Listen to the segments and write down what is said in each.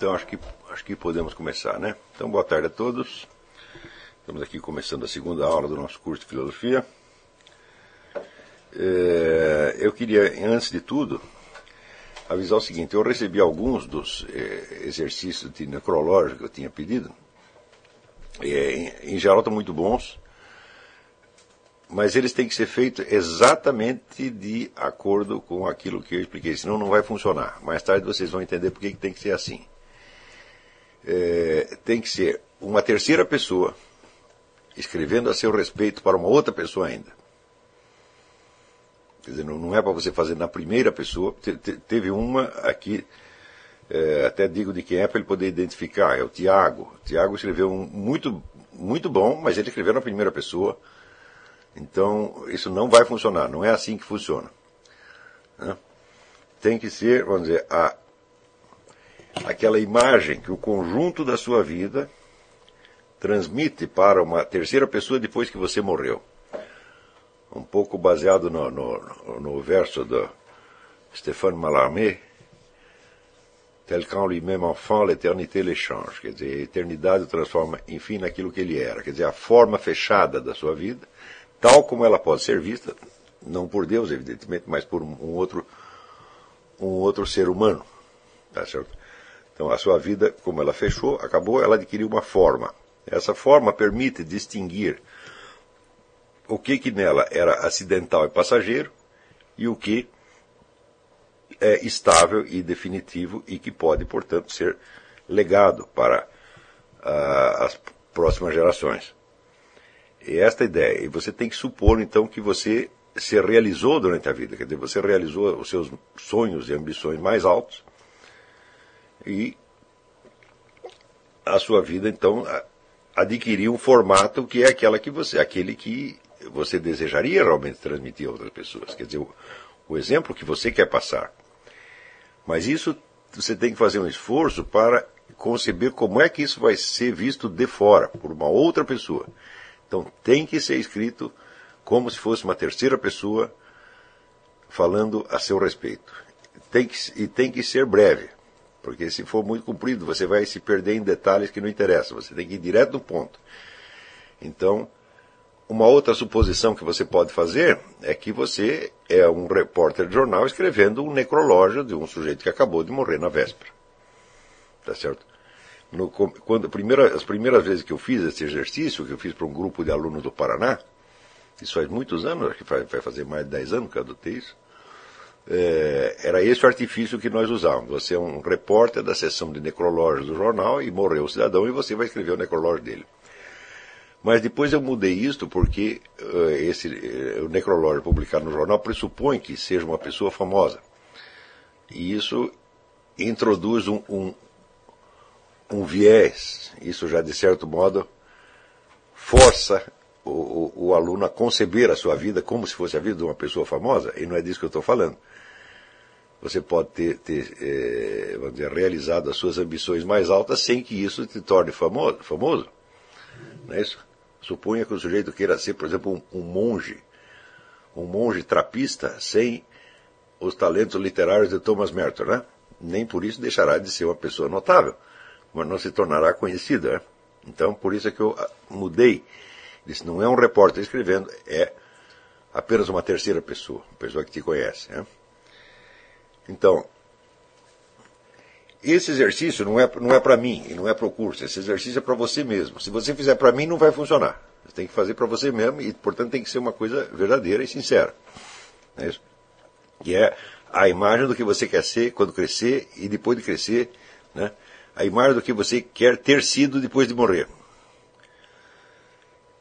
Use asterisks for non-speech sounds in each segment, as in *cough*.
Então acho que, acho que podemos começar, né? Então boa tarde a todos. Estamos aqui começando a segunda aula do nosso curso de filosofia. É, eu queria, antes de tudo, avisar o seguinte: eu recebi alguns dos é, exercícios de necrológico que eu tinha pedido. É, em, geral estão muito bons, mas eles têm que ser feitos exatamente de acordo com aquilo que eu expliquei, senão não vai funcionar. Mais tarde vocês vão entender por que tem que ser assim é, tem que ser uma terceira pessoa escrevendo a seu respeito para uma outra pessoa ainda. Quer dizer, não, é para você fazer na primeira pessoa. Te, te, teve uma aqui, é, até digo de quem é para ele poder identificar, é o Tiago. O Tiago escreveu um muito, muito bom, mas ele escreveu na primeira pessoa. Então, isso não vai funcionar, não é assim que funciona. Né? Tem que ser, vamos dizer, a aquela imagem que o conjunto da sua vida transmite para uma terceira pessoa depois que você morreu. Um pouco baseado no, no, no verso do Stéphane Mallarmé, tel qu'en lui-même enfant, l'éternité l'échange. Quer dizer, a eternidade transforma, enfim, naquilo que ele era. Quer dizer, a forma fechada da sua vida, tal como ela pode ser vista, não por Deus, evidentemente, mas por um outro, um outro ser humano. Tá certo? Então, a sua vida, como ela fechou, acabou, ela adquiriu uma forma. Essa forma permite distinguir o que, que nela era acidental e passageiro e o que é estável e definitivo e que pode, portanto, ser legado para uh, as próximas gerações. E esta ideia. E você tem que supor, então, que você se realizou durante a vida, quer dizer, você realizou os seus sonhos e ambições mais altos e a sua vida então adquiriu um formato que é aquela que você, aquele que você desejaria realmente transmitir a outras pessoas. Quer dizer, o, o exemplo que você quer passar. Mas isso você tem que fazer um esforço para conceber como é que isso vai ser visto de fora, por uma outra pessoa. Então tem que ser escrito como se fosse uma terceira pessoa falando a seu respeito. Tem que, e tem que ser breve. Porque se for muito comprido, você vai se perder em detalhes que não interessam. Você tem que ir direto no ponto. Então, uma outra suposição que você pode fazer é que você é um repórter de jornal escrevendo um necrológio de um sujeito que acabou de morrer na véspera. Tá certo? No, quando, primeira, as primeiras vezes que eu fiz esse exercício, que eu fiz para um grupo de alunos do Paraná, isso faz muitos anos, acho que vai fazer mais de 10 anos que eu adotei isso, é, era esse o artifício que nós usávamos. Você é um repórter da seção de necrológios do jornal e morreu o cidadão e você vai escrever o necrológio dele. Mas depois eu mudei isto porque uh, esse uh, o necrológio publicado no jornal pressupõe que seja uma pessoa famosa. E isso introduz um, um, um viés, isso já de certo modo força o, o, o, aluno a conceber a sua vida como se fosse a vida de uma pessoa famosa, e não é disso que eu estou falando. Você pode ter, ter é, vamos dizer, realizado as suas ambições mais altas sem que isso te torne famoso. famoso. Não é isso? Suponha que o sujeito queira ser, por exemplo, um, um monge, um monge trapista sem os talentos literários de Thomas Merton, né? Nem por isso deixará de ser uma pessoa notável, mas não se tornará conhecida. Né? Então, por isso é que eu ah, mudei Disse, não é um repórter escrevendo, é apenas uma terceira pessoa, uma pessoa que te conhece. Né? Então, esse exercício não é, não é para mim e não é para o curso, esse exercício é para você mesmo. Se você fizer para mim, não vai funcionar. Você tem que fazer para você mesmo e, portanto, tem que ser uma coisa verdadeira e sincera. É isso? Que é a imagem do que você quer ser quando crescer e depois de crescer, né? a imagem do que você quer ter sido depois de morrer.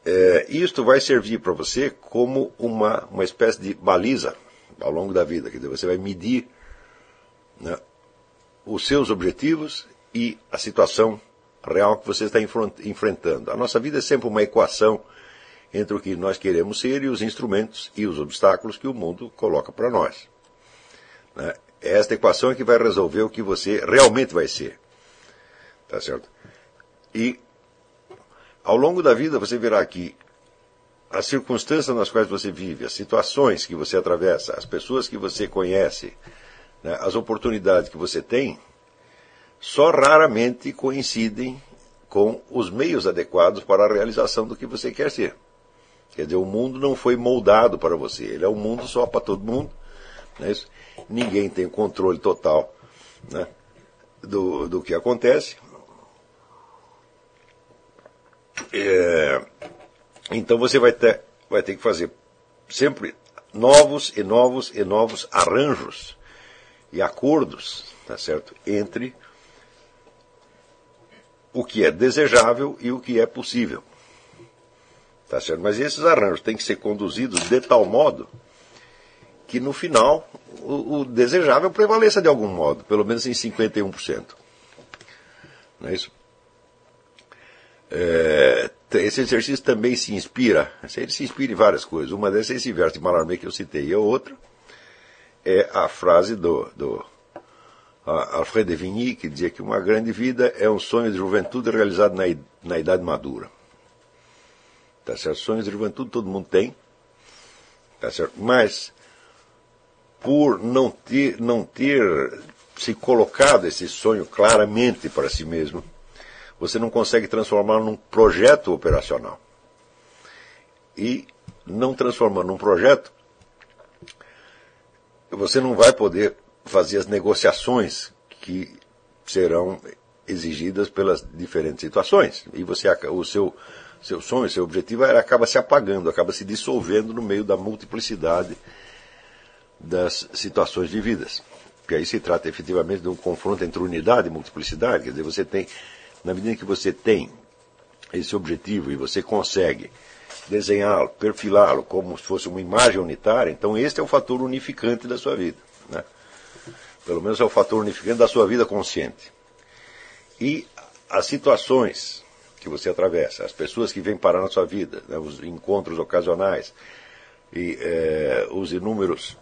É, isto vai servir para você como uma, uma espécie de baliza ao longo da vida. Quer dizer, você vai medir né, os seus objetivos e a situação real que você está enfrentando. A nossa vida é sempre uma equação entre o que nós queremos ser e os instrumentos e os obstáculos que o mundo coloca para nós. Né? Esta equação é que vai resolver o que você realmente vai ser. Tá certo? E ao longo da vida você verá que as circunstâncias nas quais você vive, as situações que você atravessa, as pessoas que você conhece, né, as oportunidades que você tem, só raramente coincidem com os meios adequados para a realização do que você quer ser. Quer dizer, o mundo não foi moldado para você, ele é um mundo só para todo mundo. Né? Ninguém tem controle total né? do, do que acontece. É, então você vai ter, vai ter que fazer sempre novos e novos e novos arranjos e acordos, tá certo? Entre o que é desejável e o que é possível. Tá certo? Mas esses arranjos têm que ser conduzidos de tal modo que no final o, o desejável prevaleça de algum modo, pelo menos em 51%. Não é isso? É, esse exercício também se inspira, ele se inspira em várias coisas. Uma dessas é esse verso de Mallarmé que eu citei, e a outra é a frase do, do Alfred de Vigny, que dizia que uma grande vida é um sonho de juventude realizado na, na idade madura. Tá certo? Sonhos de juventude todo mundo tem, tá certo? Mas, por não ter, não ter se colocado esse sonho claramente para si mesmo, você não consegue transformar num projeto operacional. E não transformando num projeto, você não vai poder fazer as negociações que serão exigidas pelas diferentes situações. E você o seu seu sonho, seu objetivo acaba se apagando, acaba se dissolvendo no meio da multiplicidade das situações vividas. Porque aí se trata efetivamente de um confronto entre unidade e multiplicidade, quer dizer, você tem na medida que você tem esse objetivo e você consegue desenhá-lo, perfilá-lo como se fosse uma imagem unitária, então este é o fator unificante da sua vida. Né? Pelo menos é o fator unificante da sua vida consciente. E as situações que você atravessa, as pessoas que vêm parar na sua vida, né, os encontros ocasionais e é, os inúmeros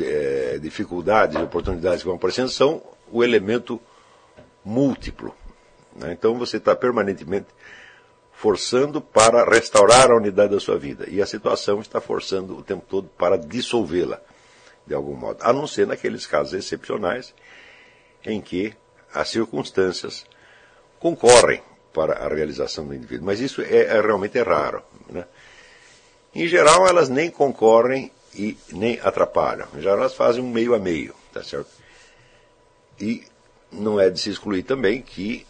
é, dificuldades e oportunidades que vão aparecendo são o elemento múltiplo né? Então você está permanentemente forçando para restaurar a unidade da sua vida. E a situação está forçando o tempo todo para dissolvê-la, de algum modo. A não ser naqueles casos excepcionais em que as circunstâncias concorrem para a realização do indivíduo. Mas isso é, é realmente é raro. Né? Em geral, elas nem concorrem e nem atrapalham. Em geral, elas fazem um meio a meio. Tá certo? E não é de se excluir também que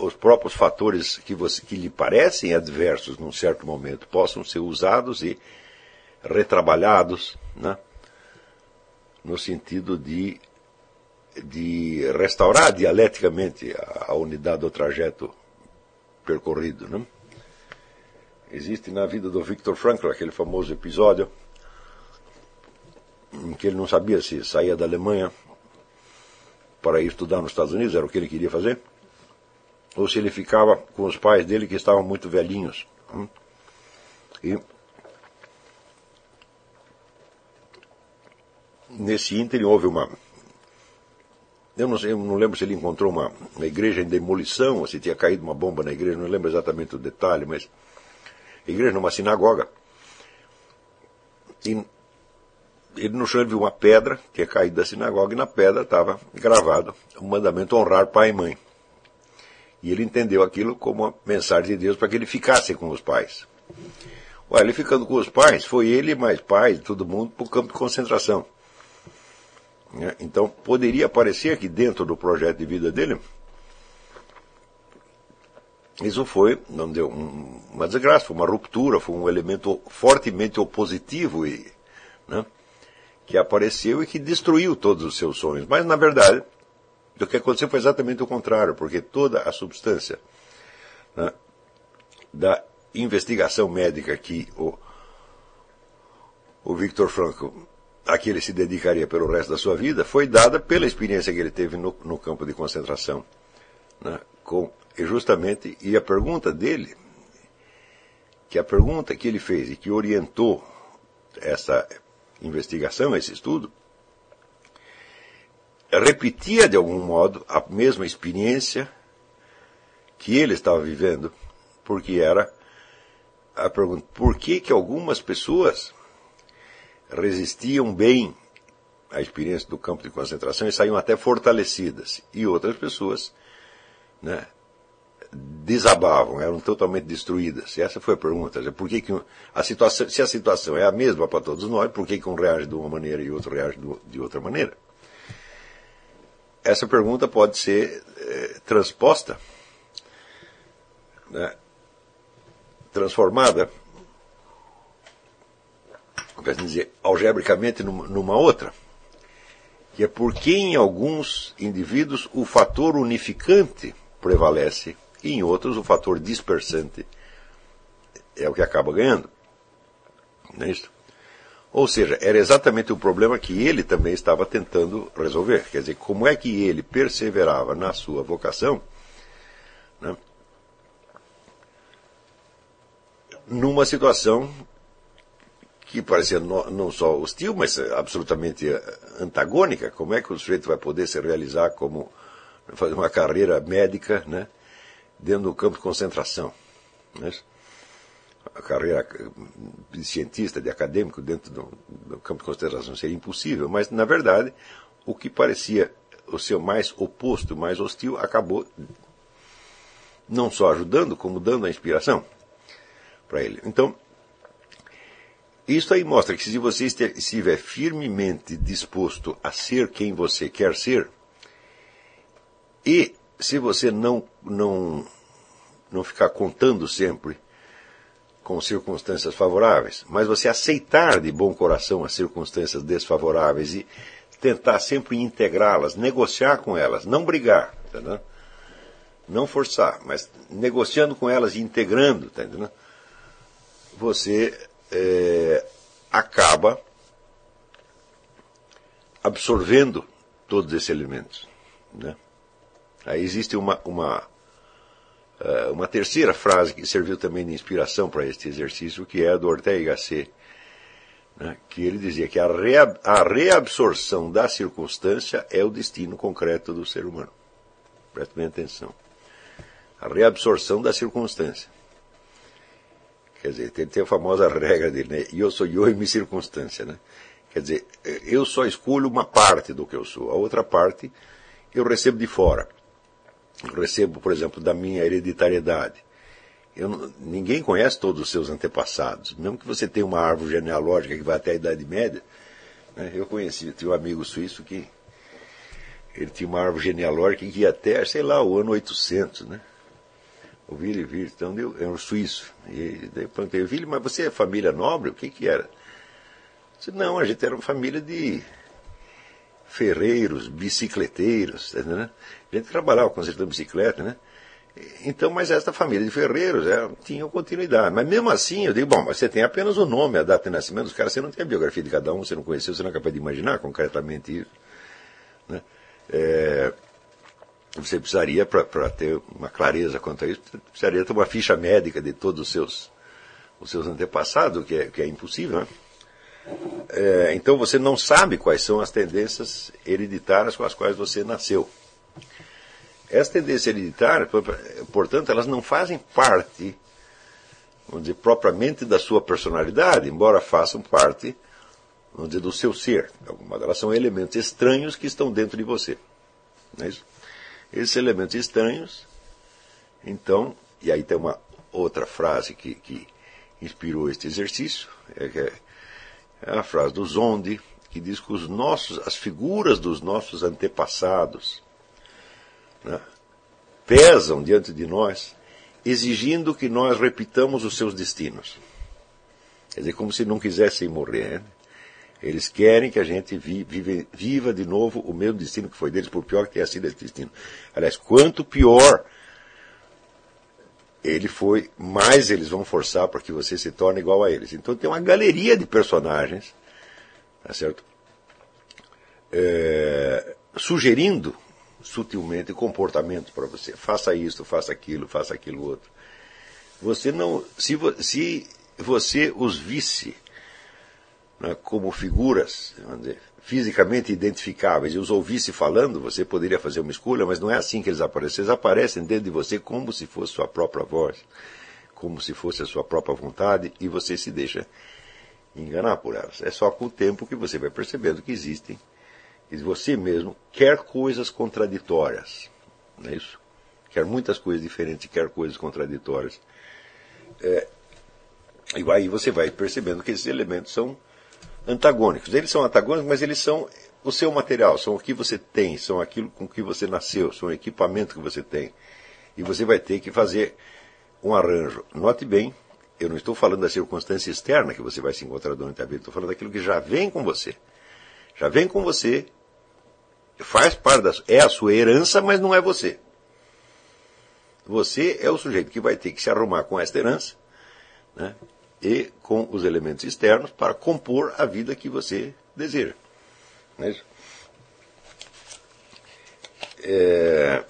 os próprios fatores que, você, que lhe parecem adversos num certo momento possam ser usados e retrabalhados, né? no sentido de, de restaurar dialeticamente a, a unidade do trajeto percorrido. Né? Existe na vida do Viktor Frankl aquele famoso episódio em que ele não sabia se saía da Alemanha para ir estudar nos Estados Unidos, era o que ele queria fazer ou se ele ficava com os pais dele que estavam muito velhinhos. Hum? E nesse ínterim houve uma. Eu não, sei, eu não lembro se ele encontrou uma, uma, igreja em demolição, ou se tinha caído uma bomba na igreja, não lembro exatamente o detalhe, mas. Igreja numa sinagoga. E ele no chão viu uma pedra, que tinha caído da sinagoga, e na pedra estava gravado o mandamento honrar pai e mãe. E ele entendeu aquilo como uma mensagem de Deus para que ele ficasse com os pais. Ué, ele ficando com os pais, foi ele mais pai, todo mundo, para o campo de concentração. Né? Então, poderia parecer que dentro do projeto de vida dele, isso foi, não deu um, uma desgraça, foi uma ruptura, foi um elemento fortemente opositivo e, né, que apareceu e que destruiu todos os seus sonhos. Mas, na verdade, o que aconteceu foi exatamente o contrário, porque toda a substância né, da investigação médica que o, o Victor Frankl, a que ele se dedicaria pelo resto da sua vida, foi dada pela experiência que ele teve no, no campo de concentração. Né, com, e justamente, e a pergunta dele, que a pergunta que ele fez e que orientou essa investigação, esse estudo, repetia de algum modo a mesma experiência que ele estava vivendo, porque era a pergunta: por que que algumas pessoas resistiam bem a experiência do campo de concentração e saíam até fortalecidas. E outras pessoas né, desabavam, eram totalmente destruídas. E essa foi a pergunta. Por que, que a situação, se a situação é a mesma para todos nós, por que, que um reage de uma maneira e outro reage de outra maneira? Essa pergunta pode ser é, transposta, né, transformada, quer dizer, algebricamente numa, numa outra que é porque em alguns indivíduos o fator unificante prevalece e em outros o fator dispersante é o que acaba ganhando. Não é isso? Ou seja, era exatamente o problema que ele também estava tentando resolver. Quer dizer, como é que ele perseverava na sua vocação né, numa situação que parecia não só hostil, mas absolutamente antagônica. Como é que o sujeito vai poder se realizar como fazer uma carreira médica, né, dentro do campo de concentração? Né? A carreira de cientista, de acadêmico dentro do, do campo de concentração seria impossível, mas na verdade o que parecia o seu mais oposto, mais hostil, acabou não só ajudando, como dando a inspiração para ele. Então, isso aí mostra que se você estiver firmemente disposto a ser quem você quer ser, e se você não, não, não ficar contando sempre com circunstâncias favoráveis, mas você aceitar de bom coração as circunstâncias desfavoráveis e tentar sempre integrá-las, negociar com elas, não brigar, tá não forçar, mas negociando com elas e integrando, tá você é, acaba absorvendo todos esses elementos. Né? Aí existe uma, uma, uma terceira frase que serviu também de inspiração para este exercício, que é a do Ortega C., né? que ele dizia que a, reab a reabsorção da circunstância é o destino concreto do ser humano. Preste bem atenção. A reabsorção da circunstância. Quer dizer, tem, a famosa regra dele, né? Eu sou eu e minha circunstância, né? Quer dizer, eu só escolho uma parte do que eu sou. A outra parte eu recebo de fora. Eu recebo, por exemplo, da minha hereditariedade. Eu, ninguém conhece todos os seus antepassados. Mesmo que você tenha uma árvore genealógica que vai até a Idade Média. Né? Eu conheci, tinha um amigo suíço que ele tinha uma árvore genealógica que ia até, sei lá, o ano 800, né? o Vili, então eu, é um suíço. E daí eu perguntei, Vili, mas você é família nobre? O que que era? disse, não, a gente era uma família de ferreiros, bicicleteiros, tá né? A gente trabalhava consertando bicicleta, né? Então, mas esta família de ferreiros é, tinha continuidade. Mas mesmo assim, eu digo, bom, mas você tem apenas o nome, a data de nascimento dos caras, você não tem a biografia de cada um, você não conheceu, você não é capaz de imaginar concretamente isso. Né? É, você precisaria, para ter uma clareza quanto a isso, precisaria ter uma ficha médica de todos os seus, os seus antepassados, que é, que é impossível. Né? É, então você não sabe quais são as tendências hereditárias com as quais você nasceu. Essas tendências hereditárias, portanto, elas não fazem parte, vamos dizer, propriamente da sua personalidade, embora façam parte, vamos dizer, do seu ser. Algumas delas são elementos estranhos que estão dentro de você. Não é isso? esses elementos estranhos. Então, e aí tem uma outra frase que, que inspirou este exercício, é, é, é a frase do Zonde, que diz que os nossos, as figuras dos nossos antepassados né, pesam diante de nós, exigindo que nós repitamos os seus destinos. Quer dizer, como se não quisessem morrer. Né? Eles querem que a gente vive, viva de novo o mesmo destino que foi deles, por pior que tenha sido esse destino. Aliás, quanto pior ele foi, mais eles vão forçar para que você se torne igual a eles. Então tem uma galeria de personagens, tá certo? É, sugerindo sutilmente comportamentos para você. Faça isso, faça aquilo, faça aquilo outro. Você não, se, se você os visse né, como figuras dizer, fisicamente identificáveis e os ouvisse falando, você poderia fazer uma escolha, mas não é assim que eles aparecem. Eles aparecem dentro de você como se fosse sua própria voz, como se fosse a sua própria vontade, e você se deixa enganar por elas. É só com o tempo que você vai percebendo que existem você mesmo quer coisas contraditórias. Não é isso? Quer muitas coisas diferentes, quer coisas contraditórias. É, e aí você vai percebendo que esses elementos são antagônicos. Eles são antagônicos, mas eles são o seu material, são o que você tem, são aquilo com que você nasceu, são o equipamento que você tem. E você vai ter que fazer um arranjo. Note bem, eu não estou falando da circunstância externa que você vai se encontrar durante a vida, estou falando daquilo que já vem com você. Já vem com você, faz parte da é a sua herança, mas não é você. Você é o sujeito que vai ter que se arrumar com esta herança, né? E com os elementos externos para compor a vida que você deseja. Não é isso? É...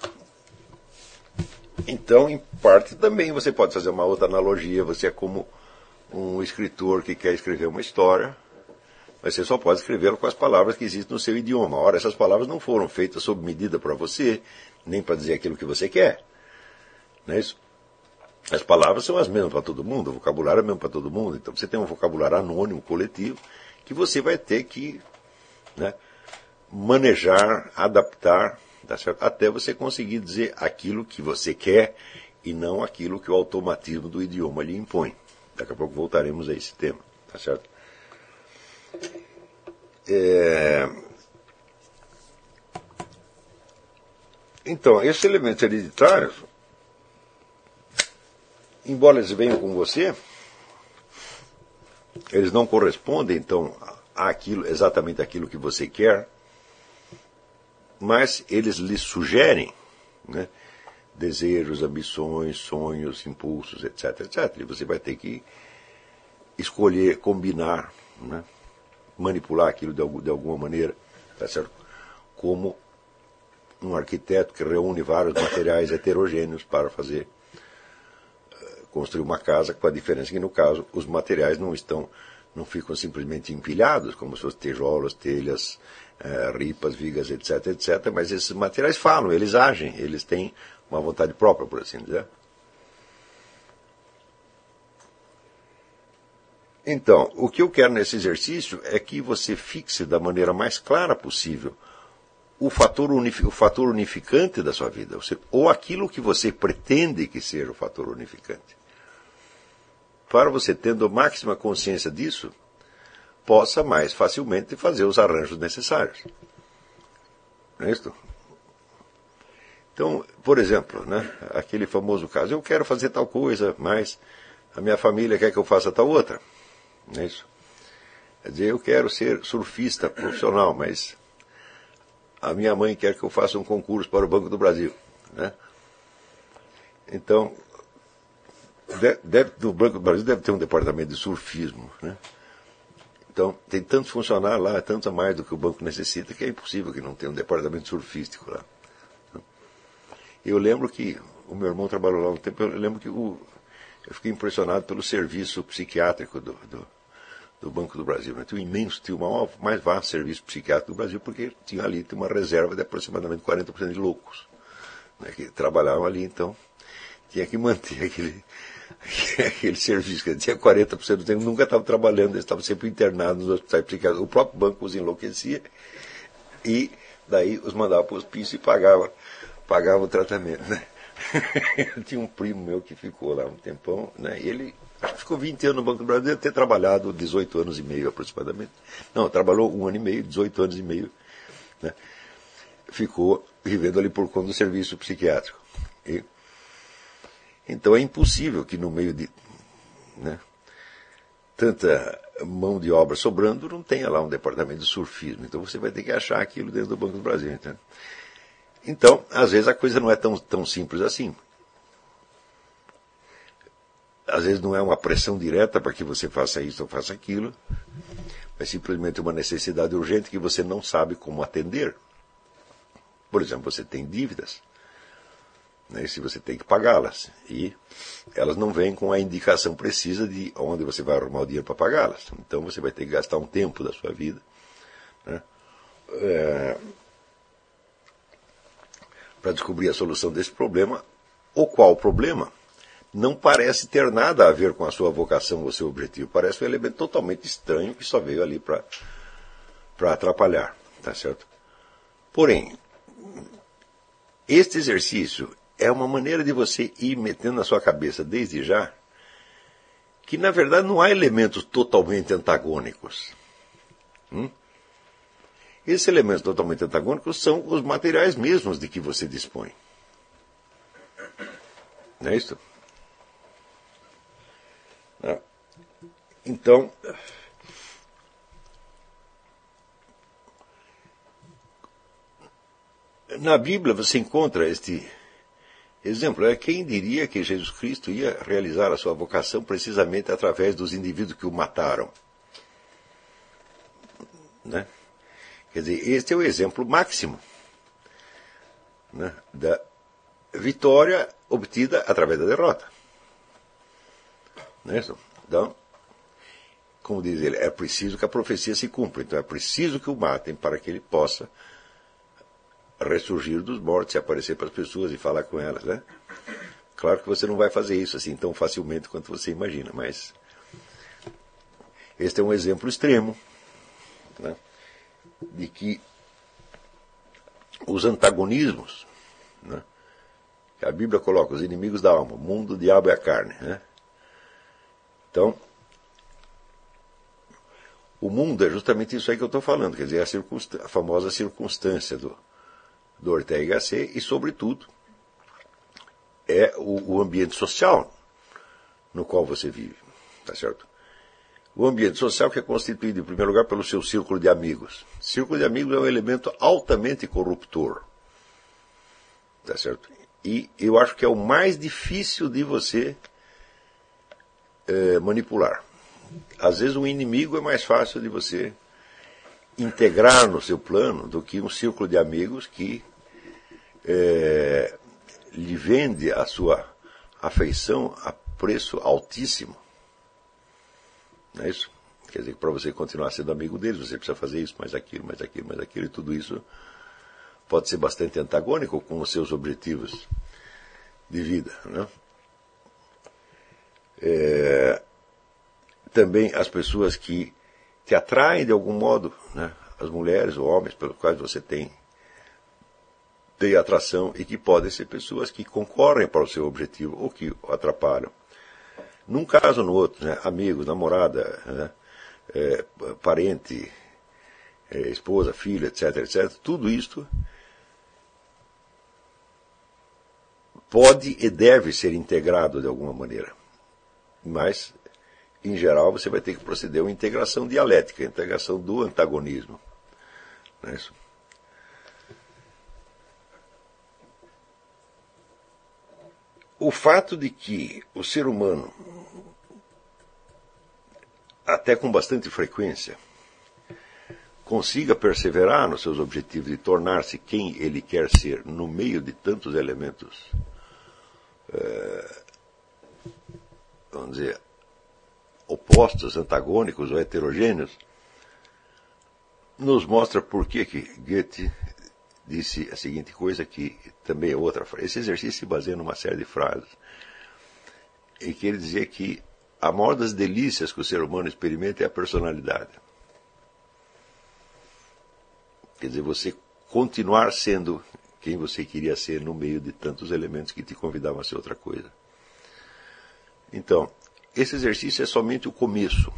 Então, em parte também você pode fazer uma outra analogia. Você é como um escritor que quer escrever uma história, mas você só pode escrevê-la com as palavras que existem no seu idioma. Ora, essas palavras não foram feitas sob medida para você, nem para dizer aquilo que você quer. Não é isso? As palavras são as mesmas para todo mundo, o vocabulário é o mesmo para todo mundo. Então você tem um vocabulário anônimo, coletivo, que você vai ter que né, manejar, adaptar, tá até você conseguir dizer aquilo que você quer e não aquilo que o automatismo do idioma lhe impõe. Daqui a pouco voltaremos a esse tema, tá certo? É... Então, esses elementos hereditários, embora eles venham com você, eles não correspondem, então, àquilo, exatamente aquilo que você quer, mas eles lhe sugerem né, desejos, ambições, sonhos, impulsos, etc, etc. E você vai ter que escolher, combinar, né, manipular aquilo de, de alguma maneira, tá certo? como um arquiteto que reúne vários materiais heterogêneos para fazer uh, construir uma casa, com a diferença que no caso os materiais não estão não ficam simplesmente empilhados, como se fossem tijolos, telhas, uh, ripas, vigas, etc, etc, mas esses materiais falam, eles agem, eles têm uma vontade própria, por assim dizer. Então, o que eu quero nesse exercício é que você fixe da maneira mais clara possível o fator, unifi o fator unificante da sua vida, ou aquilo que você pretende que seja o fator unificante. Para você, tendo máxima consciência disso, possa mais facilmente fazer os arranjos necessários. Não é isso? Então, por exemplo, né, aquele famoso caso, eu quero fazer tal coisa, mas a minha família quer que eu faça tal outra. É isso? Quer dizer, eu quero ser surfista profissional, mas a minha mãe quer que eu faça um concurso para o Banco do Brasil. Né? Então, deve, no Banco do Brasil deve ter um departamento de surfismo. Né? Então, tem tantos funcionários lá, tanto a mais do que o banco necessita, que é impossível que não tenha um departamento surfístico lá. Eu lembro que o meu irmão trabalhou lá um tempo, eu lembro que o, eu fiquei impressionado pelo serviço psiquiátrico do, do do Banco do Brasil. Né? Tinha um imenso, tinha o maior, mais vasto serviço psiquiátrico do Brasil, porque tinha ali tinha uma reserva de aproximadamente 40% de loucos né, que trabalhavam ali, então tinha que manter *laughs* aquele, aquele serviço. Que tinha 40% do tempo, nunca estava trabalhando, eles estavam sempre internados nos hospitais psiquiátricos. O próprio banco os enlouquecia e daí os mandava para o hospício e pagava, pagava o tratamento. Né? *laughs* tinha um primo meu que ficou lá um tempão, né? E ele ficou 20 anos no Banco do Brasil, deve ter trabalhado 18 anos e meio aproximadamente. Não, trabalhou um ano e meio, 18 anos e meio. Né? Ficou vivendo ali por conta do serviço psiquiátrico. E, então é impossível que no meio de né, tanta mão de obra sobrando não tenha lá um departamento de surfismo. Então você vai ter que achar aquilo dentro do Banco do Brasil. Entende? Então, às vezes a coisa não é tão, tão simples assim às vezes não é uma pressão direta para que você faça isso ou faça aquilo, é simplesmente uma necessidade urgente que você não sabe como atender. Por exemplo, você tem dívidas, né, se você tem que pagá-las, e elas não vêm com a indicação precisa de onde você vai arrumar o dinheiro para pagá-las. Então você vai ter que gastar um tempo da sua vida né, é, para descobrir a solução desse problema, ou qual problema não parece ter nada a ver com a sua vocação ou seu objetivo. Parece um elemento totalmente estranho que só veio ali para atrapalhar, tá certo? Porém, este exercício é uma maneira de você ir metendo na sua cabeça desde já que na verdade não há elementos totalmente antagônicos. Hum? Esses elementos totalmente antagônicos são os materiais mesmos de que você dispõe. Não é isso? Então, na Bíblia você encontra este exemplo. É quem diria que Jesus Cristo ia realizar a sua vocação precisamente através dos indivíduos que o mataram? Né? Quer dizer, este é o exemplo máximo né, da vitória obtida através da derrota. Não é isso? Então, como diz ele, é preciso que a profecia se cumpra. Então é preciso que o matem para que ele possa ressurgir dos mortos e aparecer para as pessoas e falar com elas, né? Claro que você não vai fazer isso assim tão facilmente quanto você imagina, mas este é um exemplo extremo né, de que os antagonismos, né, que a Bíblia coloca, os inimigos da alma, mundo, diabo e a carne. Né? Então, o mundo é justamente isso aí que eu estou falando, quer dizer, a, a, famosa circunstância do, do Ortega C e, sobretudo, é o, o ambiente social no qual você vive, tá certo? O ambiente social que é constituído, em primeiro lugar, pelo seu círculo de amigos. Círculo de amigos é um elemento altamente corruptor. Tá certo? E eu acho que é o mais difícil de você é, manipular às vezes um inimigo é mais fácil de você integrar no seu plano do que um círculo de amigos que é, lhe vende a sua afeição a preço altíssimo. Não é isso? Quer dizer, para você continuar sendo amigo deles, você precisa fazer isso, mais aquilo, mais aquilo, mais aquilo, e tudo isso pode ser bastante antagônico com os seus objetivos de vida. Né? É, também as pessoas que te atraem de algum modo, né? as mulheres ou homens pelos quais você tem, tem atração e que podem ser pessoas que concorrem para o seu objetivo ou que o atrapalham. Num caso ou no outro, né? amigos, namorada, né? é, parente, é, esposa, filha, etc, etc, tudo isto pode e deve ser integrado de alguma maneira. Mas em geral, você vai ter que proceder a uma integração dialética, a integração do antagonismo. Não é isso? O fato de que o ser humano, até com bastante frequência, consiga perseverar nos seus objetivos de tornar-se quem ele quer ser no meio de tantos elementos, é, vamos dizer, opostos, antagônicos ou heterogêneos, nos mostra por que, que Goethe disse a seguinte coisa, que também é outra frase. Esse exercício se baseia numa série de frases, em que ele dizia que a maior das delícias que o ser humano experimenta é a personalidade. Quer dizer, você continuar sendo quem você queria ser no meio de tantos elementos que te convidavam a ser outra coisa. Então, esse exercício é somente o começo.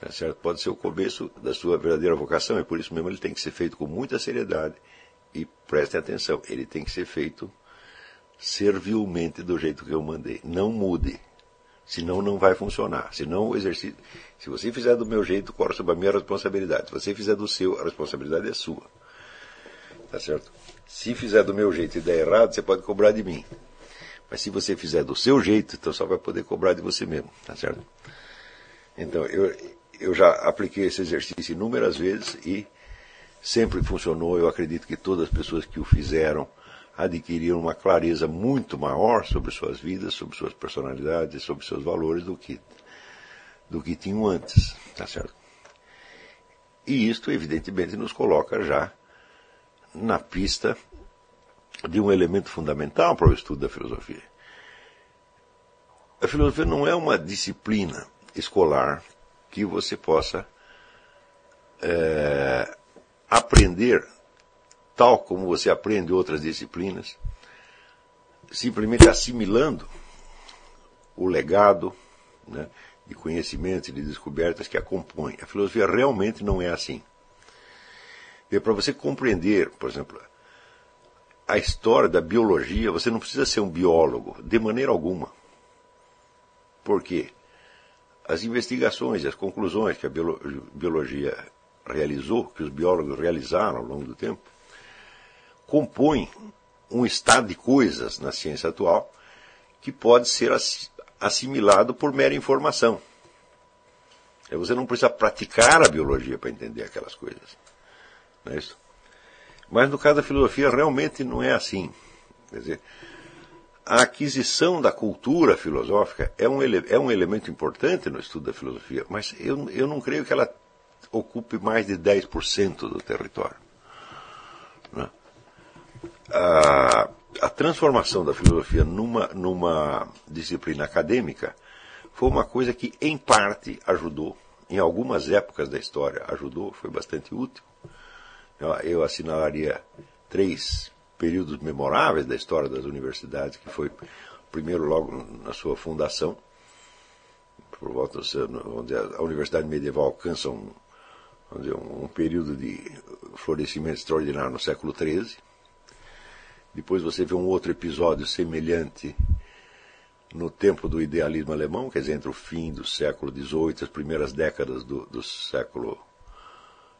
Tá certo? Pode ser o começo da sua verdadeira vocação, e por isso mesmo ele tem que ser feito com muita seriedade. E prestem atenção, ele tem que ser feito servilmente do jeito que eu mandei. Não mude. Senão não vai funcionar. Senão o exercício. Se você fizer do meu jeito, corre sob a minha responsabilidade. Se você fizer do seu, a responsabilidade é sua. Tá certo? Se fizer do meu jeito e der errado, você pode cobrar de mim. Mas se você fizer do seu jeito, então só vai poder cobrar de você mesmo, tá certo? Então, eu, eu já apliquei esse exercício inúmeras vezes e sempre funcionou. Eu acredito que todas as pessoas que o fizeram adquiriram uma clareza muito maior sobre suas vidas, sobre suas personalidades, sobre seus valores do que, do que tinham antes, tá certo? E isto, evidentemente, nos coloca já na pista de um elemento fundamental para o estudo da filosofia. A filosofia não é uma disciplina escolar que você possa é, aprender tal como você aprende outras disciplinas, simplesmente assimilando o legado né, de conhecimentos e de descobertas que a compõem. A filosofia realmente não é assim. E para você compreender, por exemplo, a história da biologia, você não precisa ser um biólogo, de maneira alguma. Por quê? As investigações e as conclusões que a biologia realizou, que os biólogos realizaram ao longo do tempo, compõem um estado de coisas na ciência atual que pode ser assimilado por mera informação. Você não precisa praticar a biologia para entender aquelas coisas. Não é isso? Mas no caso da filosofia realmente não é assim. Quer dizer, a aquisição da cultura filosófica é um, é um elemento importante no estudo da filosofia, mas eu, eu não creio que ela ocupe mais de 10% do território. Né? A, a transformação da filosofia numa, numa disciplina acadêmica foi uma coisa que, em parte, ajudou, em algumas épocas da história, ajudou, foi bastante útil eu assinalaria três períodos memoráveis da história das universidades, que foi primeiro logo na sua fundação, por volta onde a universidade medieval alcança um, dizer, um período de florescimento extraordinário no século XIII. Depois você vê um outro episódio semelhante no tempo do idealismo alemão, quer dizer, entre o fim do século XVIII e as primeiras décadas do, do século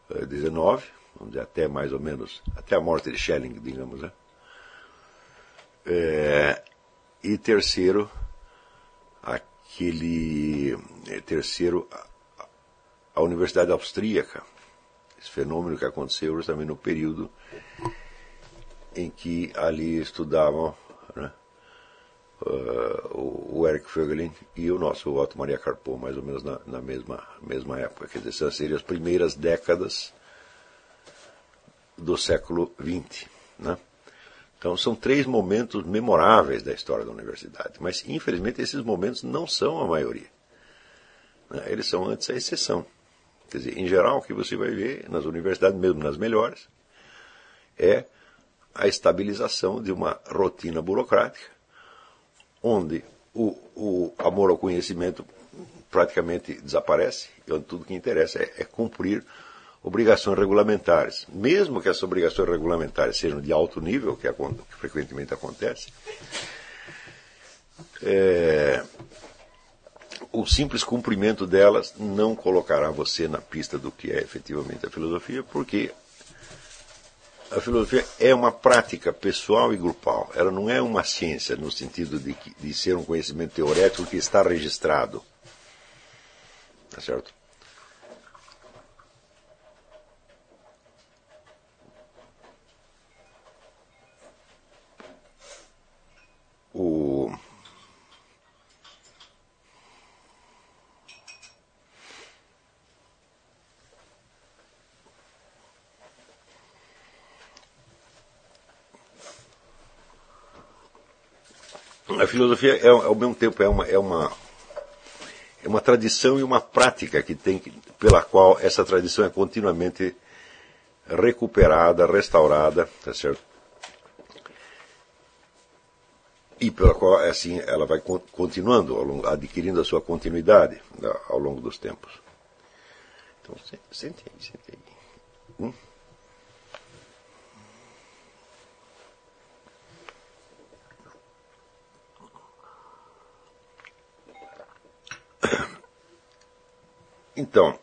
XIX. Vamos dizer, até mais ou menos, até a morte de Schelling, digamos, né? É, e terceiro, aquele é, terceiro, a, Universidade Austríaca, esse fenômeno que aconteceu justamente no período em que ali estudavam né, uh, o, Eric Fögelin e o nosso Otto Maria Carpo, mais ou menos na, na mesma, mesma época. Quer dizer, essas seriam as primeiras décadas do século XX. Né? Então são três momentos memoráveis da história da universidade, mas infelizmente esses momentos não são a maioria. Né? Eles são antes a exceção. Quer dizer, em geral, o que você vai ver nas universidades, mesmo nas melhores, é a estabilização de uma rotina burocrática, onde o, o amor ao conhecimento praticamente desaparece, e onde tudo que interessa é, é cumprir obrigações regulamentares. Mesmo que essas obrigações regulamentares sejam de alto nível, que, é, que frequentemente acontece, é, o simples cumprimento delas não colocará você na pista do que é efetivamente a filosofia, porque a filosofia é uma prática pessoal e grupal. Ela não é uma ciência no sentido de, de ser um conhecimento teorético que está registrado. Tá certo? Filosofia é, ao mesmo tempo é uma, é uma é uma tradição e uma prática que tem pela qual essa tradição é continuamente recuperada, restaurada, tá certo? e pela qual assim ela vai continuando, adquirindo a sua continuidade né, ao longo dos tempos. Então, sente aí, sente aí. Hum? Então,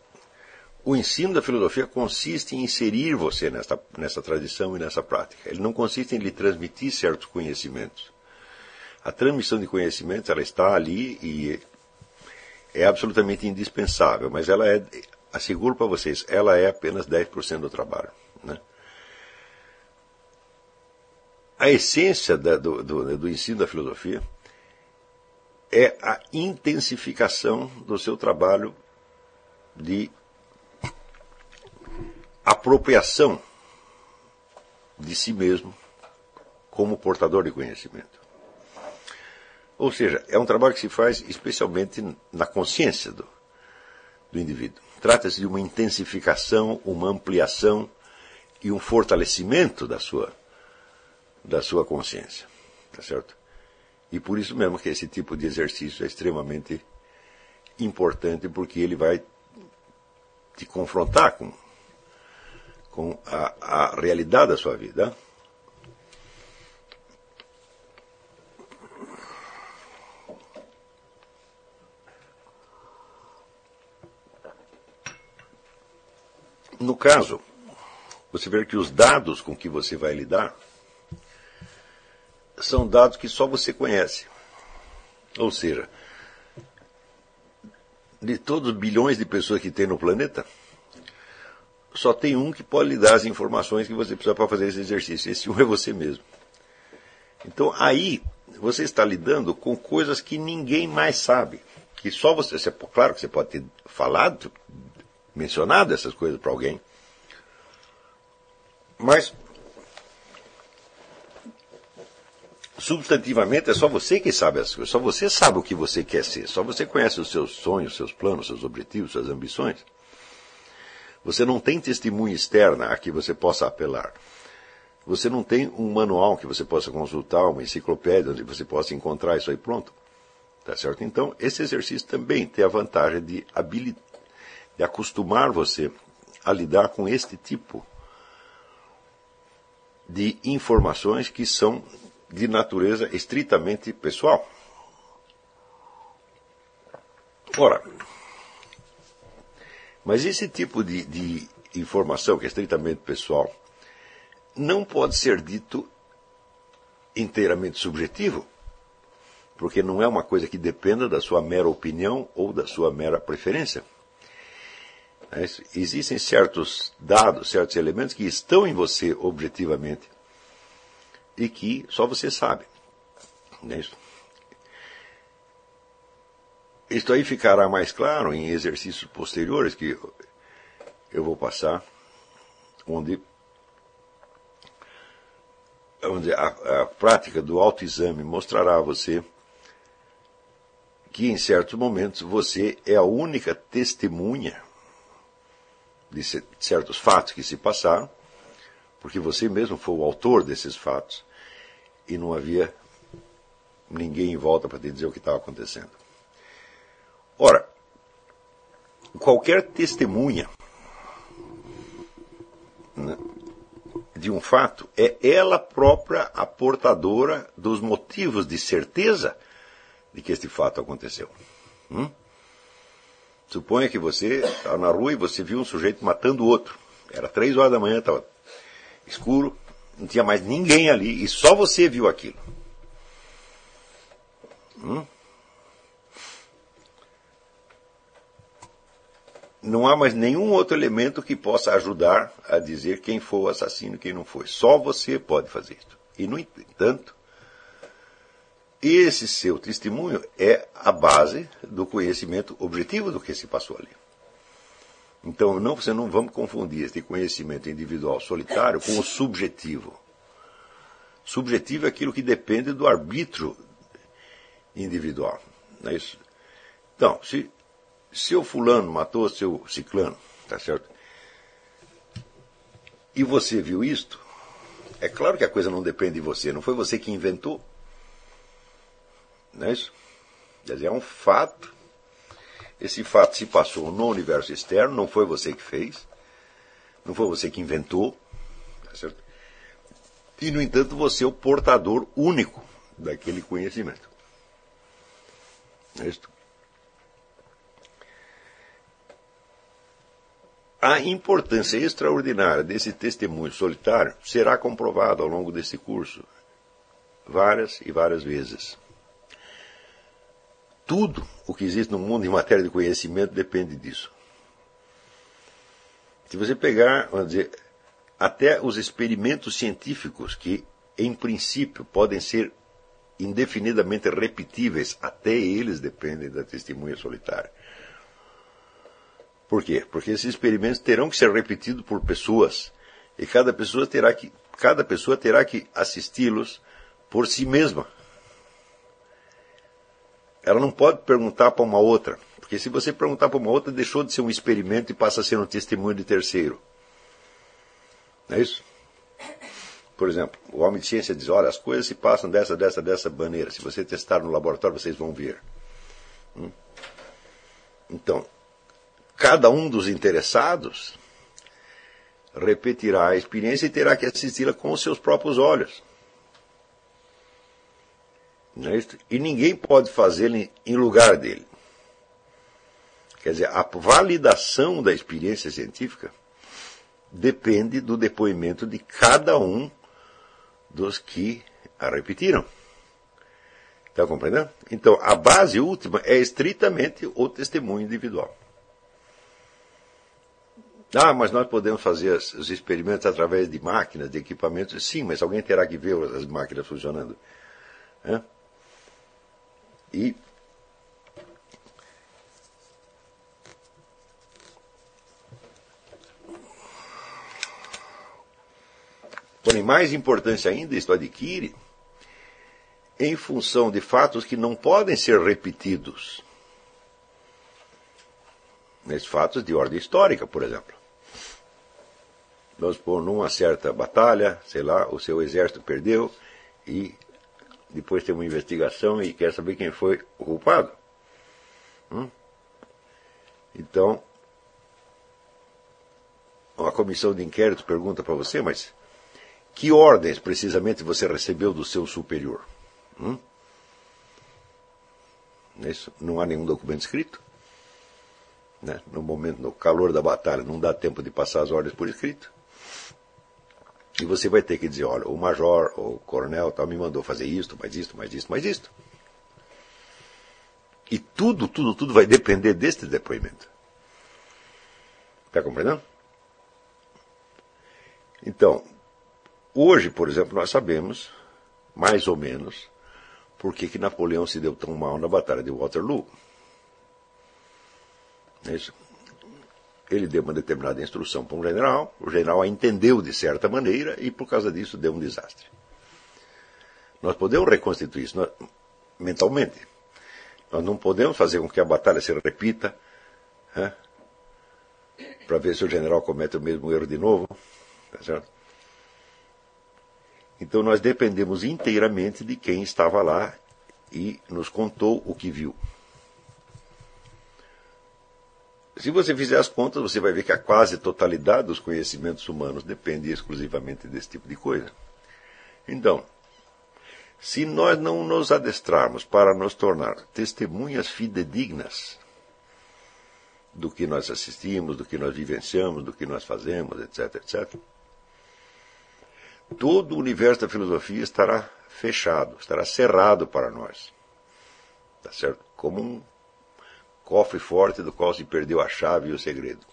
o ensino da filosofia consiste em inserir você nessa, nessa tradição e nessa prática. Ele não consiste em lhe transmitir certos conhecimentos. A transmissão de conhecimento ela está ali e é absolutamente indispensável, mas ela é, asseguro para vocês, ela é apenas 10% do trabalho. Né? A essência da, do, do, do ensino da filosofia é a intensificação do seu trabalho de apropriação de si mesmo como portador de conhecimento. Ou seja, é um trabalho que se faz especialmente na consciência do, do indivíduo. Trata-se de uma intensificação, uma ampliação e um fortalecimento da sua, da sua consciência. Tá certo? E por isso mesmo que esse tipo de exercício é extremamente importante, porque ele vai te confrontar com, com a, a realidade da sua vida. No caso, você vê que os dados com que você vai lidar são dados que só você conhece. Ou seja, de todos os bilhões de pessoas que tem no planeta, só tem um que pode lhe dar as informações que você precisa para fazer esse exercício. Esse um é você mesmo. Então aí você está lidando com coisas que ninguém mais sabe. Que só você. claro que você pode ter falado, mencionado essas coisas para alguém. Mas substantivamente é só você que sabe as coisas, só você sabe o que você quer ser, só você conhece os seus sonhos, seus planos, seus objetivos, suas ambições. Você não tem testemunha externa a que você possa apelar. Você não tem um manual que você possa consultar, uma enciclopédia onde você possa encontrar isso aí pronto. Tá certo? Então, esse exercício também tem a vantagem de, de acostumar você a lidar com este tipo de informações que são de natureza estritamente pessoal. Ora, mas esse tipo de, de informação que é estritamente pessoal não pode ser dito inteiramente subjetivo, porque não é uma coisa que dependa da sua mera opinião ou da sua mera preferência. Existem certos dados, certos elementos que estão em você objetivamente e que só você sabe. Né? Isto aí ficará mais claro em exercícios posteriores que eu vou passar, onde, onde a, a prática do autoexame mostrará a você que em certos momentos você é a única testemunha de certos fatos que se passaram, porque você mesmo foi o autor desses fatos e não havia ninguém em volta para te dizer o que estava acontecendo. Ora, qualquer testemunha né, de um fato é ela própria a portadora dos motivos de certeza de que este fato aconteceu. Hum? Suponha que você está na rua e você viu um sujeito matando o outro. Era três horas da manhã, estava escuro, não tinha mais ninguém ali e só você viu aquilo. Hum? Não há mais nenhum outro elemento que possa ajudar a dizer quem foi o assassino e quem não foi. Só você pode fazer isso. E, no entanto, esse seu testemunho é a base do conhecimento objetivo do que se passou ali. Então, não, você não vamos confundir este conhecimento individual solitário com o subjetivo. Subjetivo é aquilo que depende do arbítrio individual. Não é isso? Então, se seu fulano matou seu ciclano, tá certo? E você viu isto, é claro que a coisa não depende de você, não foi você que inventou. Não é isso? Quer dizer, é um fato. Esse fato se passou no universo externo, não foi você que fez, não foi você que inventou, tá certo? E, no entanto, você é o portador único daquele conhecimento. É isso. A importância extraordinária desse testemunho solitário será comprovada ao longo desse curso várias e várias vezes tudo o que existe no mundo em matéria de conhecimento depende disso. Se você pegar, vamos dizer, até os experimentos científicos que, em princípio, podem ser indefinidamente repetíveis, até eles dependem da testemunha solitária. Por quê? Porque esses experimentos terão que ser repetidos por pessoas e cada pessoa terá que, cada pessoa terá que assisti-los por si mesma. Ela não pode perguntar para uma outra, porque se você perguntar para uma outra, deixou de ser um experimento e passa a ser um testemunho de terceiro. Não é isso? Por exemplo, o homem de ciência diz, olha, as coisas se passam dessa, dessa, dessa maneira. Se você testar no laboratório, vocês vão ver. Hum? Então, cada um dos interessados repetirá a experiência e terá que assisti-la com os seus próprios olhos. É? E ninguém pode fazê-lo em lugar dele. Quer dizer, a validação da experiência científica depende do depoimento de cada um dos que a repetiram. Está compreendendo? Então, a base última é estritamente o testemunho individual. Ah, mas nós podemos fazer os experimentos através de máquinas, de equipamentos. Sim, mas alguém terá que ver as máquinas funcionando. É? E Porém, mais importância ainda, isto adquire em função de fatos que não podem ser repetidos. Nesses fatos de ordem histórica, por exemplo. Vamos supor, numa certa batalha, sei lá, o seu exército perdeu e depois tem uma investigação e quer saber quem foi o culpado. Hum? Então, uma comissão de inquérito pergunta para você, mas que ordens, precisamente, você recebeu do seu superior? Hum? Isso, não há nenhum documento escrito. Né? No momento, no calor da batalha, não dá tempo de passar as ordens por escrito. E você vai ter que dizer, olha, o major, o coronel tal, me mandou fazer isto, mais isto, mais isto, mais isto. E tudo, tudo, tudo vai depender deste depoimento. Está compreendendo? Então, Hoje, por exemplo, nós sabemos, mais ou menos, por que, que Napoleão se deu tão mal na Batalha de Waterloo. É isso. Ele deu uma determinada instrução para um general, o general a entendeu de certa maneira e por causa disso deu um desastre. Nós podemos reconstituir isso nós, mentalmente. Nós não podemos fazer com que a batalha se repita para ver se o general comete o mesmo erro de novo. Tá certo? Então nós dependemos inteiramente de quem estava lá e nos contou o que viu. Se você fizer as contas, você vai ver que a quase totalidade dos conhecimentos humanos depende exclusivamente desse tipo de coisa. Então, se nós não nos adestrarmos para nos tornar testemunhas fidedignas do que nós assistimos, do que nós vivenciamos, do que nós fazemos, etc., etc., todo o universo da filosofia estará fechado, estará cerrado para nós. Tá certo? Como um cofre forte do qual se perdeu a chave e o segredo.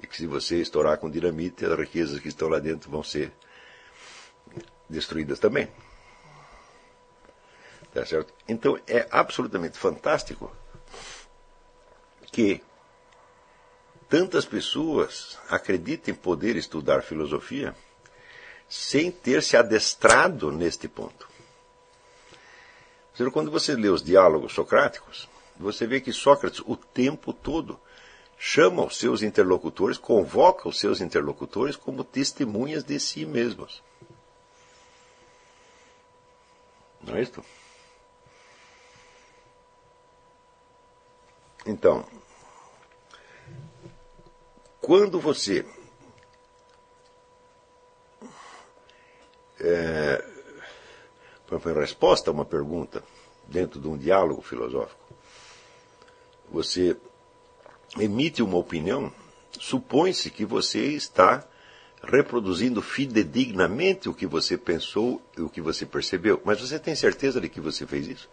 E que se você estourar com dinamite, as riquezas que estão lá dentro vão ser destruídas também. Tá certo? Então é absolutamente fantástico que tantas pessoas acreditem poder estudar filosofia sem ter se adestrado neste ponto. Quando você lê os diálogos socráticos, você vê que Sócrates o tempo todo chama os seus interlocutores, convoca os seus interlocutores como testemunhas de si mesmos. Não é isto? Então, quando você é, resposta a uma pergunta dentro de um diálogo filosófico, você emite uma opinião, supõe-se que você está reproduzindo fidedignamente o que você pensou e o que você percebeu. Mas você tem certeza de que você fez isso?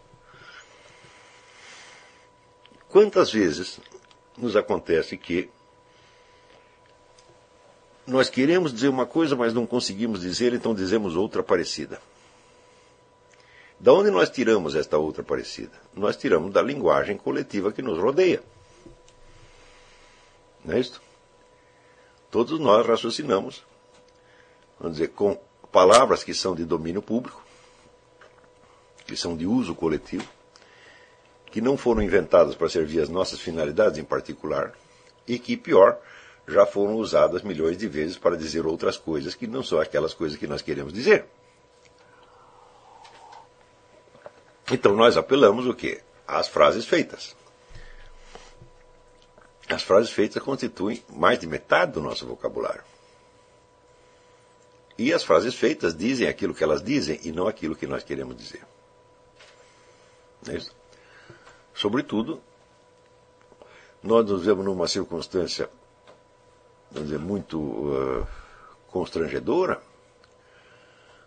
Quantas vezes nos acontece que nós queremos dizer uma coisa, mas não conseguimos dizer, então dizemos outra parecida. Da onde nós tiramos esta outra parecida? Nós tiramos da linguagem coletiva que nos rodeia. Não é isso? Todos nós raciocinamos, vamos dizer, com palavras que são de domínio público, que são de uso coletivo, que não foram inventadas para servir as nossas finalidades em particular, e que, pior, já foram usadas milhões de vezes para dizer outras coisas que não são aquelas coisas que nós queremos dizer. Então nós apelamos o quê? Às frases feitas. As frases feitas constituem mais de metade do nosso vocabulário. E as frases feitas dizem aquilo que elas dizem e não aquilo que nós queremos dizer. É Sobretudo, nós nos vemos numa circunstância vamos dizer, muito uh, constrangedora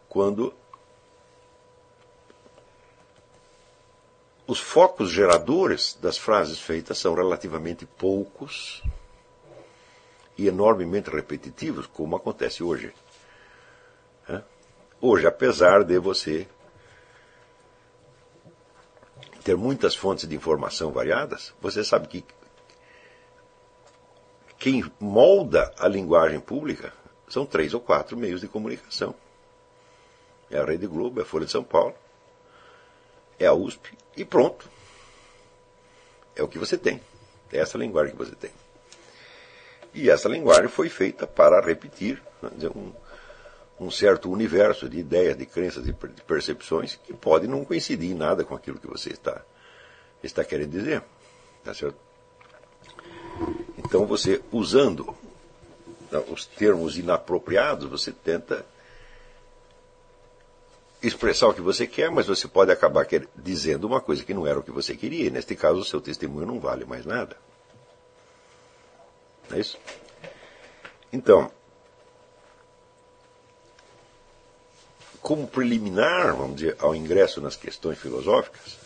quando os focos geradores das frases feitas são relativamente poucos e enormemente repetitivos, como acontece hoje. Hoje, apesar de você ter muitas fontes de informação variadas, você sabe que quem molda a linguagem pública são três ou quatro meios de comunicação. É a Rede Globo, é a Folha de São Paulo, é a USP e pronto. É o que você tem. É essa linguagem que você tem. E essa linguagem foi feita para repetir dizer, um, um, certo universo de ideias, de crenças, de percepções que pode não coincidir em nada com aquilo que você está, está querendo dizer. Tá certo? Então você, usando né, os termos inapropriados, você tenta expressar o que você quer, mas você pode acabar quer, dizendo uma coisa que não era o que você queria. E neste caso, o seu testemunho não vale mais nada. Não é isso? Então, como preliminar, vamos dizer, ao ingresso nas questões filosóficas,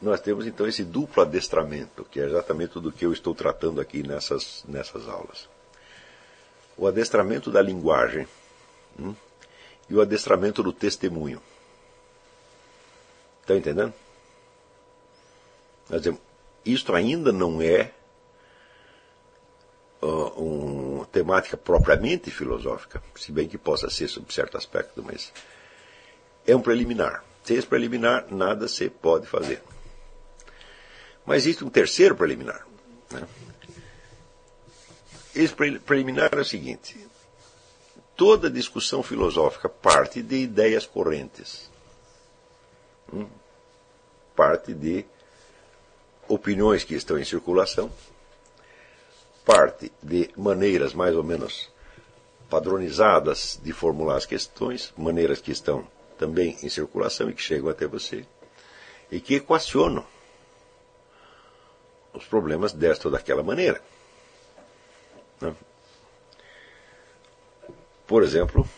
nós temos então esse duplo adestramento, que é exatamente tudo que eu estou tratando aqui nessas, nessas aulas. O adestramento da linguagem. Hum? E o adestramento do testemunho. Está entendendo? Quer dizer, isto ainda não é uma temática propriamente filosófica, se bem que possa ser sob certo aspecto, mas é um preliminar. Sem esse preliminar, nada se pode fazer. Mas existe um terceiro preliminar. Né? Esse preliminar é o seguinte: toda discussão filosófica parte de ideias correntes. Hum? Parte de opiniões que estão em circulação, parte de maneiras mais ou menos padronizadas de formular as questões, maneiras que estão também em circulação e que chegam até você, e que equacionam os problemas desta ou daquela maneira. Né? Por exemplo,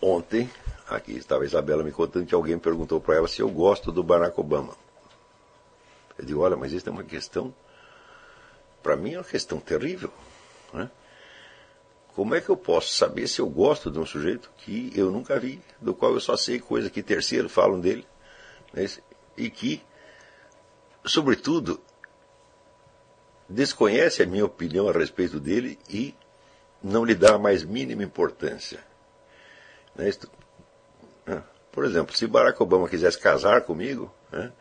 ontem, aqui estava a Isabela me contando que alguém perguntou para ela se eu gosto do Barack Obama. Eu digo, olha, mas isso é uma questão, para mim é uma questão terrível. Né? Como é que eu posso saber se eu gosto de um sujeito que eu nunca vi, do qual eu só sei coisa que terceiros falam dele, né? e que, sobretudo, desconhece a minha opinião a respeito dele e não lhe dá a mais mínima importância. Né? né? Por exemplo, se Barack Obama quisesse casar comigo, né?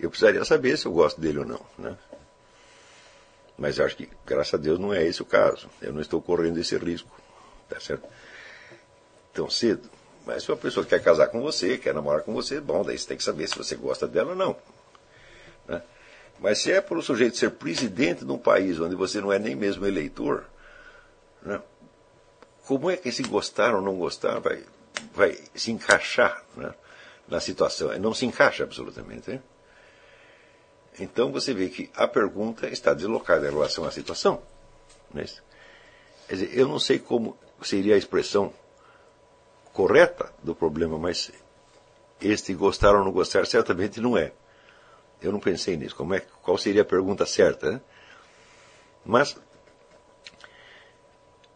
eu precisaria saber se eu gosto dele ou não. Mas acho que, graças a Deus, não é esse o caso. Eu não estou correndo esse risco. Tá certo? Tão cedo. Mas se uma pessoa quer casar com você, quer namorar com você, bom, daí você tem que saber se você gosta dela ou não. Né? Mas se é para o sujeito ser presidente de um país onde você não é nem mesmo eleitor, né, como é que esse gostar ou não gostar vai, vai se encaixar né, na situação? Não se encaixa absolutamente. Então você vê que a pergunta está deslocada em relação à situação. Né? Quer dizer, eu não sei como seria a expressão correta do problema, mas este gostar ou não gostar certamente não é. Eu não pensei nisso. Como é, qual seria a pergunta certa? Né? Mas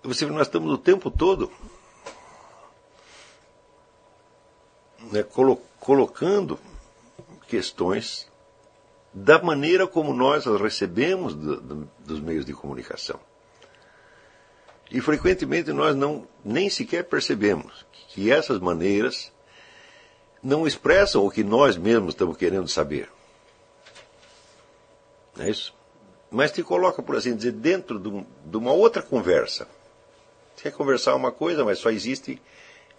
você nós estamos o tempo todo né, colo, colocando questões da maneira como nós as recebemos do, do, dos meios de comunicação. E frequentemente nós não nem sequer percebemos que essas maneiras não expressam o que nós mesmos estamos querendo saber. É isso? Mas te coloca, por assim dizer, dentro de, de uma outra conversa. Você quer conversar uma coisa, mas só existe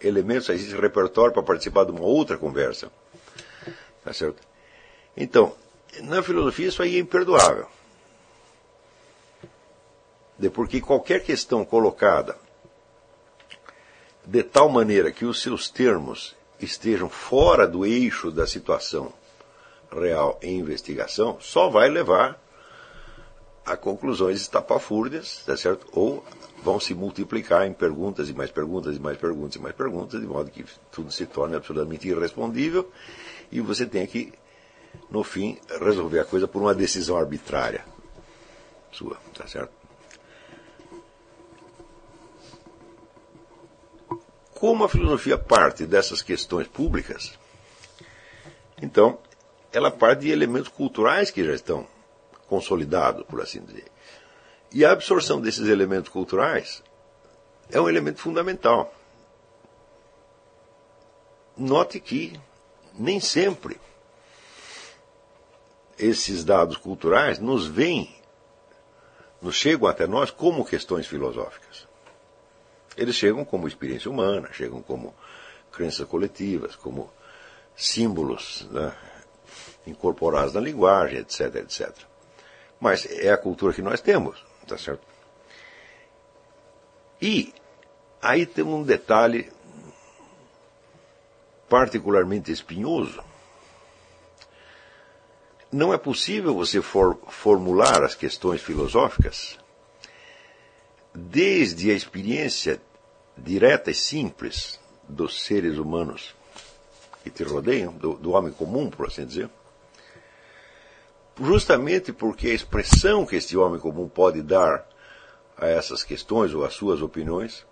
elementos, só existe repertório para participar de uma outra conversa. Tá certo? Então, na filosofia isso aí é imperdoável. De porque qualquer questão colocada de tal maneira que os seus termos estejam fora do eixo da situação real em investigação, só vai levar a conclusões estapafúrdias, tá certo? Ou vão se multiplicar em perguntas e mais perguntas e mais perguntas e mais perguntas, de modo que tudo se torne absolutamente irrespondível e você tem que, no fim, resolver a coisa por uma decisão arbitrária sua, tá certo? Como a filosofia parte dessas questões públicas, então ela parte de elementos culturais que já estão consolidados, por assim dizer. E a absorção desses elementos culturais é um elemento fundamental. Note que nem sempre esses dados culturais nos vêm, nos chegam até nós como questões filosóficas. Eles chegam como experiência humana, chegam como crenças coletivas, como símbolos né, incorporados na linguagem, etc, etc. Mas é a cultura que nós temos, tá certo? E aí tem um detalhe particularmente espinhoso. Não é possível você for, formular as questões filosóficas desde a experiência direta e simples dos seres humanos que te rodeiam, do, do homem comum, por assim dizer, justamente porque a expressão que este homem comum pode dar a essas questões ou às suas opiniões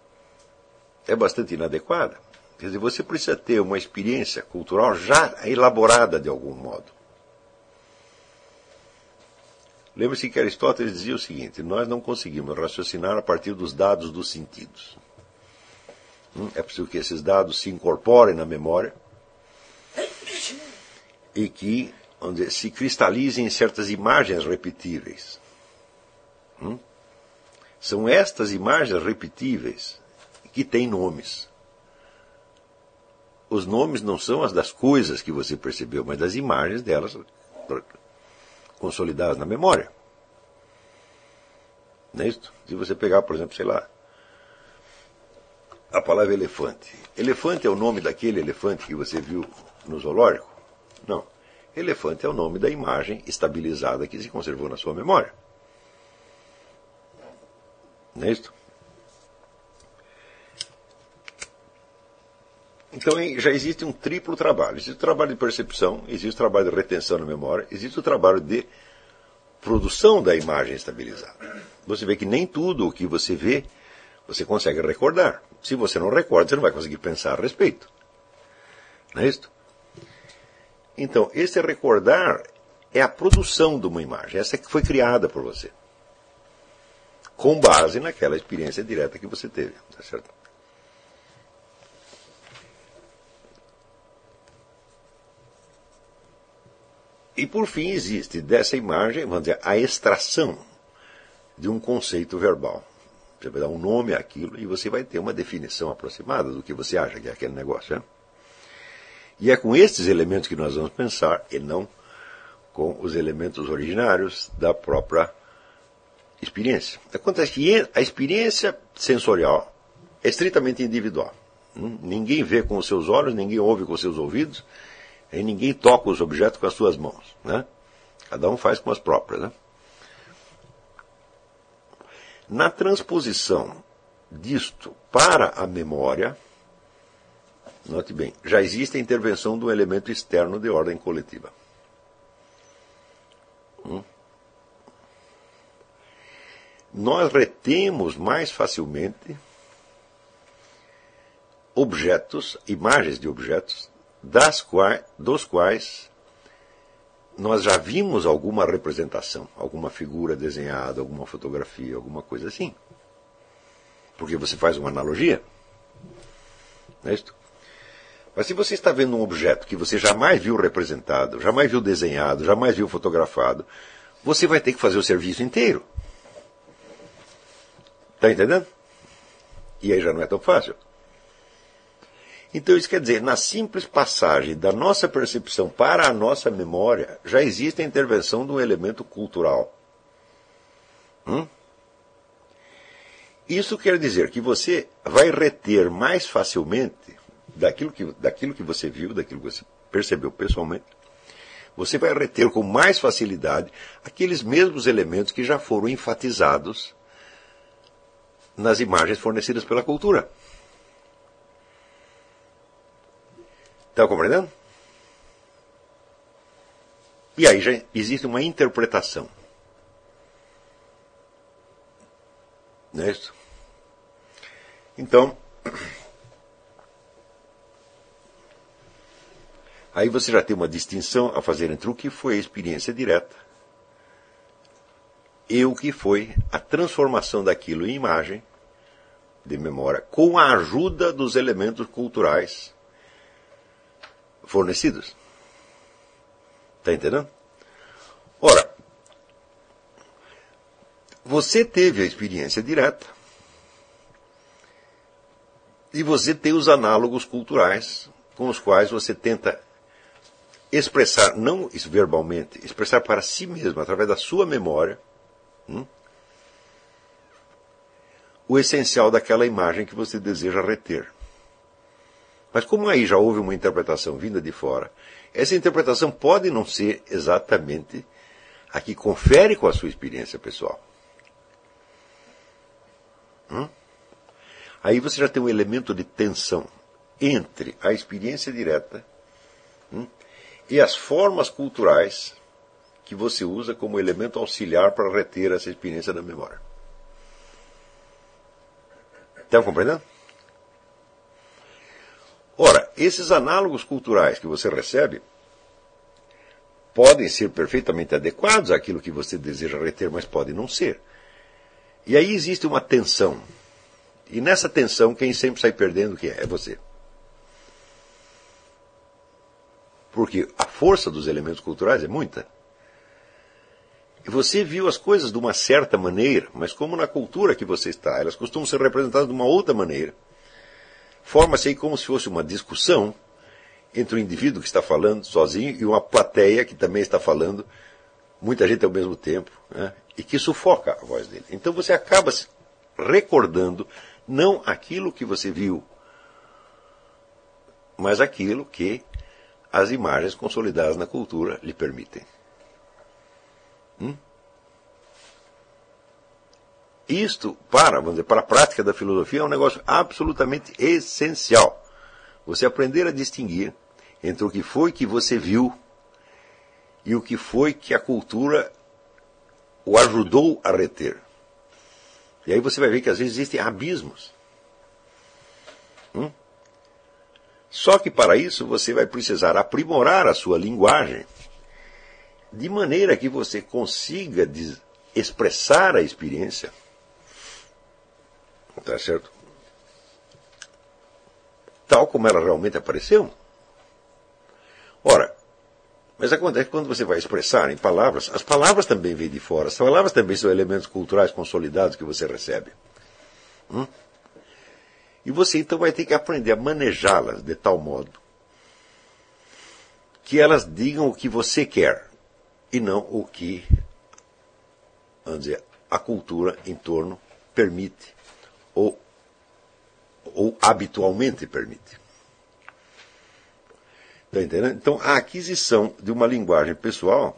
é bastante inadequada. Quer dizer, você precisa ter uma experiência cultural já elaborada de algum modo. Lembre-se que Aristóteles dizia o seguinte: nós não conseguimos raciocinar a partir dos dados dos sentidos. Hum, é preciso que esses dados se incorporem na memória e que dizer, se cristalizem em certas imagens repetíveis. Hum? São estas imagens repetíveis que têm nomes. Os nomes não são as das coisas que você percebeu, mas das imagens delas consolidadas na memória. Não é isso? Se você pegar, por exemplo, sei lá, a palavra elefante. Elefante é o nome daquele elefante que você viu no zoológico? Não. Elefante é o nome da imagem estabilizada que se conservou na sua memória. Não é isso? Então já existe um triplo trabalho. Existe o trabalho de percepção, existe o trabalho de retenção na memória, existe o trabalho de produção da imagem estabilizada. Você vê que nem tudo o que você vê você consegue recordar. Se você não recorda, você não vai conseguir pensar a respeito. Não é isso? Então, esse recordar é a produção de uma imagem. Essa que foi criada por você. Com base naquela experiência direta que você teve. Tá certo? E por fim existe dessa imagem, vamos dizer, a extração de um conceito verbal. Você vai dar um nome àquilo e você vai ter uma definição aproximada do que você acha que é aquele negócio. Né? E é com estes elementos que nós vamos pensar, e não com os elementos originários da própria experiência. Acontece que a experiência sensorial é estritamente individual. Hum? Ninguém vê com os seus olhos, ninguém ouve com os seus ouvidos, e ninguém toca os objetos com as suas mãos. Né? Cada um faz com as próprias. Né? Na transposição disto para a memória, note bem, já existe a intervenção de um elemento externo de ordem coletiva. Hum? Nós retemos mais facilmente objetos, imagens de objetos, das quais, dos quais nós já vimos alguma representação, alguma figura desenhada, alguma fotografia, alguma coisa assim. Porque você faz uma analogia. Não é isto? Mas se você está vendo um objeto que você jamais viu representado, jamais viu desenhado, jamais viu fotografado, você vai ter que fazer o serviço inteiro. Está entendendo? E aí já não é tão fácil. Então isso quer dizer, na simples passagem da nossa percepção para a nossa memória, já existe a intervenção de um elemento cultural. Hum? Isso quer dizer que você vai reter mais facilmente daquilo que, daquilo que você viu, daquilo que você percebeu pessoalmente, você vai reter com mais facilidade aqueles mesmos elementos que já foram enfatizados nas imagens fornecidas pela cultura. Está compreendendo? E aí já existe uma interpretação. Não é isso? Então, aí você já tem uma distinção a fazer entre o que foi a experiência direta e o que foi a transformação daquilo em imagem de memória com a ajuda dos elementos culturais fornecidos. Está entendendo? Ora, você teve a experiência direta e você tem os análogos culturais com os quais você tenta expressar, não verbalmente, expressar para si mesmo, através da sua memória, hum, o essencial daquela imagem que você deseja reter. Mas como aí já houve uma interpretação vinda de fora, essa interpretação pode não ser exatamente a que confere com a sua experiência pessoal. Hum? Aí você já tem um elemento de tensão entre a experiência direta hum, e as formas culturais que você usa como elemento auxiliar para reter essa experiência na memória. Estão compreendendo? Ora, esses análogos culturais que você recebe podem ser perfeitamente adequados àquilo que você deseja reter, mas podem não ser. E aí existe uma tensão. E nessa tensão, quem sempre sai perdendo é? É você. Porque a força dos elementos culturais é muita. E você viu as coisas de uma certa maneira, mas como na cultura que você está, elas costumam ser representadas de uma outra maneira. Forma-se aí como se fosse uma discussão entre o indivíduo que está falando sozinho e uma plateia que também está falando, muita gente ao mesmo tempo, né, e que sufoca a voz dele. Então você acaba recordando não aquilo que você viu, mas aquilo que as imagens consolidadas na cultura lhe permitem. Hum? Isto, para, vamos dizer, para a prática da filosofia, é um negócio absolutamente essencial. Você aprender a distinguir entre o que foi que você viu e o que foi que a cultura o ajudou a reter. E aí você vai ver que às vezes existem abismos. Hum? Só que para isso você vai precisar aprimorar a sua linguagem de maneira que você consiga expressar a experiência Tá certo? Tal como ela realmente apareceu. Ora, mas acontece que quando você vai expressar em palavras, as palavras também vêm de fora. As palavras também são elementos culturais consolidados que você recebe. Hum? E você então vai ter que aprender a manejá-las de tal modo que elas digam o que você quer e não o que, vamos dizer, a cultura em torno permite ou, ou habitualmente permite. Está entendendo? Então, a aquisição de uma linguagem pessoal,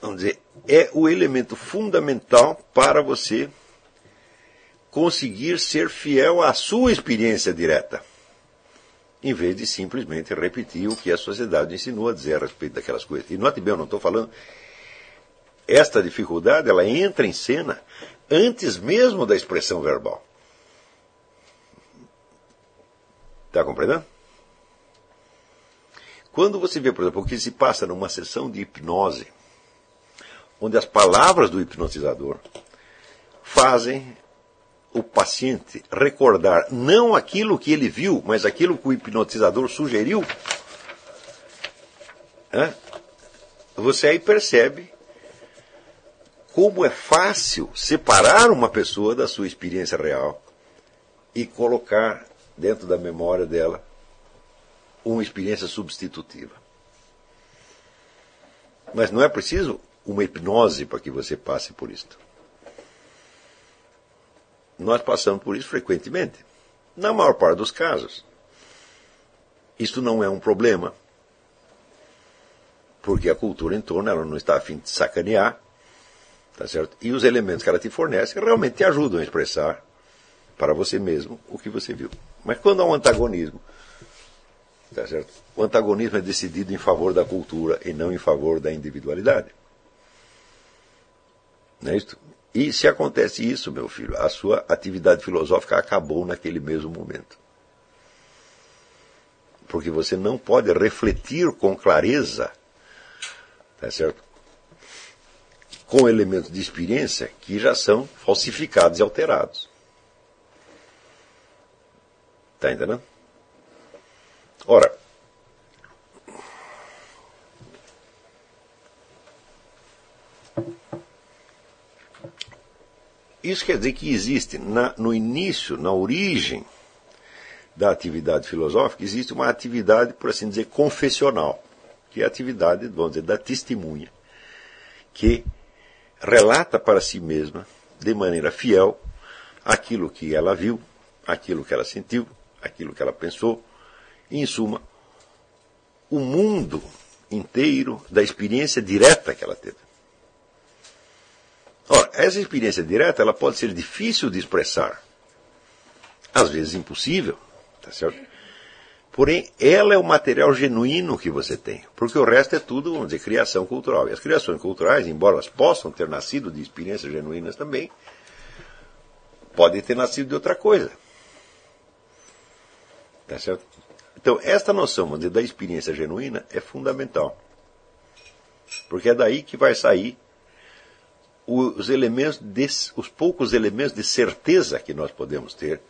vamos dizer, é o elemento fundamental para você conseguir ser fiel à sua experiência direta, em vez de simplesmente repetir o que a sociedade ensinou a dizer a respeito daquelas coisas. E note bem, eu não estou falando. Esta dificuldade, ela entra em cena antes mesmo da expressão verbal. Está compreendendo? Quando você vê, por exemplo, o que se passa numa sessão de hipnose, onde as palavras do hipnotizador fazem o paciente recordar não aquilo que ele viu, mas aquilo que o hipnotizador sugeriu, você aí percebe como é fácil separar uma pessoa da sua experiência real e colocar dentro da memória dela uma experiência substitutiva. Mas não é preciso uma hipnose para que você passe por isto. Nós passamos por isso frequentemente. Na maior parte dos casos, isto não é um problema, porque a cultura em torno ela não está a fim de sacanear, tá certo? E os elementos que ela te fornece realmente te ajudam a expressar para você mesmo o que você viu. Mas quando há um antagonismo, tá certo? O antagonismo é decidido em favor da cultura e não em favor da individualidade. Não é isso? E se acontece isso, meu filho, a sua atividade filosófica acabou naquele mesmo momento. Porque você não pode refletir com clareza, tá certo? Com elementos de experiência que já são falsificados e alterados. Está entendendo? Ora, Isso quer dizer que existe na, no início, na origem da atividade filosófica, existe uma atividade, por assim dizer, confessional, que é a atividade, vamos dizer, da testemunha, que relata para si mesma, de maneira fiel, aquilo que ela viu, aquilo que ela sentiu, aquilo que ela pensou, e, em suma, o mundo inteiro da experiência direta que ela teve. Ora, essa experiência direta ela pode ser difícil de expressar, às vezes impossível, tá certo? Porém, ela é o material genuíno que você tem, porque o resto é tudo, vamos dizer, criação cultural. E as criações culturais, embora elas possam ter nascido de experiências genuínas também, podem ter nascido de outra coisa. Tá certo? Então, esta noção vamos dizer, da experiência genuína é fundamental. Porque é daí que vai sair os elementos, de, os poucos elementos de certeza que nós podemos ter.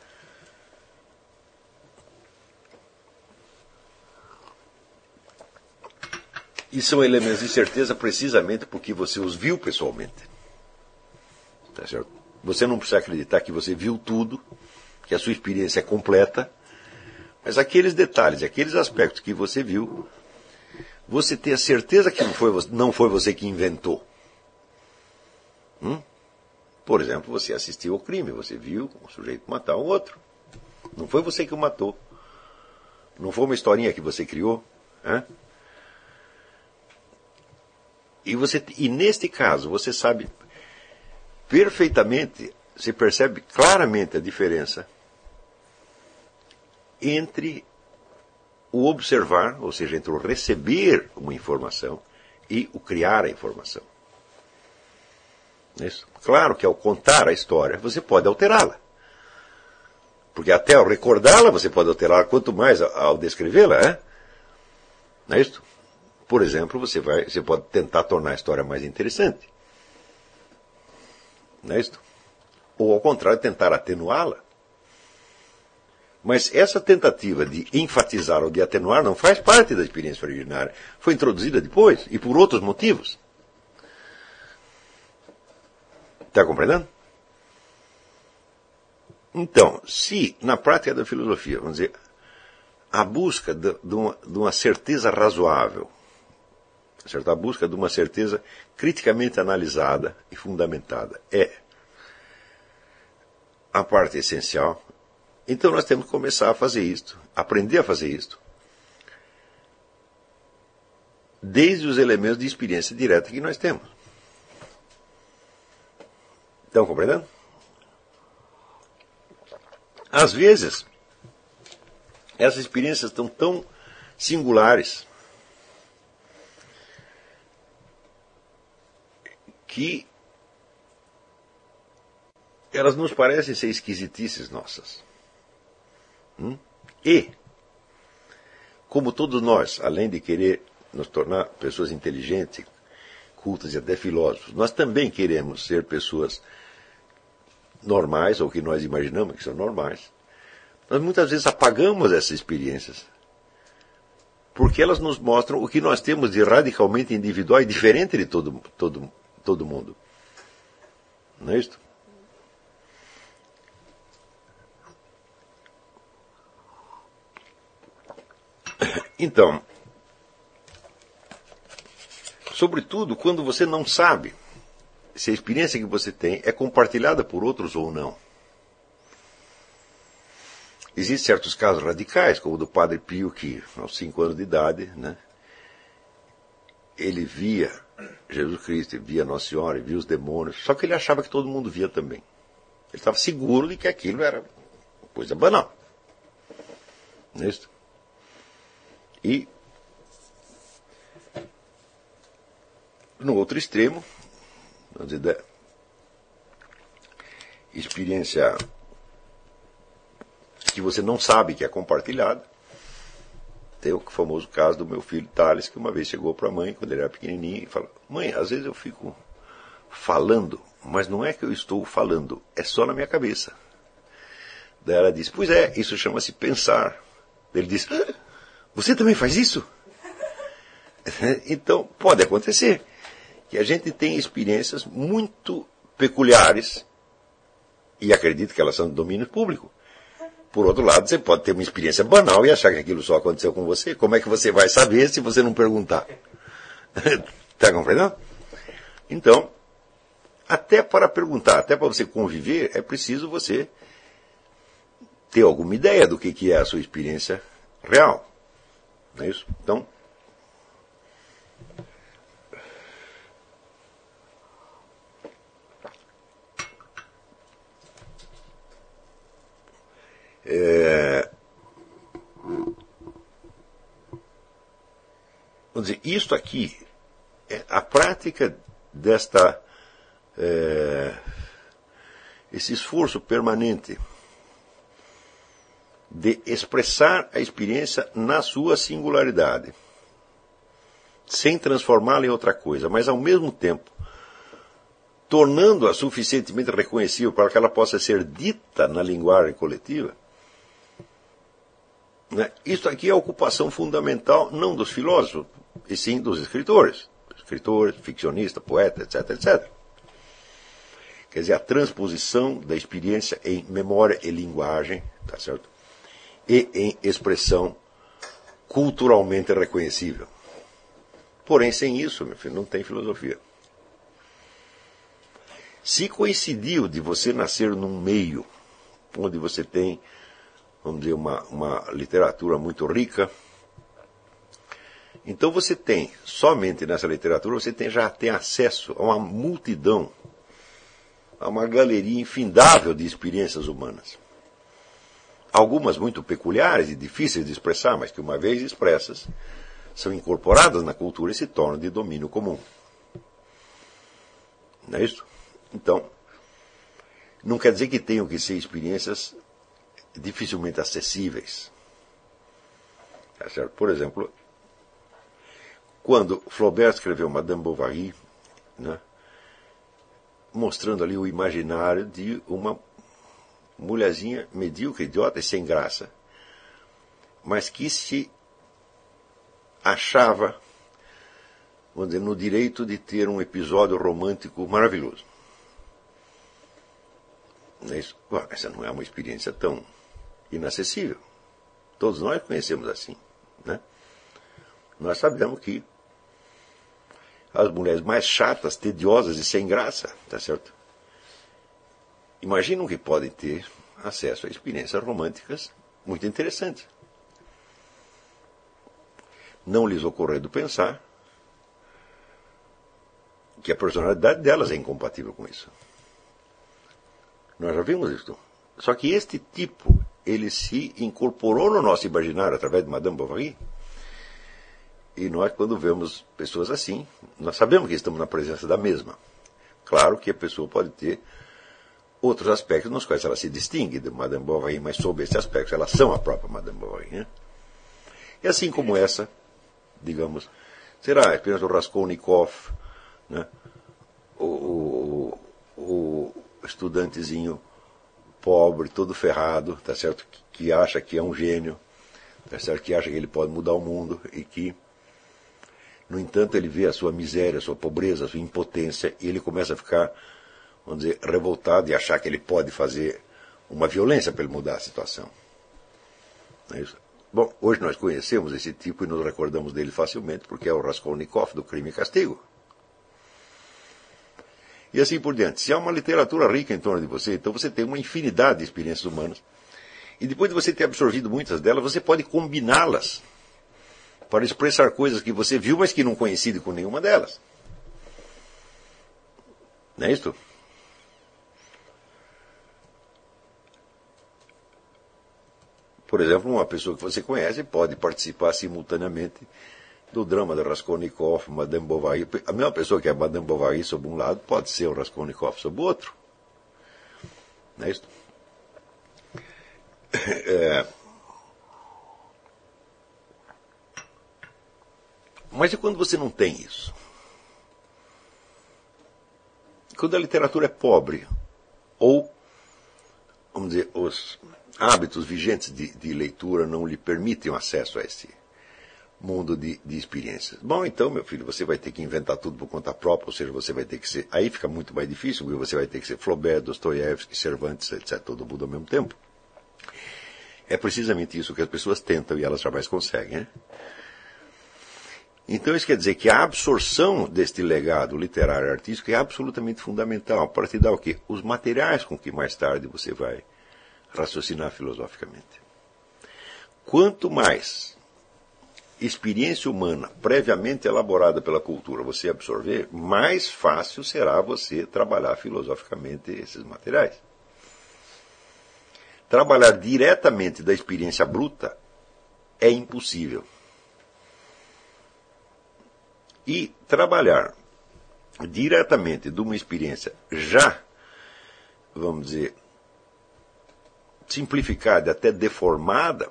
E são elementos de certeza precisamente porque você os viu pessoalmente. Tá certo? Você não precisa acreditar que você viu tudo, que a sua experiência é completa, mas aqueles detalhes, aqueles aspectos que você viu, você tem a certeza que não foi, não foi você que inventou. Hum? Por exemplo, você assistiu ao crime, você viu um sujeito matar um outro. Não foi você que o matou. Não foi uma historinha que você criou. Hein? E, você, e neste caso, você sabe perfeitamente, você percebe claramente a diferença entre o observar, ou seja, entre o receber uma informação e o criar a informação. Isso. Claro que ao contar a história, você pode alterá-la. Porque até ao recordá-la, você pode alterá-la, quanto mais ao descrevê-la, é? Não é isso? Por exemplo, você, vai, você pode tentar tornar a história mais interessante. Não é isso? Ou ao contrário, tentar atenuá-la. Mas essa tentativa de enfatizar ou de atenuar não faz parte da experiência originária. Foi introduzida depois e por outros motivos. Está compreendendo? Então, se na prática da filosofia, vamos dizer, a busca de, de, uma, de uma, certeza razoável, certo? a busca de uma certeza criticamente analisada e fundamentada é a parte essencial, então nós temos que começar a fazer isto, aprender a fazer isto, desde os elementos de experiência direta que nós temos. Estão compreendendo? Às vezes, essas experiências estão tão singulares que elas nos parecem ser esquisitices nossas. Hum? E, como todos nós, além de querer nos tornar pessoas inteligentes, cultas e até filósofos, nós também queremos ser pessoas normais, ou que nós imaginamos que são normais, nós muitas vezes apagamos essas experiências porque elas nos mostram o que nós temos de radicalmente individual e diferente de todo, todo, todo mundo. Não é isto? Então, sobretudo quando você não sabe se a experiência que você tem é compartilhada por outros ou não. Existem certos casos radicais, como o do Padre Pio, que aos cinco anos de idade, né, ele via Jesus Cristo, via Nossa Senhora, via os demônios, só que ele achava que todo mundo via também. Ele estava seguro de que aquilo era coisa banal. Não é isso? E no outro extremo, vamos dizer, experiência que você não sabe que é compartilhada. Tem o famoso caso do meu filho Thales, que uma vez chegou para a mãe, quando ele era pequenininho, e falou: Mãe, às vezes eu fico falando, mas não é que eu estou falando, é só na minha cabeça. Daí ela disse: Pois é, isso chama-se pensar. Ele disse: você também faz isso? *laughs* Então, pode acontecer que a gente tem experiências muito peculiares e acredito que elas são de domínio público. Por outro lado, você pode ter uma experiência banal e achar que aquilo só aconteceu com você. Como é que você vai saber se você não perguntar? Está *laughs* compreendendo? Então, até para perguntar, até para você conviver, é preciso você ter alguma ideia do que, é a sua experiência real. Não é isso? Então. É, vamos dizer, isto aqui, é a prática desta. É, esse esforço permanente de expressar a experiência na sua singularidade, sem transformá-la em outra coisa, mas ao mesmo tempo tornando-a suficientemente reconhecível para que ela possa ser dita na linguagem coletiva. Né? Isso aqui é a ocupação fundamental não dos filósofos, e sim dos escritores. Escritores, ficcionistas, poetas, etc, etc. Quer dizer, a transposição da experiência em memória e linguagem, tá certo? e em expressão culturalmente reconhecível. Porém, sem isso, meu filho, não tem filosofia. Se coincidiu de você nascer num meio onde você tem, vamos dizer, uma, uma literatura muito rica, então você tem, somente nessa literatura, você tem, já tem acesso a uma multidão, a uma galeria infindável de experiências humanas algumas muito peculiares e difíceis de expressar, mas que uma vez expressas, são incorporadas na cultura e se tornam de domínio comum. Não é isso? Então, não quer dizer que tenham que ser experiências dificilmente acessíveis. Tá? Por exemplo, quando Flaubert escreveu Madame Bovary, né, mostrando ali o imaginário de uma mulherzinha medíocre, idiota e sem graça, mas que se achava dizer, no direito de ter um episódio romântico maravilhoso. É isso, essa não é uma experiência tão inacessível. Todos nós conhecemos assim. Né? Nós sabemos que as mulheres mais chatas, tediosas e sem graça, tá certo? imaginam que podem ter acesso a experiências românticas muito interessantes. Não lhes ocorrendo pensar que a personalidade delas é incompatível com isso. Nós já vimos isso. Só que este tipo, ele se incorporou no nosso imaginário através de Madame Bovary. E nós, quando vemos pessoas assim, nós sabemos que estamos na presença da mesma. Claro que a pessoa pode ter outros aspectos nos quais ela se distingue de Madame Bovary, mas sob esse aspecto elas são a própria Madame Bovary. Né? E assim como essa, digamos, será a experiência do Raskolnikov, né? o, o, o estudantezinho pobre, todo ferrado, tá certo? Que, acha que é um gênio, tá certo? que acha que ele pode mudar o mundo e que, no entanto, ele vê a sua miséria, a sua pobreza, a sua impotência e ele começa a ficar, vamos dizer, revoltado e achar que ele pode fazer uma violência para ele mudar a situação. É isso? Bom, hoje nós conhecemos esse tipo e nos recordamos dele facilmente porque é o Raskolnikov do Crime e Castigo. E assim por diante. Se há uma literatura rica em torno de você, então você tem uma infinidade de experiências humanas. E depois de você ter absorvido muitas delas, você pode combiná-las para expressar coisas que você viu, mas que não coincide com nenhuma delas. Não é isto? Por exemplo, uma pessoa que você conhece pode participar simultaneamente do drama de Raskolnikov, Madame Bovary. A mesma pessoa que é Madame Bovary sob um lado pode ser o Raskolnikov sob o outro. Não é isso? *coughs* É... Mas e quando você não tem isso? Quando a literatura é pobre, ou, vamos dizer, os hábitos vigentes de, de leitura não lhe permitem acesso a esse mundo de, de experiências. Bom, então, meu filho, você vai ter que inventar tudo por conta própria, ou seja, você vai ter que ser. Aí fica muito mais difícil, porque você vai ter que ser Flaubert, Dostoiévski, Cervantes, etc., todo mundo ao mesmo tempo. É precisamente isso que as pessoas tentam e elas jamais conseguem. Né? Então isso quer dizer que a absorção deste legado literário e artístico é absolutamente fundamental para te dar o quê? Os materiais com que mais tarde você vai raciocinar filosoficamente. Quanto mais experiência humana previamente elaborada pela cultura você absorver, mais fácil será você trabalhar filosoficamente esses materiais. Trabalhar diretamente da experiência bruta é impossível. E trabalhar diretamente de uma experiência já, vamos dizer, simplificada, até deformada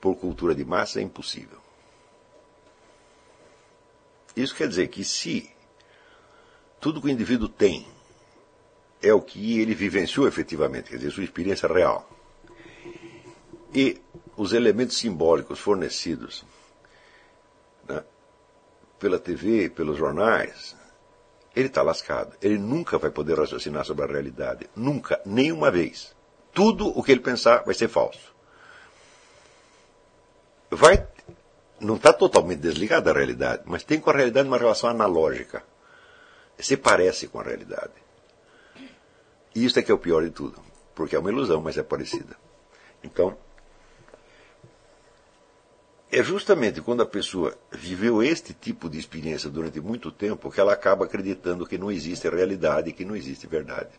por cultura de massa é impossível. Isso quer dizer que se tudo que o indivíduo tem é o que ele vivenciou efetivamente, quer dizer, sua experiência real, e os elementos simbólicos fornecidos né, pela TV, pelos jornais, ele está lascado. Ele nunca vai poder raciocinar sobre a realidade. Nunca, nenhuma vez tudo o que ele pensar vai ser falso. Vai, não está totalmente desligado da realidade, mas tem com a realidade uma relação analógica. Se parece com a realidade. E isso é que é o pior de tudo, porque é uma ilusão, mas é parecida. Então, é justamente quando a pessoa viveu este tipo de experiência durante muito tempo que ela acaba acreditando que não existe realidade que não existe verdade.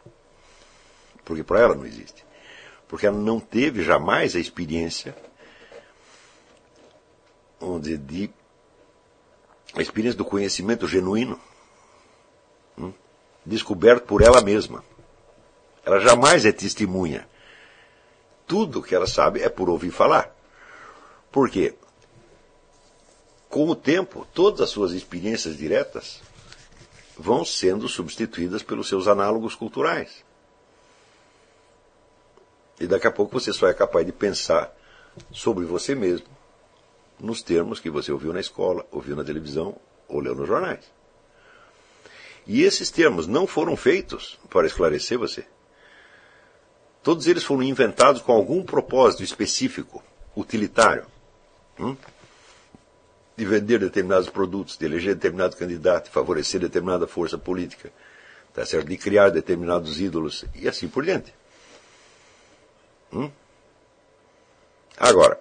Porque para ela não existe porque ela não teve jamais a experiência onde de a experiência do conhecimento genuíno hum, descoberto por ela mesma. Ela jamais é testemunha. Tudo que ela sabe é por ouvir falar. Por quê? Com o tempo, todas as suas experiências diretas vão sendo substituídas pelos seus análogos culturais. E daqui a pouco você só é capaz de pensar sobre você mesmo nos termos que você ouviu na escola, ouviu na televisão ou leu nos jornais. E esses termos não foram feitos para esclarecer você. Todos eles foram inventados com algum propósito específico, utilitário. Hum? De vender determinados produtos, de eleger determinado candidato, de favorecer determinada força política, tá certo? de criar determinados ídolos e assim por diante. Hum? Agora,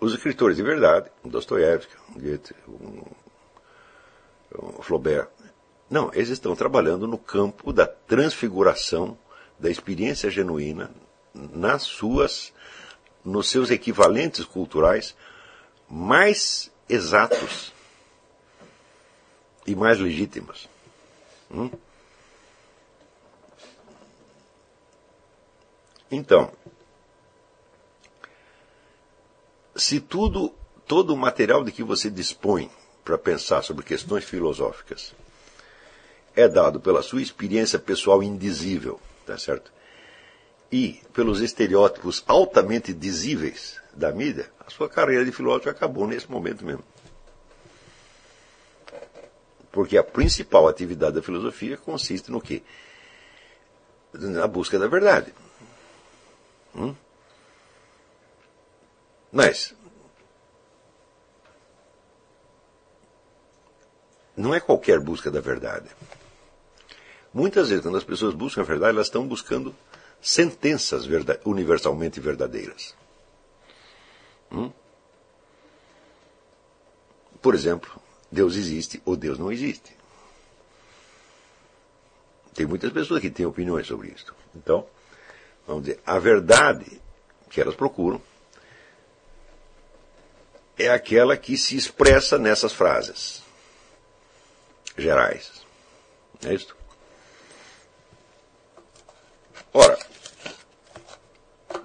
os escritores de verdade, Dostoiévski, Goethe, um, um Flaubert, não, eles estão trabalhando no campo da transfiguração da experiência genuína nas suas, nos seus equivalentes culturais mais exatos e mais legítimos. Hum? Então, se tudo, todo o material de que você dispõe para pensar sobre questões filosóficas é dado pela sua experiência pessoal indizível, tá certo? e pelos estereótipos altamente dizíveis da mídia, a sua carreira de filósofo acabou nesse momento mesmo. Porque a principal atividade da filosofia consiste no quê? Na busca da verdade. Hum? Mas não é qualquer busca da verdade. Muitas vezes, quando as pessoas buscam a verdade, elas estão buscando sentenças universalmente verdadeiras. Hum? Por exemplo, Deus existe ou Deus não existe. Tem muitas pessoas que têm opiniões sobre isso. Então, vamos dizer, a verdade que elas procuram é aquela que se expressa nessas frases gerais. É isso? Ora,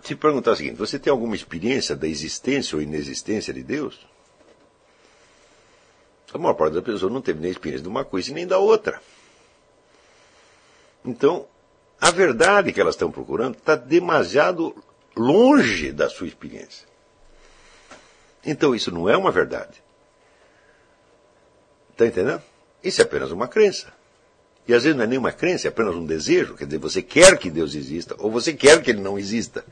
se perguntar o seguinte: você tem alguma experiência da existência ou inexistência de Deus? A maior parte das pessoas não teve nem experiência de uma coisa e nem da outra. Então, a verdade que elas estão procurando está demasiado longe da sua experiência. Então, isso não é uma verdade. Está entendendo? Isso é apenas uma crença. E às vezes não é nem uma crença, é apenas um desejo. Quer dizer, você quer que Deus exista, ou você quer que ele não exista.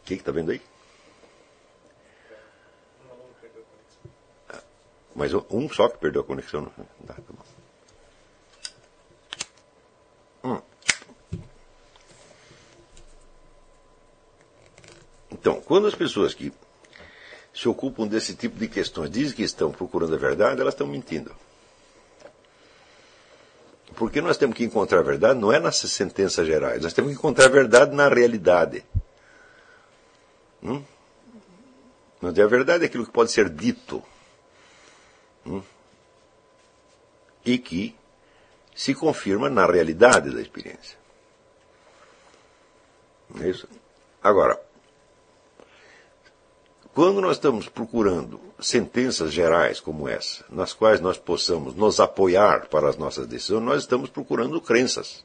O que está vendo aí? Ah, mas um só que perdeu a conexão. Não, tá hum. Então, quando as pessoas que se ocupam desse tipo de questões dizem que estão procurando a verdade, elas estão mentindo. Porque nós temos que encontrar a verdade não é nas sentenças gerais, nós temos que encontrar a verdade na realidade. Hum? Mas a verdade é aquilo que pode ser dito. Hum? E que se confirma na realidade da experiência. É isso? Agora, quando nós estamos procurando sentenças gerais como essa, nas quais nós possamos nos apoiar para as nossas decisões, nós estamos procurando crenças.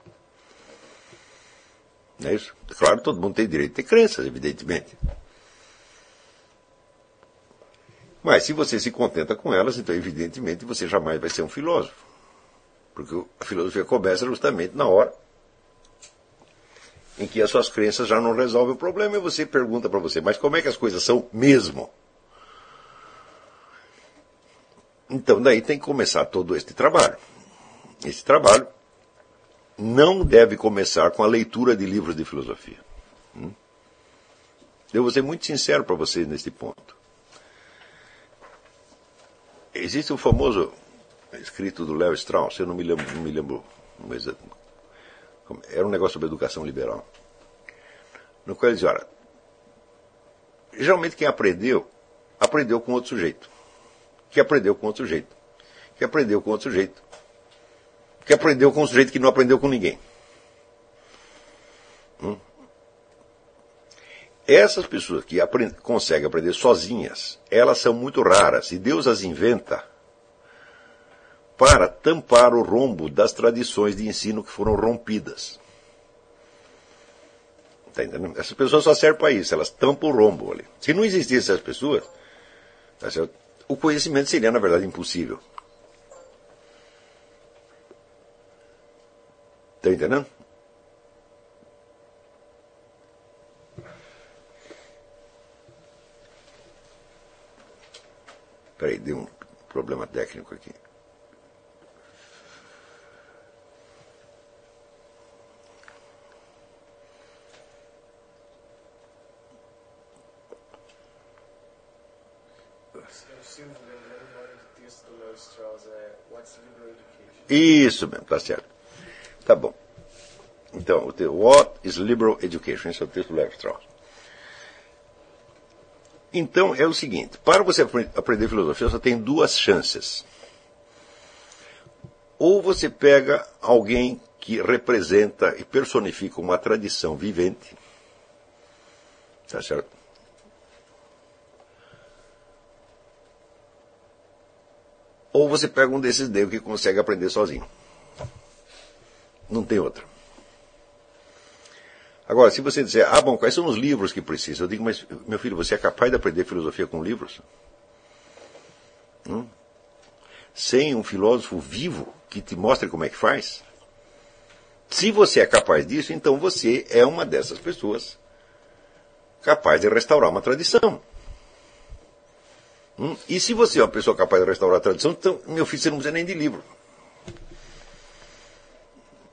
Não é isso? Claro, todo mundo tem direito a ter crenças, evidentemente. Mas se você se contenta com elas, então evidentemente você jamais vai ser um filósofo. Porque a filosofia começa justamente na hora em que as suas crenças já não resolvem o problema e você pergunta para você, mas como é que as coisas são mesmo? Então daí tem que começar todo este trabalho. Esse trabalho não deve começar com a leitura de livros de filosofia. Hum? Eu vou ser muito sincero para vocês neste ponto. Existe o famoso escrito do Léo Strauss, eu não me lembro, não me lembro era um negócio sobre educação liberal. No qual ele dizia, olha, geralmente quem aprendeu, aprendeu com outro sujeito. Que aprendeu com outro sujeito. Que aprendeu com outro sujeito. Que aprendeu com um sujeito que não aprendeu com ninguém. Hum? Essas pessoas que aprend conseguem aprender sozinhas, elas são muito raras e Deus as inventa para tampar o rombo das tradições de ensino que foram rompidas. Tá entendendo? Essas pessoas só servem para isso, elas tampam o rombo ali. Se não existissem essas pessoas, tá o conhecimento seria, na verdade, impossível. Está entendendo? Peraí, deu um problema técnico aqui. Isso mesmo, tá certo. Tá bom. Então, o texto, What is Liberal Education? Esse é o texto do Levi Strauss. Então, é o seguinte: para você aprender filosofia, só tem duas chances. Ou você pega alguém que representa e personifica uma tradição vivente, tá certo? Ou você pega um desses negros que consegue aprender sozinho. Não tem outra. Agora, se você disser, ah, bom, quais são os livros que precisa? Eu digo, mas, meu filho, você é capaz de aprender filosofia com livros? Hum? Sem um filósofo vivo que te mostre como é que faz? Se você é capaz disso, então você é uma dessas pessoas capaz de restaurar uma tradição. Hum? E se você é uma pessoa capaz de restaurar a tradição, então, meu filho, você não precisa nem de livro.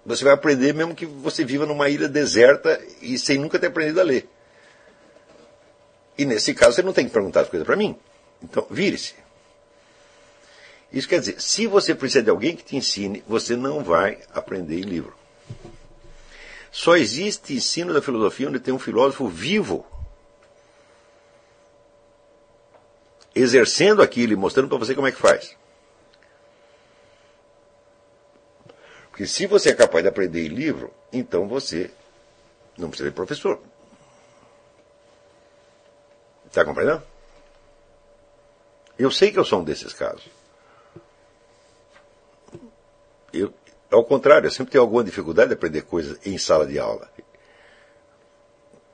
Você vai aprender mesmo que você viva numa ilha deserta e sem nunca ter aprendido a ler. E nesse caso você não tem que perguntar as coisas para mim. Então, vire-se. Isso quer dizer, se você precisa de alguém que te ensine, você não vai aprender em livro. Só existe ensino da filosofia onde tem um filósofo vivo exercendo aquilo e mostrando para você como é que faz. Porque se você é capaz de aprender em livro, então você não precisa de professor. Está compreendendo? Eu sei que eu sou um desses casos. Eu, ao contrário, eu sempre tenho alguma dificuldade de aprender coisas em sala de aula.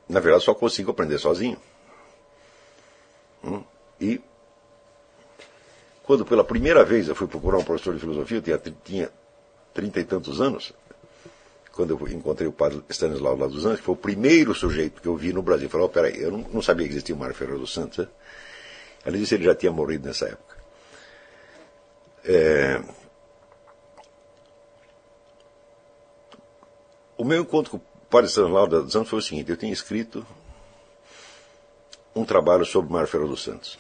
Na verdade, só consigo aprender sozinho. Hum? E quando pela primeira vez eu fui procurar um professor de filosofia, eu tinha, tinha trinta e tantos anos, quando eu encontrei o padre Stanislau lá dos Anjos, que foi o primeiro sujeito que eu vi no Brasil. Falou, oh, peraí, eu não, não, sabia que existia o Mário Ferreira dos Santos. Né? Além disso, ele já tinha morrido nessa época. É... O meu encontro com o padre Stanislau dos Anjos foi o seguinte, eu tinha escrito um trabalho sobre o Mário Ferreira dos Santos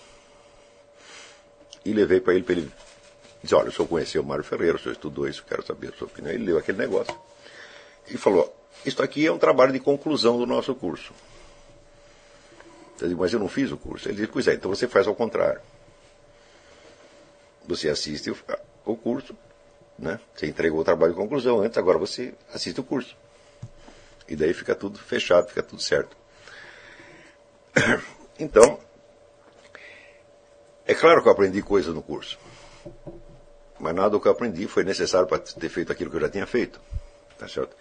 e levei para ele para ele dizer, olha, o senhor conheceu o Mário Ferreira, o senhor estudou isso, quero saber a sua opinião. Ele leu aquele negócio e falou, isto aqui é um trabalho de conclusão do nosso curso. Eu digo, mas eu não fiz o curso. Ele disse, pois é, então você faz ao contrário. Você assiste o curso, né? Você entregou o trabalho de conclusão antes, agora você assiste o curso. E daí fica tudo fechado, fica tudo certo. *coughs* Então, é claro que eu aprendi coisas no curso. Mas nada do que eu aprendi foi necessário para ter feito aquilo que eu já tinha feito. Tá certo?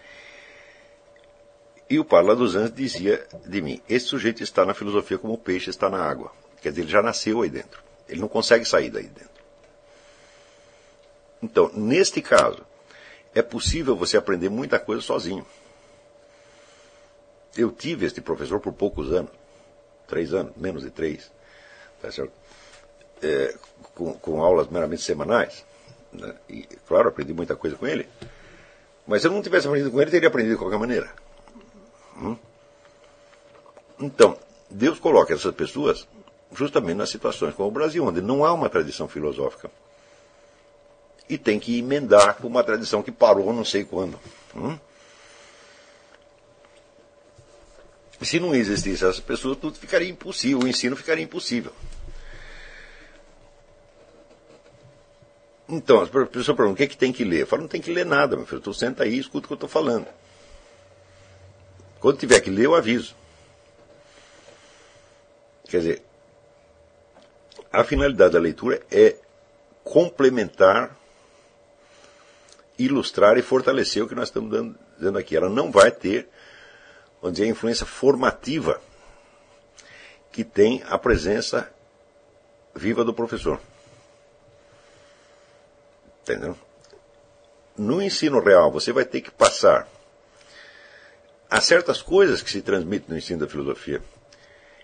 E o Parla dos Anjos dizia de mim: esse sujeito está na filosofia como o peixe está na água. Quer dizer, ele já nasceu aí dentro. Ele não consegue sair daí dentro. Então, neste caso, é possível você aprender muita coisa sozinho. Eu tive este professor por poucos anos. Três anos, menos de três. Tá certo? É, com, com, aulas meramente semanais. Né? E, claro, aprendi muita coisa com ele. Mas se eu não tivesse aprendido com ele, teria aprendido de qualquer maneira. Hum? Então, Deus coloca essas pessoas justamente nas situações como o Brasil, onde não há uma tradição filosófica. E tem que emendar com uma tradição que parou não sei quando. Hum? Se não existisse essas pessoas, tudo ficaria impossível, o ensino ficaria impossível. Então, as pessoas perguntam, o que, é que tem que ler? Eu falo, não tem que ler nada, meu filho. Tu senta aí e escuta o que eu estou falando. Quando tiver que ler, eu aviso. Quer dizer, a finalidade da leitura é complementar, ilustrar e fortalecer o que nós estamos dando, dando aqui. Ela não vai ter, vamos dizer, a influência formativa que tem a presença viva do professor. Entendeu? No ensino real, você vai ter que passar a certas coisas que se transmitem no ensino da filosofia,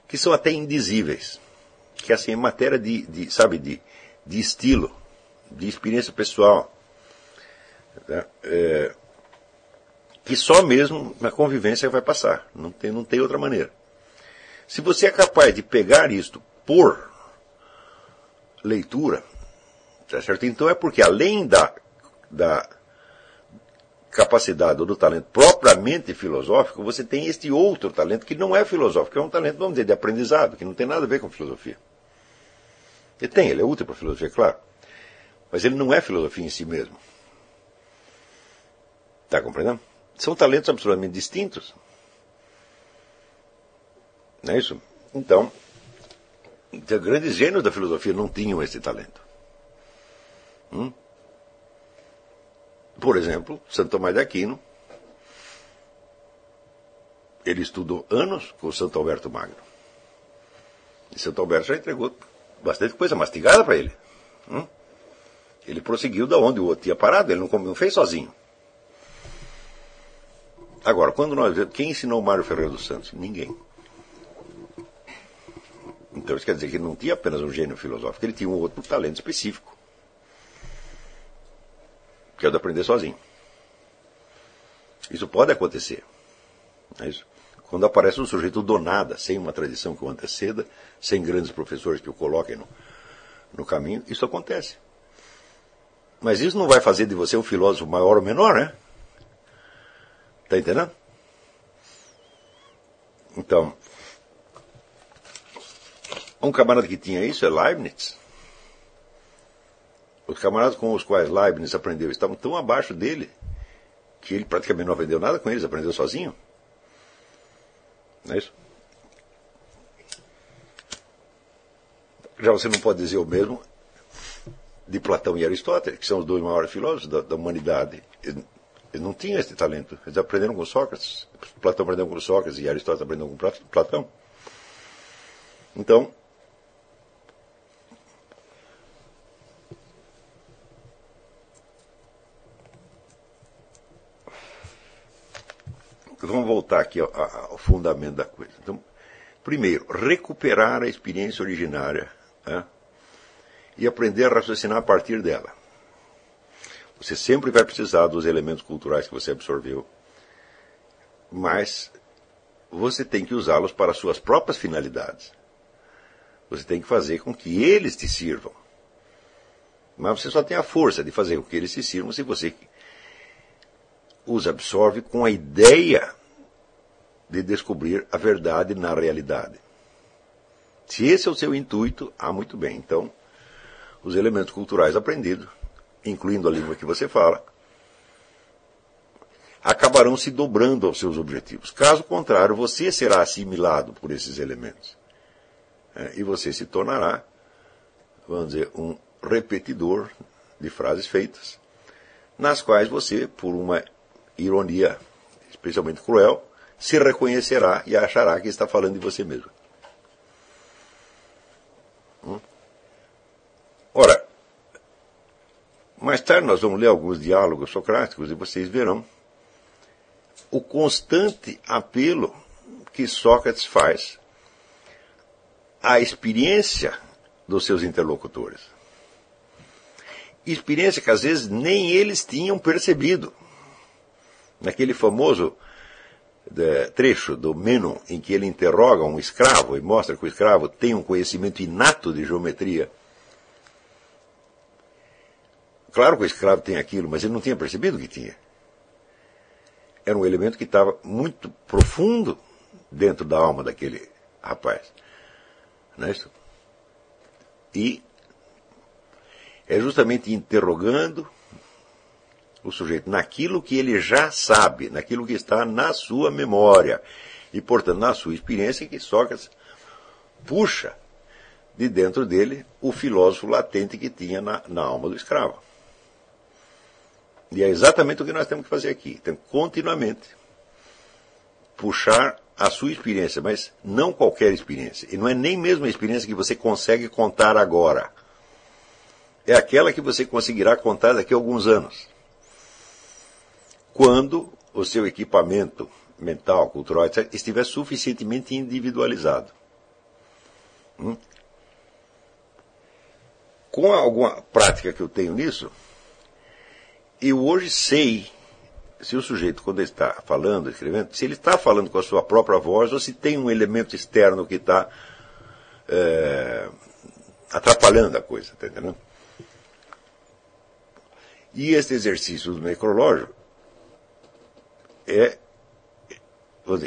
que são até indizíveis. Que assim, é matéria de, de sabe, de, de estilo, de experiência pessoal. Né? É, que só mesmo na convivência vai passar. Não tem, não tem outra maneira. Se você é capaz de pegar isto por leitura, Tá certo? Então é porque além da, da capacidade ou do talento propriamente filosófico, você tem este outro talento que não é filosófico, é um talento, vamos dizer, de aprendizado, que não tem nada a ver com filosofia. Ele tem, ele é útil para a filosofia, claro. Mas ele não é filosofia em si mesmo. Está compreendendo? São talentos absolutamente distintos. Não é isso? Então, então grandes gênios da filosofia não tinham esse talento. Hum? Por exemplo, Santo Tomás de Aquino ele estudou anos com Santo Alberto Magno. E Santo Alberto já entregou bastante coisa mastigada para ele. Hum? Ele prosseguiu da onde o outro tinha parado, ele não, não fez sozinho. Agora, quando nós vemos. Quem ensinou Mário Ferreira dos Santos? Ninguém. Então isso quer dizer que ele não tinha apenas um gênio filosófico, ele tinha um outro talento específico. Que é o de aprender sozinho. Isso pode acontecer. É. Quando aparece um sujeito do nada, sem uma tradição que o anteceda, sem grandes professores que o coloquem no, no caminho, isso acontece. Mas isso não vai fazer de você um filósofo maior ou menor, né? Está entendendo? Então, um camarada que tinha isso é Leibniz. Os camaradas com os quais Leibniz aprendeu estavam tão abaixo dele que ele praticamente não aprendeu nada com eles, aprendeu sozinho. Não é isso? Já você não pode dizer o mesmo de Platão e Aristóteles, que são os dois maiores filósofos da, da humanidade. Eles, eles não tinham esse talento. Eles aprenderam com Sócrates. Platão aprendeu com Sócrates e Aristóteles aprendeu com Platão. Então, vamos voltar aqui ao, ao, fundamento da coisa. Então, primeiro, recuperar a experiência originária né, e aprender a raciocinar a partir dela. Você sempre vai precisar dos elementos culturais que você absorveu, mas você tem que usá-los para suas próprias finalidades. Você tem que fazer com que eles te sirvam. Mas você só tem a força de fazer com que eles te sirvam se você os absorve com a ideia de descobrir a verdade na realidade. Se esse é o seu intuito, ah, muito bem. Então, os elementos culturais aprendidos, incluindo a língua que você fala, acabarão se dobrando aos seus objetivos. Caso contrário, você será assimilado por esses elementos. É, e você se tornará, vamos dizer, um repetidor de frases feitas, nas quais você, por uma ironia especialmente cruel, se reconhecerá e achará que está falando de você mesmo. Hum? Ora, mais tarde nós vamos ler alguns diálogos socráticos e vocês verão o constante apelo que Sócrates faz à experiência dos seus interlocutores. Experiência que às vezes nem eles tinham percebido naquele famoso trecho do Menon em que ele interroga um escravo e mostra que o escravo tem um conhecimento inato de geometria. Claro que o escravo tem aquilo, mas ele não tinha percebido que tinha. Era um elemento que estava muito profundo dentro da alma daquele rapaz. Não é isso? E é justamente interrogando o sujeito naquilo que ele já sabe, naquilo que está na sua memória e, portanto, na sua experiência, que Sócrates puxa de dentro dele o filósofo latente que tinha na, na alma do escravo. E é exatamente o que nós temos que fazer aqui. Temos continuamente puxar a sua experiência, mas não qualquer experiência. E não é nem mesmo a experiência que você consegue contar agora. É aquela que você conseguirá contar daqui a alguns anos quando o seu equipamento mental, cultural, etc., estiver suficientemente individualizado. Hum? Com alguma prática que eu tenho nisso, eu hoje sei se o sujeito, quando ele está falando, escrevendo, se ele está falando com a sua própria voz ou se tem um elemento externo que está é, atrapalhando a coisa, tá entendendo? E este exercício do necrológio é.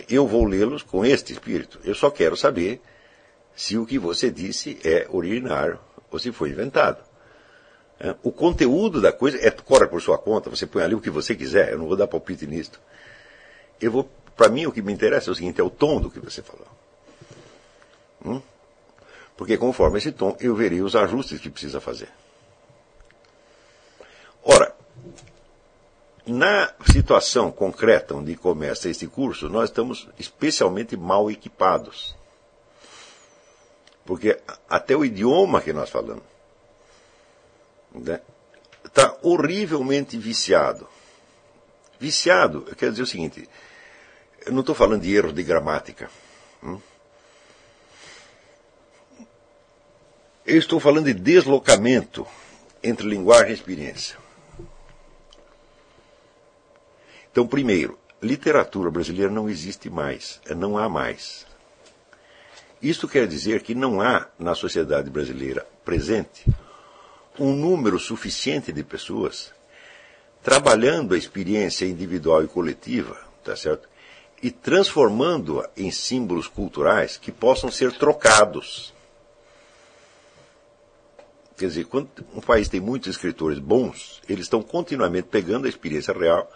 eu vou lê-los com este espírito. Eu só quero saber se o que você disse é originário ou se foi inventado. É, o conteúdo da coisa é, corre por sua conta, você põe ali o que você quiser, eu não vou dar palpite nisto. Eu vou, para mim o que me interessa é o seguinte, é o tom do que você falou. Hum? Porque conforme esse tom, eu verei os ajustes que precisa fazer. Ora, na situação concreta onde começa este curso, nós estamos especialmente mal equipados. Porque até o idioma que nós falamos está né, tá horrivelmente viciado. Viciado, quer dizer o seguinte, eu não estou falando de erro de gramática. Hum? Eu estou falando de deslocamento entre linguagem e experiência. Então, primeiro, literatura brasileira não existe mais, não há mais. Isso quer dizer que não há na sociedade brasileira presente um número suficiente de pessoas trabalhando a experiência individual e coletiva, tá certo? E transformando-a em símbolos culturais que possam ser trocados. Quer dizer, quando um país tem muitos escritores bons, eles estão continuamente pegando a experiência real,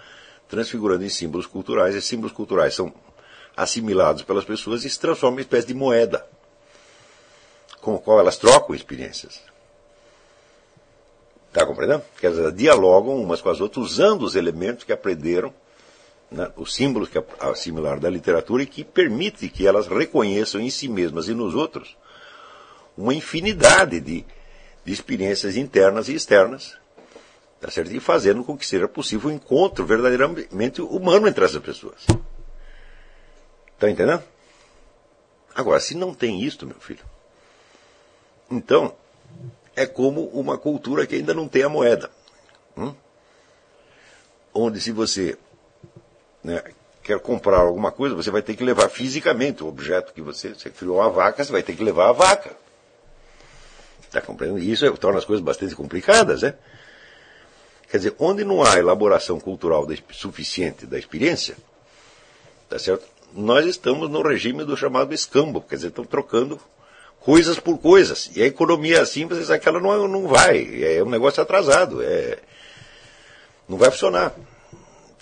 transfigurando em símbolos culturais. E símbolos culturais são assimilados pelas pessoas e se transformam em espécie de moeda com a qual elas trocam experiências. Está compreendendo? Quer dizer, dialogam umas com as outras usando os elementos que aprenderam, né, os símbolos que assimilaram da literatura e que permite que elas reconheçam em si mesmas e nos outros uma infinidade de, de experiências internas e externas, tá certo? e fazendo com que seja possível o um encontro verdadeiramente humano entre essas pessoas. Está entendendo? Agora, se não tem isto, meu filho, então é como uma cultura que ainda não tem a moeda. Hum? Onde se você né, quer comprar alguma coisa, você vai ter que levar fisicamente o objeto que você, você criou a vaca, você vai ter que levar a vaca. Está compreendendo? Isso é, torna as coisas bastante complicadas, né? Quer dizer, onde não há elaboração cultural suficiente da experiência, tá certo? nós estamos no regime do chamado escambo, quer dizer, estão trocando coisas por coisas. E a economia simples, aquela não, não vai, é um negócio atrasado, é, não vai funcionar.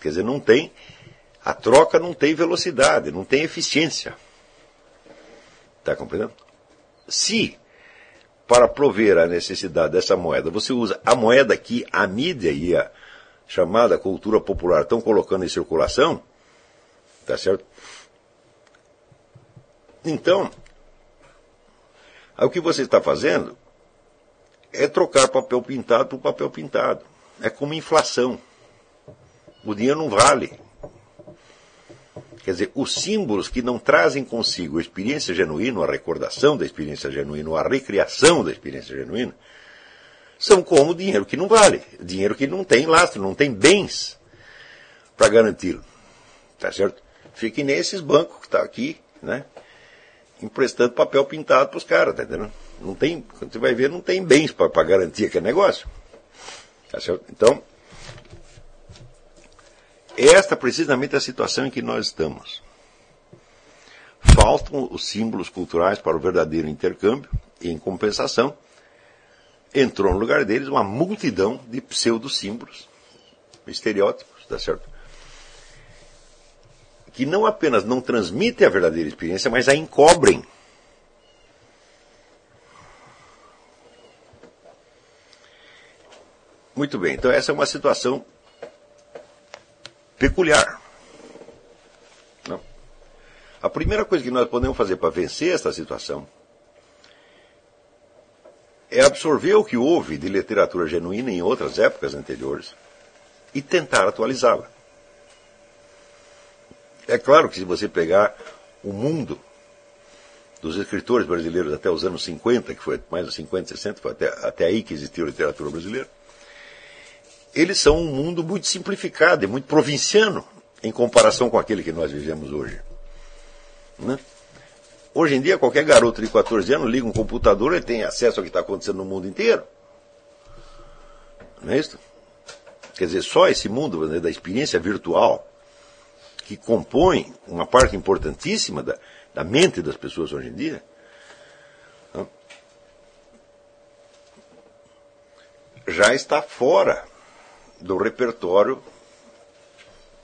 Quer dizer, não tem, a troca não tem velocidade, não tem eficiência. Está compreendendo? Se, para prover a necessidade dessa moeda, você usa a moeda que a mídia e a chamada cultura popular estão colocando em circulação, tá certo? Então, o que você está fazendo é trocar papel pintado por papel pintado. É como inflação. O dinheiro não vale. Quer dizer, os símbolos que não trazem consigo a experiência genuína, a recordação da experiência genuína, a recriação da experiência genuína, são como dinheiro que não vale. Dinheiro que não tem lastro, não tem bens para garanti-lo. Tá certo? Fique nesses bancos que está aqui, né? emprestando papel pintado para os caras, tá entendendo? Não tem, quando você vai ver, não tem bens para garantir aquele negócio. Tá certo? Então, esta precisamente é a situação em que nós estamos. Faltam os símbolos culturais para o verdadeiro intercâmbio, e em compensação, entrou no lugar deles uma multidão de pseudo-símbolos, estereótipos, tá certo? que não apenas não transmitem a verdadeira experiência, mas a encobrem. Muito bem, então essa é uma situação peculiar. Não. A primeira coisa que nós podemos fazer para vencer essa situação é absorver o que houve de literatura genuína em outras épocas anteriores e tentar atualizá-la. É claro que se você pegar o mundo dos escritores brasileiros até os anos 50, que foi mais de 50, 60, foi até, até aí que existiu literatura brasileira, eles são um mundo muito simplificado e muito provinciano em comparação com aquele que nós vivemos hoje. Né? Hoje em dia, qualquer garoto de 14 anos liga um computador e tem acesso ao que está acontecendo no mundo inteiro. Não é isso? Quer dizer, só esse mundo né, da experiência virtual que compõem uma parte importantíssima da, da mente das pessoas hoje em dia, já está fora do repertório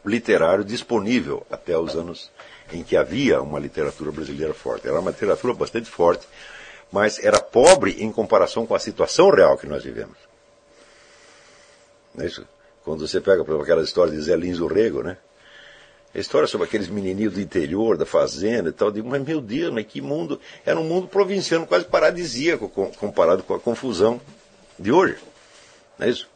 literário disponível até os anos em que havia uma literatura brasileira forte. Era uma literatura bastante forte, mas era pobre em comparação com a situação real que nós vivemos. Não é isso? Quando você pega, por exemplo, aquela história de Zé Lins Rego, né? A história sobre aqueles menininhos do interior, da fazenda e tal. Eu digo, mas meu Deus, mas que mundo. Era um mundo provinciano, quase paradisíaco comparado com a confusão de hoje. Não é isso?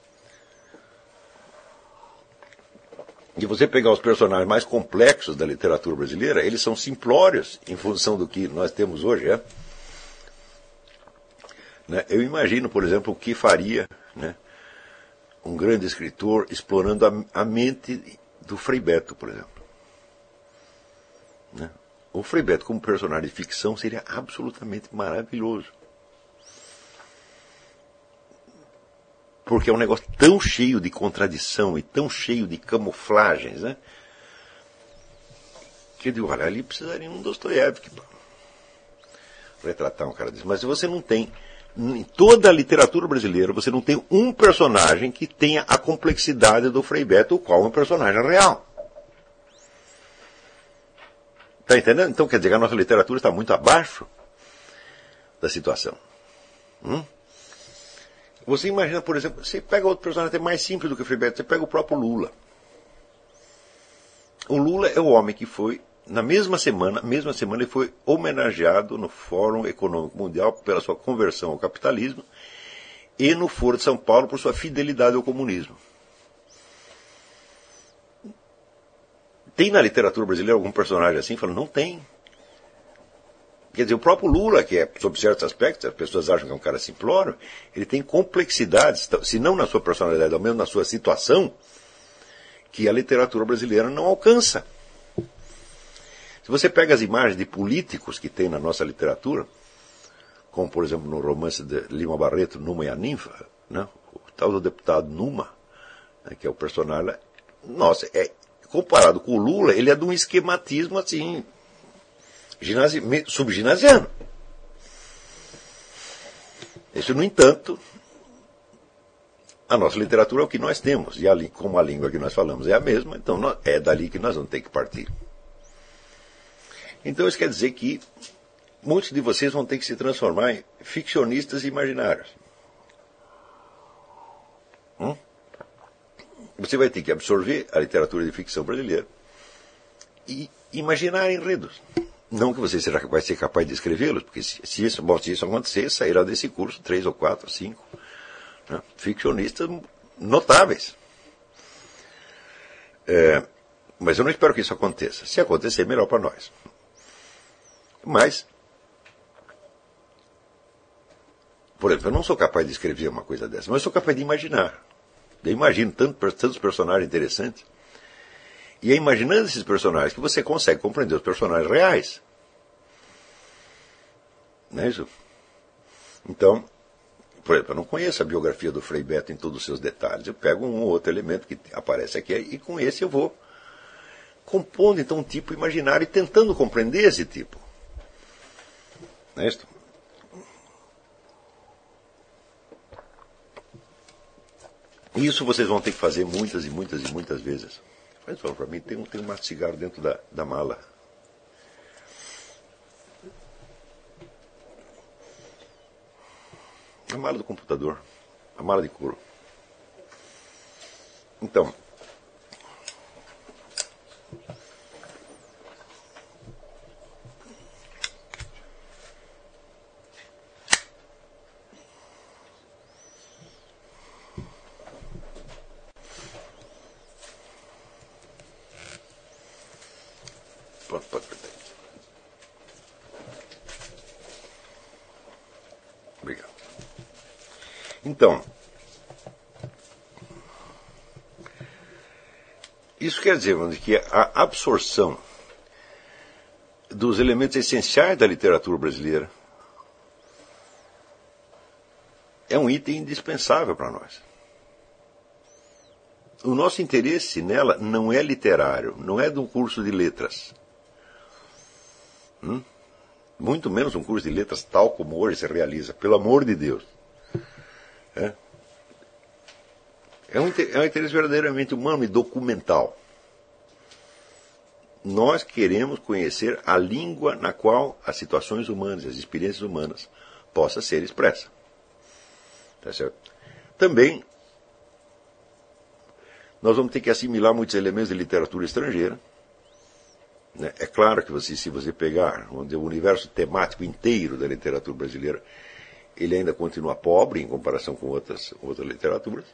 E você pegar os personagens mais complexos da literatura brasileira, eles são simplórios em função do que nós temos hoje. É? Né? Eu imagino, por exemplo, o que faria né, um grande escritor explorando a, a mente do Frei Beto, por exemplo. Né? O Frei Beto como personagem de ficção seria absolutamente maravilhoso. Porque é um negócio tão cheio de contradição e tão cheio de camuflagens, né? Que eu digo, olha, ali precisaria um Dostoiévski para retratar um cara desse. Mas você não tem, em toda a literatura brasileira, você não tem um personagem que tenha a complexidade do Frei Beto, o qual é um personagem real. Está entendendo? Então quer dizer que a nossa literatura está muito abaixo da situação. Hum? Você imagina, por exemplo, você pega outro personagem até mais simples do que o Frei Beto, você pega o próprio Lula. O Lula é o homem que foi, na mesma semana, mesma semana ele foi homenageado no Fórum Econômico Mundial pela sua conversão ao capitalismo e no Foro de São Paulo por sua fidelidade ao comunismo. Tem na literatura brasileira algum personagem assim? Fala, não tem. Quer dizer, o próprio Lula, que é, sob certos aspectos, as pessoas acham que é um cara simplório, ele tem complexidades, se não na sua personalidade, ao menos na sua situação, que a literatura brasileira não alcança. Se você pega as imagens de políticos que tem na nossa literatura, como por exemplo no romance de Lima Barreto, Numa e a Ninfa, né? o tal do deputado Numa, né? que é o personagem, nossa, é, comparado com o Lula, ele é de um esquematismo assim, ginasi, subginasiano. Isso, no entanto, a nossa literatura é o que nós temos, e a, como a língua que nós falamos é a mesma, então nós, é dali que nós vamos ter que partir. Então isso quer dizer que muitos de vocês vão ter que se transformar em ficcionistas imaginários. Hum? Você vai ter que absorver a literatura de ficção brasileira e imaginar enredos. Não que você será, vai ser capaz de escrevê-los, porque se, se, isso, se isso acontecer, sairá desse curso três ou quatro, cinco né, ficcionistas notáveis. É, mas eu não espero que isso aconteça. Se acontecer, melhor para nós. Mas, por exemplo, eu não sou capaz de escrever uma coisa dessa, mas eu sou capaz de imaginar. Eu imagino tanto, tantos personagens interessantes. E é imaginando esses personagens que você consegue compreender os personagens reais. Não é isso? Então, por exemplo, eu não conheço a biografia do Frei Beto em todos os seus detalhes. Eu pego um ou outro elemento que aparece aqui e com esse eu vou compondo então um tipo imaginário e tentando compreender esse tipo. Não é isso? Isso vocês vão ter que fazer muitas e muitas e muitas vezes. Faz favor para mim, tem um, tem um maço de cigarro dentro da, da mala. A mala do computador. A mala de couro. Então, quer dizer, que a absorção dos elementos essenciais da literatura brasileira é um item indispensável para nós. O nosso interesse nela não é literário, não é de um curso de letras. Hum? Muito menos um curso de letras tal como hoje se realiza, pelo amor de Deus. É, é um, é um interesse verdadeiramente humano e documental nós queremos conhecer a língua na qual as situações humanas, as experiências humanas, possa ser expressa. Tá certo? Também nós vamos ter que assimilar muitos elementos de literatura estrangeira. Né? É claro que você, se você pegar o universo temático inteiro da literatura brasileira, ele ainda continua pobre em comparação com outras, outras literaturas.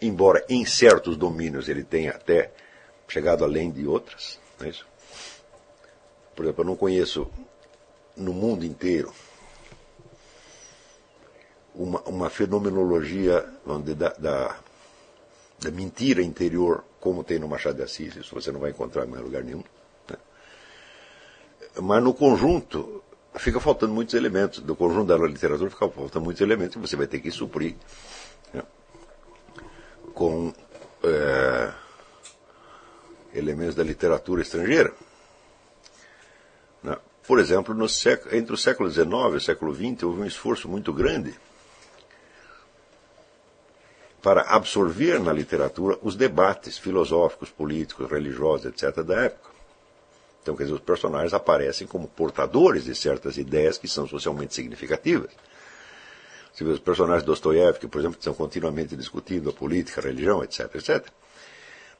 Embora em certos domínios ele tenha até chegado além de outras. Não é isso? Por exemplo, eu não conheço no mundo inteiro uma, uma fenomenologia da, da, da, mentira interior como tem no Machado de Assis. Isso você não vai encontrar em mais lugar nenhum. Né? Mas no conjunto fica faltando muitos elementos. Do conjunto da literatura fica faltando muitos elementos que você vai ter que suprir né? com é, elementos da literatura estrangeira. Né? Por exemplo, século, entre o século XIX e o século XX houve um esforço muito grande para absorver na literatura os debates filosóficos, políticos, religiosos, etc. da época. Então, quer dizer, os personagens aparecem como portadores de certas ideias que são socialmente significativas. Você vê os personagens de Dostoiévski, por exemplo, que estão continuamente discutindo a política, a religião, etc, etc.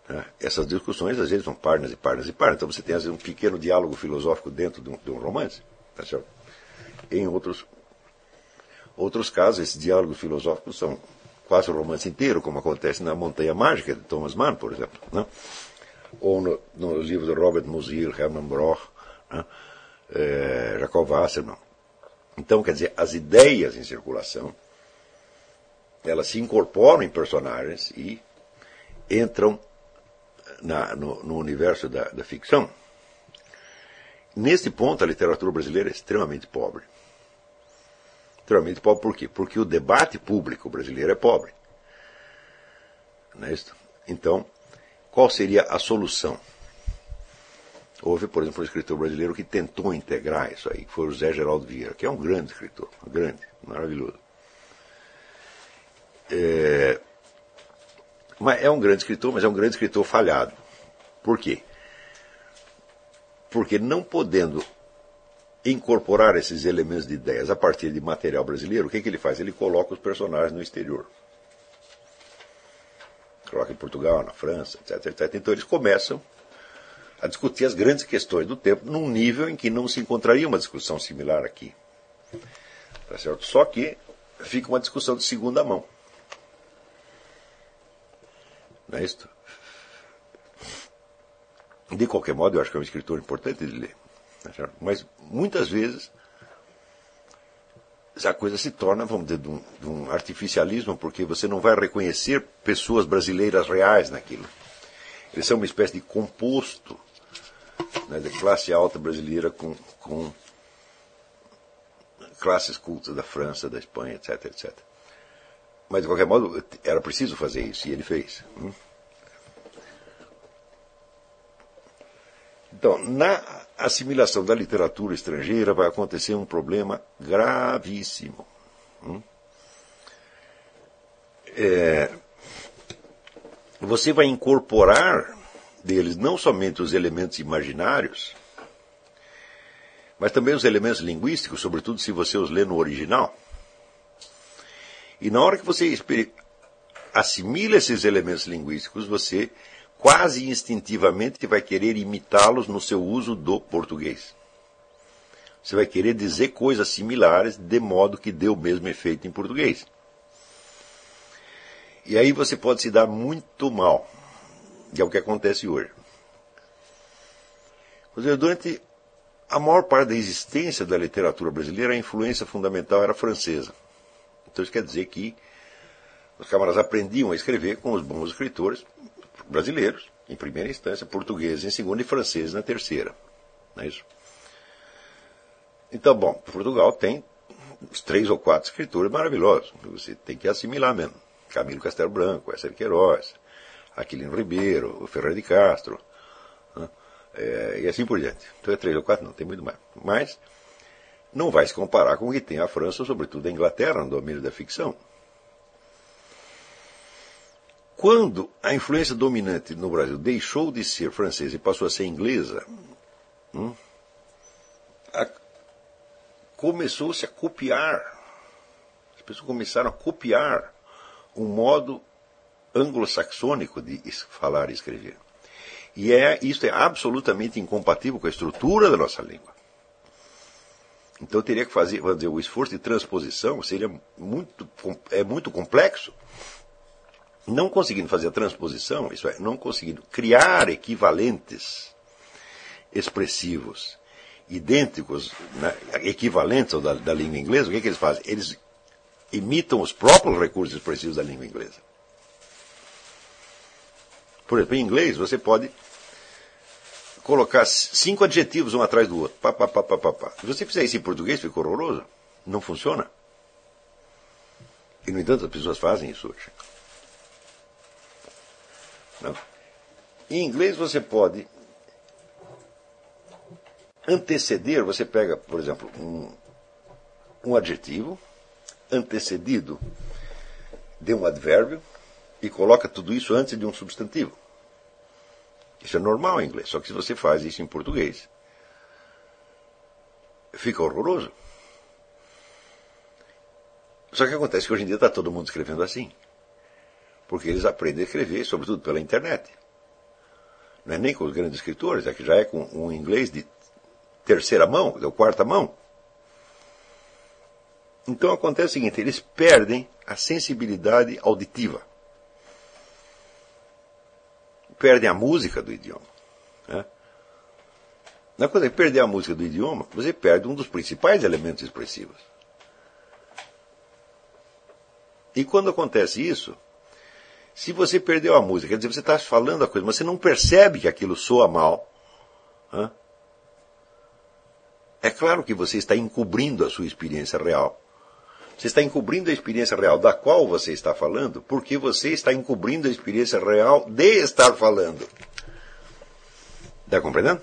Né? Essas discussões, às vezes, são páginas e páginas e páginas. Então, você tem, às vezes, um pequeno diálogo filosófico dentro de um, de um romance. Tá certo? Em outros, outros casos, esses diálogos filosóficos são quase o romance inteiro, como acontece na Montanha Mágica de Thomas Mann, por exemplo. Né? Ou no, livros de Robert Musil, Hermann Broch, né? é, Jacob Wasserman. Então, quer dizer, as ideias em circulação, elas se incorporam em personagens e entram na, no, no, universo da, da ficção. Nesse ponto, a literatura brasileira é extremamente pobre extremamente pobre. Por quê? Porque o debate público brasileiro é pobre. Não é isso? Então, qual seria a solução? Houve, por exemplo, um escritor brasileiro que tentou integrar isso aí, que foi o José Geraldo Vieira, que é um grande escritor, um grande, maravilhoso. É, mas é um grande escritor, mas é um grande escritor falhado. Por quê? Porque não podendo incorporar esses elementos de ideias a partir de material brasileiro, o que, que ele faz? Ele coloca os personagens no exterior. Coloca em Portugal, na França, etc, etc. Então eles começam a discutir as grandes questões do tempo num nível em que não se encontraria uma discussão similar aqui. Tá certo? Só que fica uma discussão de segunda mão. Não é isso? De qualquer modo, eu acho que é um escritor importante de ler. Mas muitas vezes a coisa se torna, vamos dizer, de um, de um, artificialismo, porque você não vai reconhecer pessoas brasileiras reais naquilo. Eles são uma espécie de composto né, de classe alta brasileira com, com classes cultas da França, da Espanha, etc, etc. Mas, de qualquer modo, era preciso fazer isso, e ele fez. Então, na assimilação da literatura estrangeira vai acontecer um problema gravíssimo. É, você vai incorporar deles não somente os elementos imaginários, mas também os elementos linguísticos, sobretudo se você os lê no original. E na hora que você assimila esses elementos linguísticos, você quase instintivamente vai querer imitá-los no seu uso do português. Você vai querer dizer coisas similares de modo que dê o mesmo efeito em português. E aí você pode se dar muito mal. E é o que acontece hoje. Durante a maior parte da existência da literatura brasileira, a influência fundamental era francesa. Então isso quer dizer que os camaradas aprendiam a escrever com os bons escritores brasileiros, em primeira instância, portugueses em segunda e franceses na terceira. Não é isso? Então, bom, Portugal tem os três ou quatro escritores maravilhosos. Você tem que assimilar mesmo. Camilo Castelo Branco, Esser Queiroz, Aquilino Ribeiro, o Ferreira de Castro, né? é, e assim por diante. Então é três ou quatro, não, tem muito mais. Mas não vai se comparar com o que tem a França, sobretudo a Inglaterra, no domínio da ficção. Quando a influência dominante no Brasil deixou de ser francesa e passou a ser inglesa, hum, começou-se a copiar. As pessoas começaram a copiar um modo anglo-saxônico de falar e escrever. E é, isso é absolutamente incompatível com a estrutura da nossa língua. Então eu teria que fazer, vamos dizer, o esforço de transposição seria muito, é muito complexo. Não conseguindo fazer a transposição, isso é, não conseguindo criar equivalentes expressivos idênticos, né, equivalentes da, da língua inglesa, o que, é que eles fazem? Eles imitam os próprios recursos expressivos da língua inglesa. Por exemplo, em inglês você pode colocar cinco adjetivos um atrás do outro. Pá, pá, pá, pá, pá, pá. Se você fizer isso em português, fica horroroso. Não funciona. E, no entanto, as pessoas fazem isso hoje. Não. Em inglês você pode anteceder, você pega, por exemplo, um, um adjetivo antecedido de um advérbio e coloca tudo isso antes de um substantivo. Isso é normal em inglês, só que se você faz isso em português, fica horroroso. Só que acontece que hoje em dia está todo mundo escrevendo assim. Porque eles aprendem a escrever, sobretudo pela internet. Não é nem com os grandes escritores, é que já é com um inglês de terceira mão, ou quarta mão. Então acontece o seguinte, eles perdem a sensibilidade auditiva perdem a música do idioma. Né? Na coisa de perder a música do idioma, você perde um dos principais elementos expressivos. E quando acontece isso, se você perdeu a música, quer dizer, você está falando a coisa, mas você não percebe que aquilo soa mal. Né? É claro que você está encobrindo a sua experiência real. Você está encobrindo a experiência real da qual você está falando, porque você está encobrindo a experiência real de estar falando. Está compreendendo?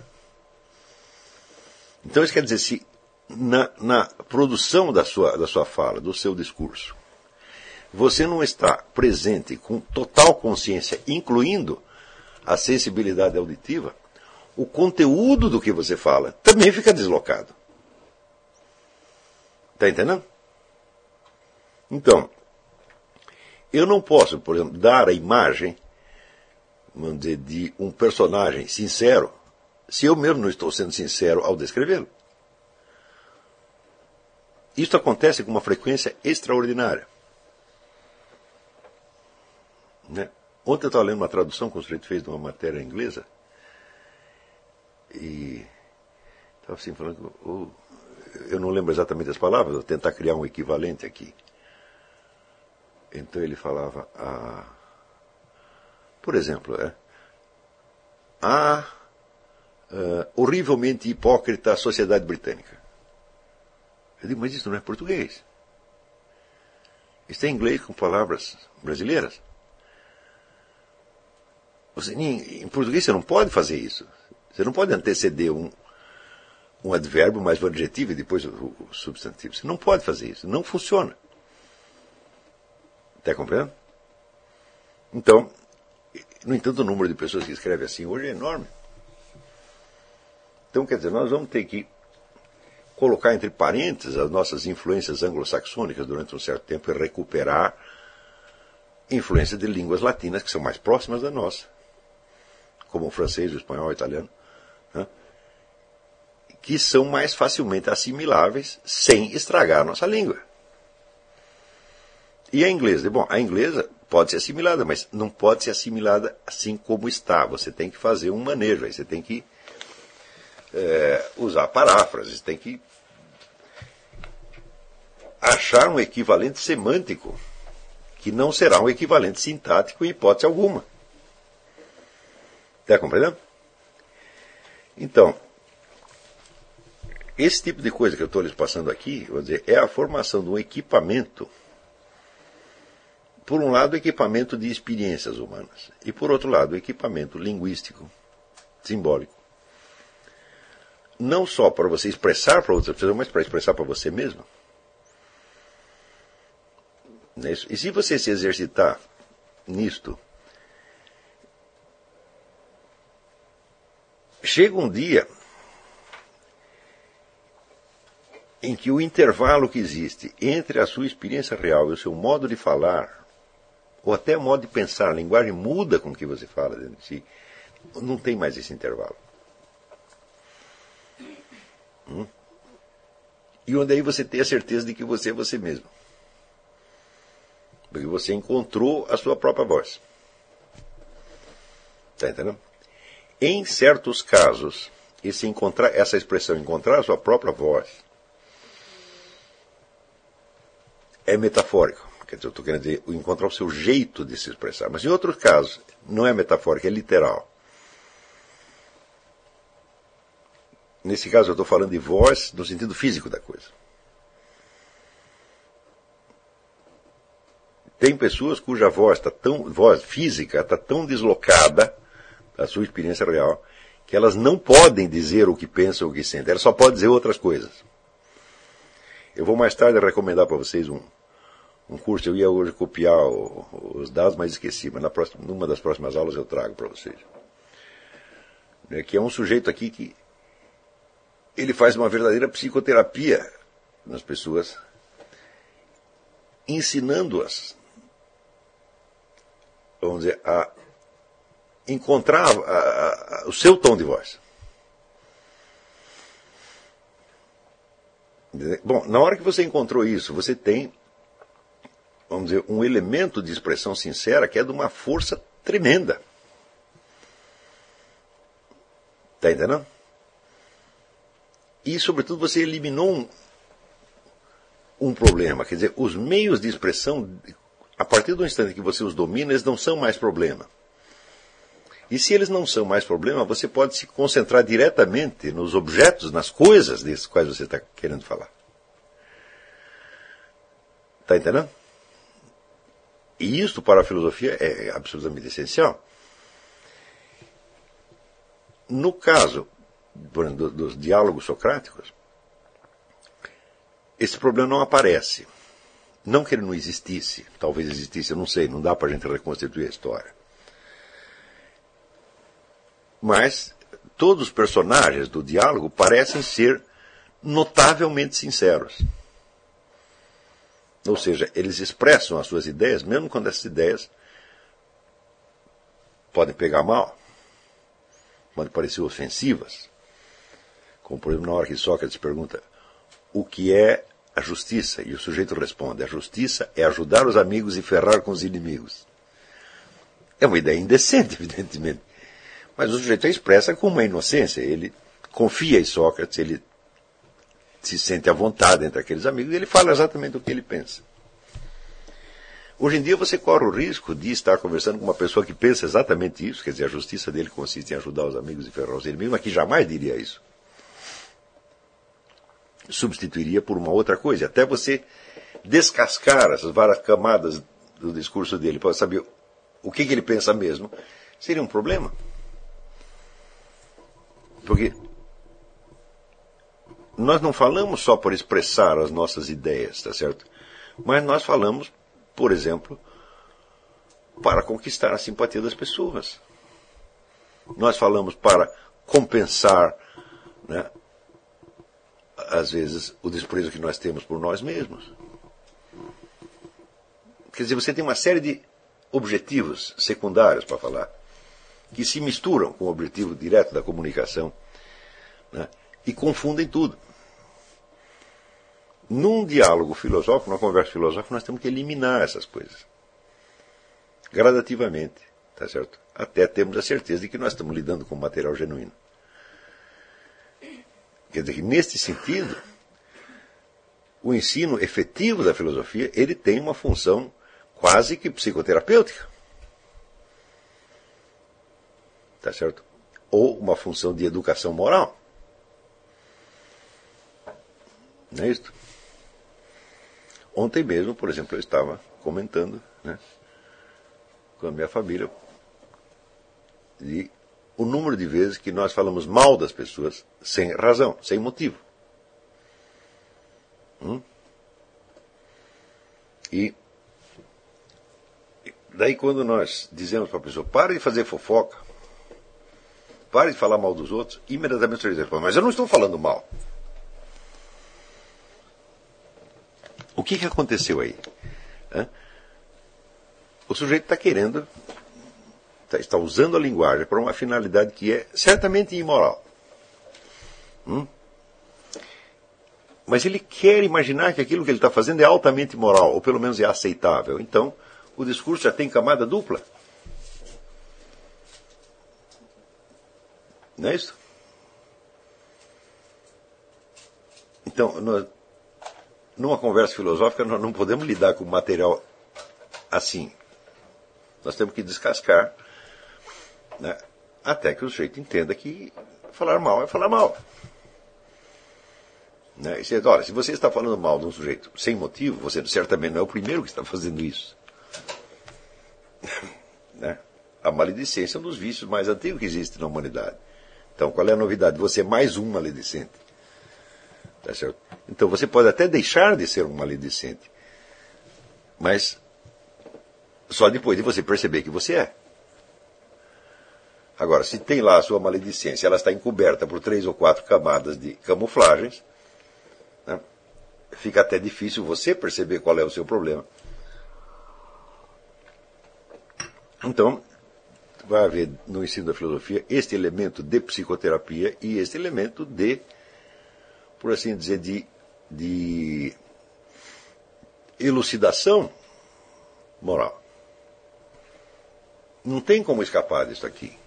Então isso quer dizer, se na, na produção da sua, da sua fala, do seu discurso, você não está presente com total consciência, incluindo a sensibilidade auditiva, o conteúdo do que você fala também fica deslocado. Está entendendo? Então, eu não posso, por exemplo, dar a imagem, vamos dizer, de um personagem sincero, se eu mesmo não estou sendo sincero ao descrevê-lo. Isso acontece com uma frequência extraordinária. Né? Ontem eu estava lendo uma tradução que o sujeito fez de uma matéria inglesa e estava assim falando, oh, eu não lembro exatamente as palavras, vou tentar criar um equivalente aqui. Então ele falava, a, por exemplo, é, a uh, horrivelmente hipócrita sociedade britânica. Eu digo, mas isso não é português. Isso é inglês com palavras brasileiras. Você, em, em, português você não pode fazer isso. Você não pode anteceder um, um advérbio mais um adjetivo e depois o, o substantivo. Você não pode fazer isso. Não funciona. Está compreendendo? Então, no entanto, o número de pessoas que escrevem assim hoje é enorme. Então, quer dizer, nós vamos ter que colocar entre parênteses as nossas influências anglo-saxônicas durante um certo tempo e recuperar influência de línguas latinas que são mais próximas da nossa, como o francês, o espanhol, o italiano, né? que são mais facilmente assimiláveis sem estragar a nossa língua. E a inglesa? Bom, a inglesa pode ser assimilada, mas não pode ser assimilada assim como está. Você tem que fazer um manejo, aí você tem que é, usar paráfrases, tem que achar um equivalente semântico que não será um equivalente sintático em hipótese alguma. Está compreendendo? Então, esse tipo de coisa que eu estou lhes passando aqui, vou dizer, é a formação de um equipamento por um lado, equipamento de experiências humanas, e por outro lado, equipamento linguístico, simbólico. Não só para você expressar para outras pessoas, mas para expressar para você mesmo. É e se você se exercitar nisto, chega um dia em que o intervalo que existe entre a sua experiência real e o seu modo de falar ou até o modo de pensar, a linguagem muda com o que você fala dentro de si. Não tem mais esse intervalo. Hum? E onde aí você tem a certeza de que você é você mesmo. Porque você encontrou a sua própria voz. Está entendendo? Em certos casos, esse encontrar, essa expressão, encontrar a sua própria voz, é metafórico. Quer dizer, eu estou querendo dizer, encontrar o seu jeito de se expressar. Mas em outros casos, não é metafórico, é literal. Nesse caso, eu estou falando de voz no sentido físico da coisa. Tem pessoas cuja voz está tão, voz física está tão deslocada da sua experiência real que elas não podem dizer o que pensam ou o que sentem. Elas só podem dizer outras coisas. Eu vou mais tarde recomendar para vocês um, um curso. Eu ia hoje copiar os dados, mas esqueci. Mas na próxima, numa das próximas aulas eu trago para vocês. É, que é um sujeito aqui que ele faz uma verdadeira psicoterapia nas pessoas, ensinando-as vamos dizer, a encontrar a, a, o seu tom de voz. Bom, na hora que você encontrou isso, você tem, vamos dizer, um elemento de expressão sincera que é de uma força tremenda. Está entendendo? E, sobretudo, você eliminou um, um problema. Quer dizer, os meios de expressão a partir do instante que você os domina, eles não são mais problema. E se eles não são mais problema, você pode se concentrar diretamente nos objetos, nas coisas desses quais você está querendo falar. Está entendendo? E isso para a filosofia é absolutamente essencial. No caso exemplo, dos diálogos socráticos, esse problema não aparece. Não que ele não existisse, talvez existisse, eu não sei, não dá para a gente reconstituir a história. Mas todos os personagens do diálogo parecem ser notavelmente sinceros. Ou seja, eles expressam as suas ideias, mesmo quando essas ideias podem pegar mal, podem parecer ofensivas. Como, por exemplo, na hora que Sócrates pergunta o que é a justiça. E o sujeito responde: a justiça é ajudar os amigos e ferrar com os inimigos. É uma ideia indecente, *laughs* evidentemente. Mas o sujeito a expressa com uma inocência. Ele confia em Sócrates, ele se sente à vontade entre aqueles amigos e ele fala exatamente o que ele pensa. Hoje em dia você corre o risco de estar conversando com uma pessoa que pensa exatamente isso, quer dizer, a justiça dele consiste em ajudar os amigos e ferrar os inimigos, mas que jamais diria isso substituiria por uma outra coisa. Até você descascar essas várias camadas do discurso dele para saber o que, que ele pensa mesmo, seria um problema. Porque nós não falamos só por expressar as nossas ideias, tá certo? Mas nós falamos, por exemplo, para conquistar a simpatia das pessoas. Nós falamos para compensar né, às vezes, o desprezo que nós temos por nós mesmos. Quer dizer, você tem uma série de objetivos secundários para falar, que se misturam com o objetivo direto da comunicação né, e confundem tudo. Num diálogo filosófico, numa conversa filosófica, nós temos que eliminar essas coisas. Gradativamente, tá certo? Até termos a certeza de que nós estamos lidando com material genuíno. Quer dizer que, neste sentido, o ensino efetivo da filosofia ele tem uma função quase que psicoterapêutica. Tá certo? Ou uma função de educação moral. Não é isso? Ontem mesmo, por exemplo, eu estava comentando né, com a minha família de o número de vezes que nós falamos mal das pessoas sem razão, sem motivo. Hum? E daí quando nós dizemos para a pessoa, pare de fazer fofoca, pare de falar mal dos outros, imediatamente você diz, mas eu não estou falando mal. O que, que aconteceu aí? o sujeito está querendo, tá, está usando a linguagem para uma finalidade que é certamente imoral. Hum? Mas ele quer imaginar que aquilo que ele está fazendo é altamente moral, ou pelo menos é aceitável. Então, o discurso já tem camada dupla. Não é isso? Então, nós, numa conversa filosófica, nós não podemos lidar com material assim. Nós temos que descascar né, até que o sujeito entenda que falar mal é falar mal. Né? Você, olha, se você está falando mal de um sujeito sem motivo, você certamente não é o primeiro que está fazendo isso. *laughs* né? A maledicência é um dos vícios mais antigos que existe na humanidade. Então, qual é a novidade? Você é mais um maledicente. Tá certo? Então, você pode até deixar de ser um maledicente, mas só depois de você perceber que você é. Agora, se tem lá a sua maledicência, ela está encoberta por três ou quatro camadas de camuflagens, né? fica até difícil você perceber qual é o seu problema. Então, vai haver no ensino da filosofia este elemento de psicoterapia e este elemento de, por assim dizer, de, de elucidação moral. Não tem como escapar disso aqui.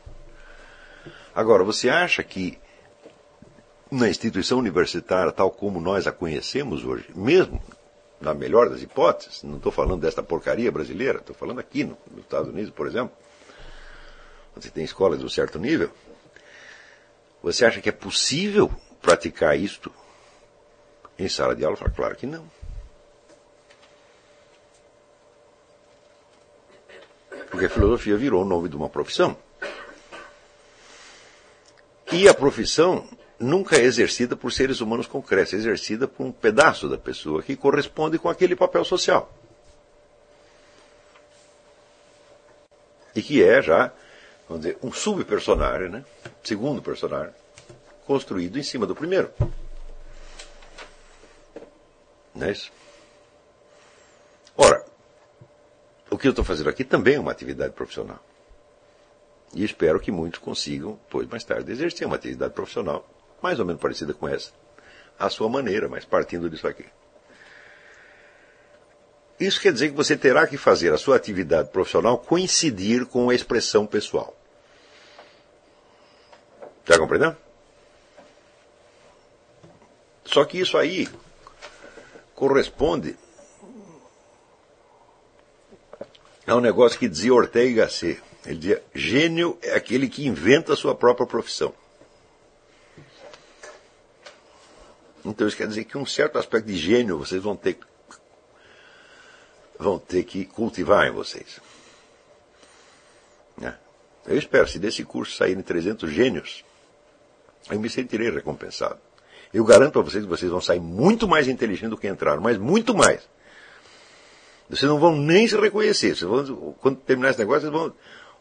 Agora, você acha que na instituição universitária, tal como nós a conhecemos hoje, mesmo na melhor das hipóteses, não estou falando desta porcaria brasileira, estou falando aqui no, nos Estados Unidos, por exemplo, você tem escolas de um certo nível, você acha que é possível praticar isto em sala de aula? Fala, claro que não. Porque a filosofia virou o nome de uma profissão. E a profissão nunca é exercida por seres humanos concretos, é exercida por um pedaço da pessoa que corresponde com aquele papel social. E que é já, vamos dizer, um subpersonagem, né? segundo personagem, construído em cima do primeiro. Não é isso? Ora, o que eu estou fazendo aqui também é uma atividade profissional. E espero que muitos consigam, depois, mais tarde, exercer uma atividade profissional mais ou menos parecida com essa. À sua maneira, mas partindo disso aqui. Isso quer dizer que você terá que fazer a sua atividade profissional coincidir com a expressão pessoal. Está compreendendo? Só que isso aí corresponde a um negócio que dizia Ortega y Gasset. Ele dizia: gênio é aquele que inventa a sua própria profissão. Então isso quer dizer que um certo aspecto de gênio vocês vão ter, vão ter que cultivar em vocês. Né? Eu espero, se desse curso saírem 300 gênios, eu me sentirei recompensado. Eu garanto a vocês que vocês vão sair muito mais inteligentes do que entraram, mas muito mais. Vocês não vão nem se reconhecer. Vão, quando terminar esse negócio, vocês vão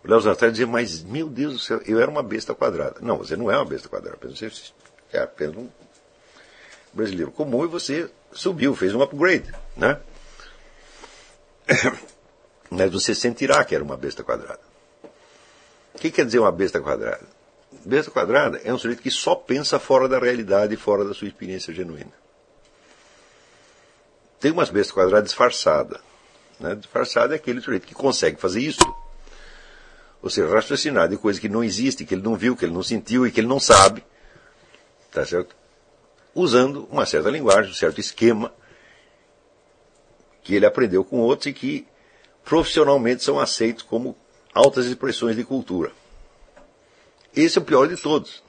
olhar os atrás e dizer, mas meu Deus do céu, eu era uma besta quadrada. Não, você não é uma besta quadrada. Você é apenas um brasileiro comum e você subiu, fez um upgrade, né? *coughs* Mas você sentirá que era uma besta quadrada. O que quer dizer uma besta quadrada? Besta quadrada é um sujeito que só pensa fora da realidade e fora da sua experiência genuína. Tem umas bestas quadradas disfarçadas. Né? Disfarçada é aquele sujeito que consegue fazer isso. Ou seja, raciocinar de coisa que não existe, que ele não viu, que ele não sentiu e que ele não sabe. Tá certo? usando uma certa linguagem, um certo esquema que ele aprendeu com outros e que profissionalmente são aceitos como altas expressões de cultura. Esse é o pior de todos.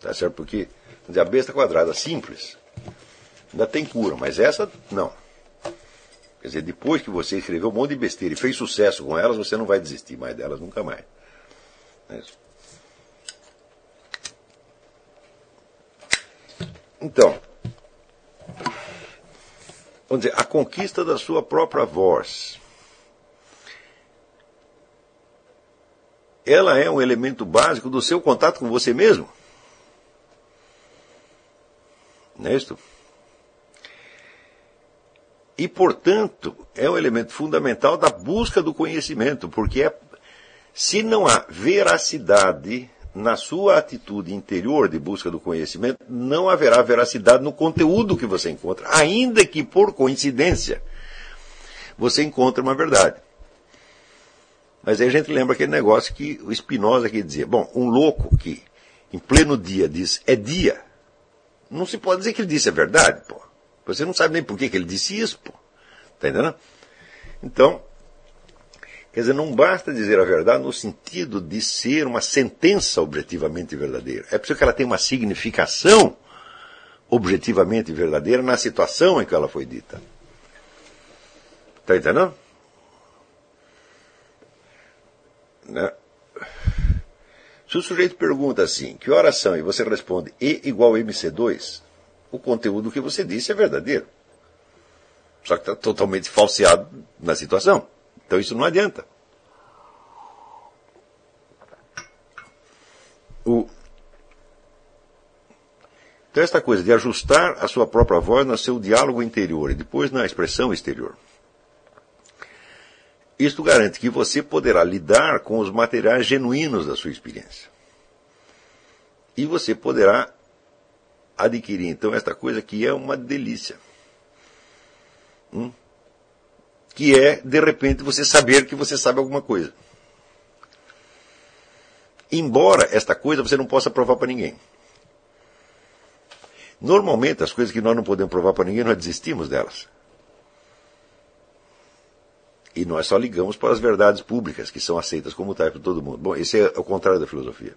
Tá certo? Porque a besta quadrada simples ainda tem cura, mas essa não. Quer dizer, depois que você escreveu um monte de besteira e fez sucesso com elas, você não vai desistir mais delas nunca mais. É. Então, vamos dizer, a conquista da sua própria voz. Ela é um elemento básico do seu contato com você mesmo. Não é isso? E, portanto, é um elemento fundamental da busca do conhecimento, porque é, se não há veracidade na sua atitude interior de busca do conhecimento, não haverá veracidade no conteúdo que você encontra, ainda que por coincidência você encontre uma verdade. Mas aí a gente lembra aquele negócio que o Spinoza aqui dizia, bom, um louco que em pleno dia diz é dia, não se pode dizer que ele disse a verdade, pô. Você não sabe nem por que, que ele disse isso, pô. Tá entendendo? Então, quer dizer, não basta dizer a verdade no sentido de ser uma sentença objetivamente verdadeira. É preciso que ela tenha uma significação objetivamente verdadeira na situação em que ela foi dita. Tá entendendo? Né? Se o sujeito pergunta assim, que horas são? E você responde E igual MC2, o conteúdo que você disse é verdadeiro. Só que está totalmente falseado na situação. Então isso não adianta. O... Então esta coisa de ajustar a sua própria voz no seu diálogo interior e depois na expressão exterior. Isto garante que você poderá lidar com os materiais genuínos da sua experiência. E você poderá adquirir, então, esta coisa que é uma delícia. Hum? Que é, de repente, você saber que você sabe alguma coisa. Embora esta coisa você não possa provar para ninguém. Normalmente, as coisas que nós não podemos provar para ninguém, nós desistimos delas. E nós só ligamos para as verdades públicas, que são aceitas como tais por todo mundo. Bom, esse é o contrário da filosofia.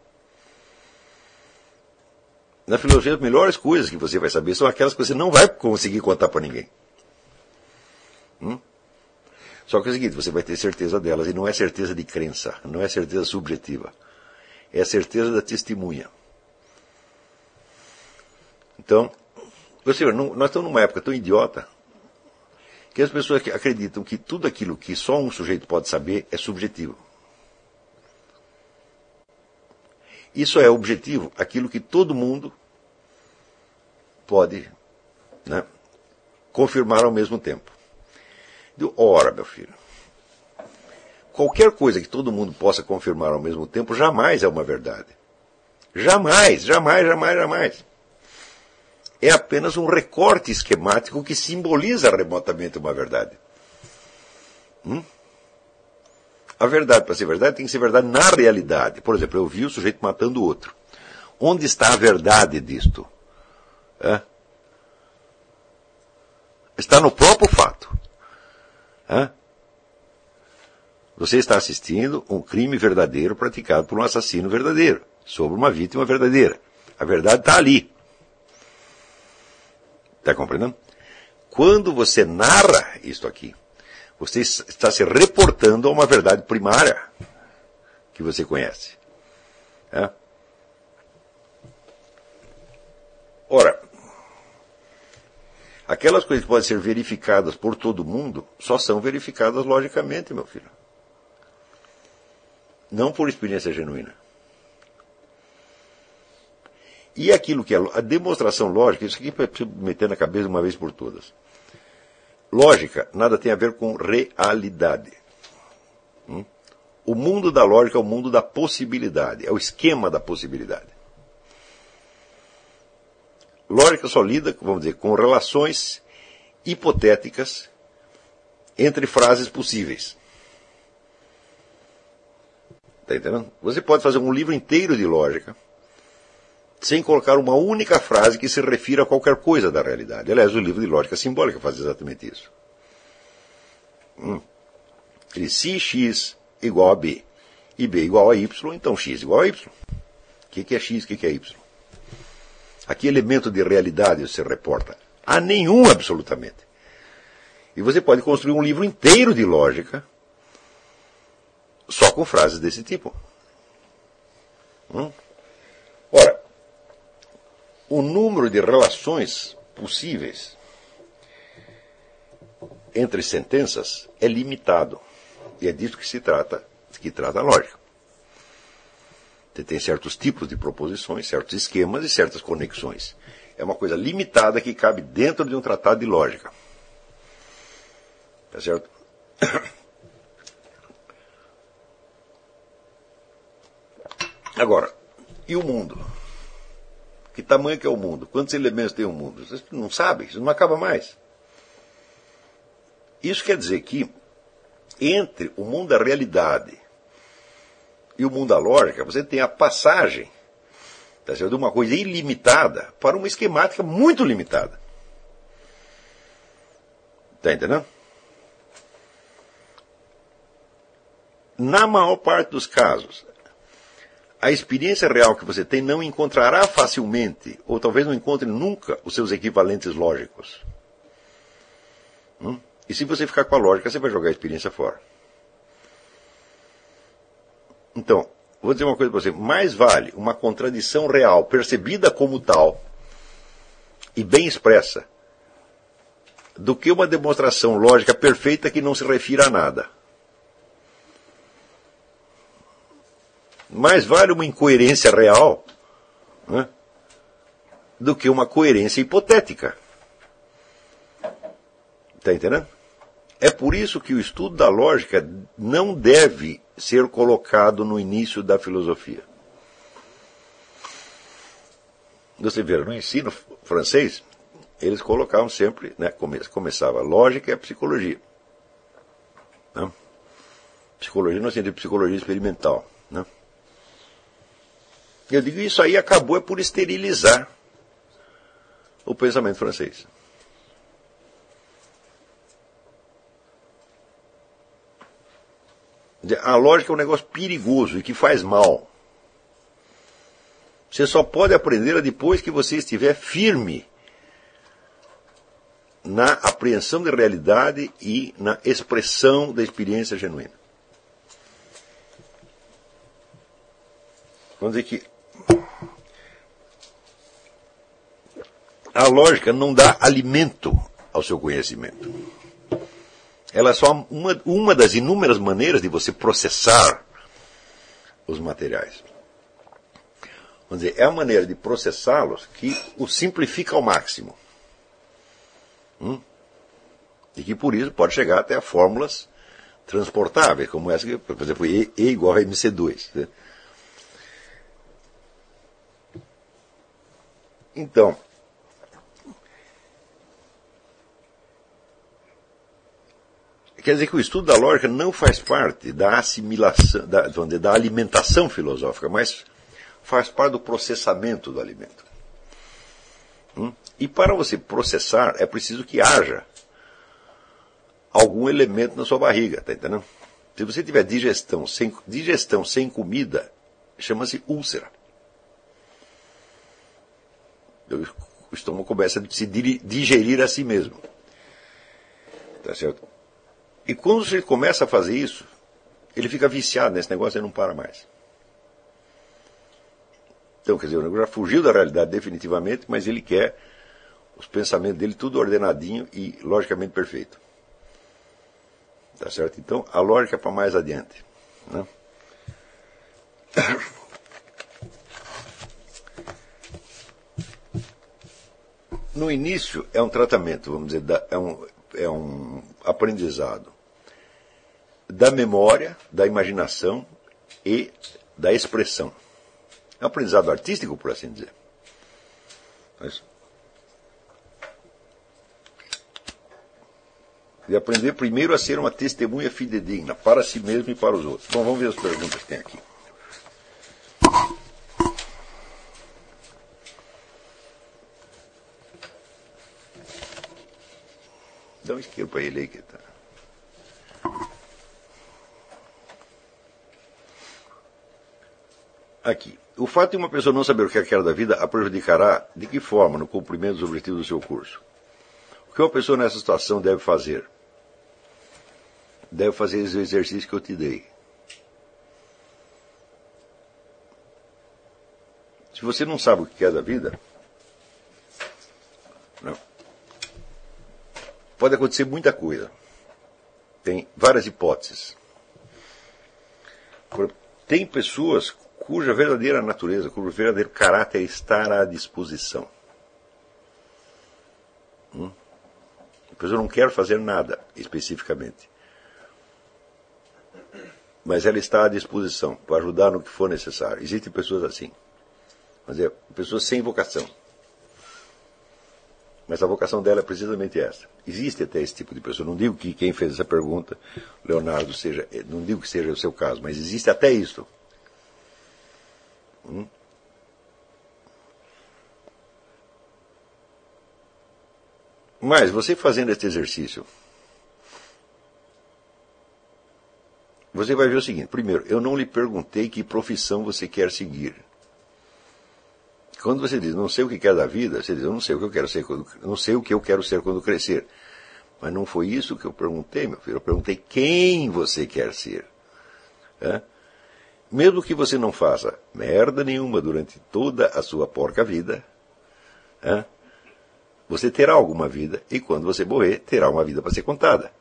Na filosofia, as melhores coisas que você vai saber são aquelas que você não vai conseguir contar para ninguém. Hum? Só que é o seguinte, você vai ter certeza delas, e não é certeza de crença, não é certeza subjetiva. É a certeza da testemunha. Então, você, nós estamos numa época tão idiota que as pessoas acreditam que tudo aquilo que só um sujeito pode saber é subjetivo. Isso é objetivo, aquilo que todo mundo pode né, confirmar ao mesmo tempo. Ora, meu filho, qualquer coisa que todo mundo possa confirmar ao mesmo tempo jamais é uma verdade. Jamais, jamais, jamais, jamais é apenas um recorte esquemático que simboliza remotamente uma verdade. Hum? A verdade, para ser verdade, tem que ser verdade na realidade. Por exemplo, eu vi o sujeito matando o outro. Onde está a verdade disto? É? Está no próprio fato. É? Você está assistindo um crime verdadeiro praticado por um assassino verdadeiro, sobre uma vítima verdadeira. A verdade está ali. Está compreendendo? Quando você narra isto aqui, você está se reportando a uma verdade primária que você conhece. É? Ora, aquelas coisas que podem ser verificadas por todo mundo só são verificadas logicamente, meu filho. Não por experiência genuína. E aquilo que é a demonstração lógica, isso aqui para meter na cabeça uma vez por todas. Lógica nada tem a ver com realidade. Hum? O mundo da lógica é o mundo da possibilidade, é o esquema da possibilidade. Lógica só lida, vamos dizer, com relações hipotéticas entre frases possíveis. Está entendendo? Você pode fazer um livro inteiro de lógica sem colocar uma única frase que se refira a qualquer coisa da realidade. Aliás, o livro de lógica simbólica faz exatamente isso. Hum. Se x igual a b e b igual a y, então x igual a y. O que, que é x, o que, que é y? A que elemento de realidade você reporta? A nenhum, absolutamente. E você pode construir um livro inteiro de lógica só com frases desse tipo. Hum? O número de relações possíveis entre sentenças é limitado. E é disso que se trata, que trata a lógica. Você tem certos tipos de proposições, certos esquemas e certas conexões. É uma coisa limitada que cabe dentro de um tratado de lógica. Tá certo? *coughs* Agora, e o mundo? Que tamanho que é o mundo? Quantos elementos tem o mundo? Vocês não sabem, isso não acaba mais. Isso quer dizer que entre o mundo da realidade e o mundo da lógica, você tem a passagem tá certo? de uma coisa ilimitada para uma esquemática muito limitada. Está entendendo? Na maior parte dos casos, a experiência real que você tem não encontrará facilmente, ou talvez não encontre nunca, os seus equivalentes lógicos. Hum? E se você ficar com a lógica, você vai jogar a experiência fora. Então, vou dizer uma coisa para você: mais vale uma contradição real, percebida como tal, e bem expressa, do que uma demonstração lógica perfeita que não se refira a nada. Mais vale uma incoerência real né, do que uma coerência hipotética. Está entendendo? É por isso que o estudo da lógica não deve ser colocado no início da filosofia. Você vê, no ensino francês, eles colocavam sempre, né, começava lógica e a psicologia. Né? Psicologia no sentido de psicologia experimental. Eu digo, isso aí acabou é por esterilizar o pensamento francês. A lógica é um negócio perigoso e que faz mal. Você só pode aprender depois que você estiver firme na apreensão da realidade e na expressão da experiência genuína. Vamos dizer que a lógica não dá alimento ao seu conhecimento. Ela é só uma, uma das inúmeras maneiras de você processar os materiais. Vamos dizer, é a maneira de processá-los que o simplifica ao máximo. Hum? E que por isso pode chegar até a fórmulas transportáveis, como essa que, por exemplo, E, e igual a MC2. Né? Então, Quer dizer que o estudo da lógica não faz parte da assimilação, da, da alimentação filosófica, mas faz parte do processamento do alimento. Hum? E para você processar, é preciso que haja algum elemento na sua barriga, tá entendendo? Se você tiver digestão sem, digestão sem comida, chama-se úlcera. O estômago começa a se digerir a si mesmo. Tá certo? E quando você começa a fazer isso, ele fica viciado nesse negócio e não para mais. Então, quer dizer, o negócio já fugiu da realidade definitivamente, mas ele quer os pensamentos dele tudo ordenadinho e logicamente perfeito. Tá certo? Então, a lógica é para mais adiante. Né? No início é um tratamento, vamos dizer, é um, é um aprendizado da memória, da imaginação e da expressão. É um aprendizado artístico, por assim dizer. Mas, de aprender primeiro a ser uma testemunha fidedigna para si mesmo e para os outros. Bom, vamos ver as perguntas que tem aqui. Dá um isqueiro para ele aí que está. Aqui. O fato de uma pessoa não saber o que é quer da vida a prejudicará de que forma no cumprimento dos objetivos do seu curso? O que uma pessoa nessa situação deve fazer? Deve fazer esse exercício que eu te dei. Se você não sabe o que é da vida, não. pode acontecer muita coisa. Tem várias hipóteses. Tem pessoas cuja verdadeira natureza, cujo verdadeiro caráter está à disposição. Hum? pessoa não quer fazer nada especificamente. Mas ela está à disposição para ajudar no que for necessário. Existem pessoas assim. Mas é pessoas sem vocação. Mas a vocação dela é precisamente essa. Existe até esse tipo de pessoa. Não digo que quem fez essa pergunta, Leonardo, seja, não digo que seja o seu caso, mas existe até isso. Hum? Mas você fazendo este exercício, você vai ver o seguinte: primeiro, eu não lhe perguntei que profissão você quer seguir. Quando você diz não sei o que quer da vida, você diz eu não sei o que eu quero ser quando, não sei o que eu quero ser quando crescer. Mas não foi isso que eu perguntei, meu filho. Eu perguntei quem você quer ser. É? Mesmo que você não faça merda nenhuma durante toda a sua porca vida, é? você terá alguma vida e quando você morrer, terá uma vida para ser contada.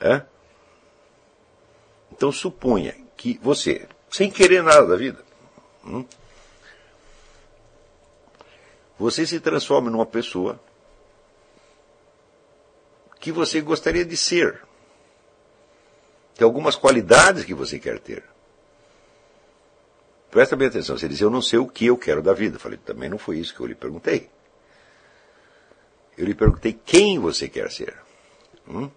É? Então suponha que você, sem querer nada da vida, hum, você se transforma numa pessoa que você gostaria de ser. Tem algumas qualidades que você quer ter. Presta bem atenção. Você diz, eu não sei o que eu quero da vida. Eu falei, também não foi isso que eu lhe perguntei. Eu lhe perguntei quem você quer ser. Hum?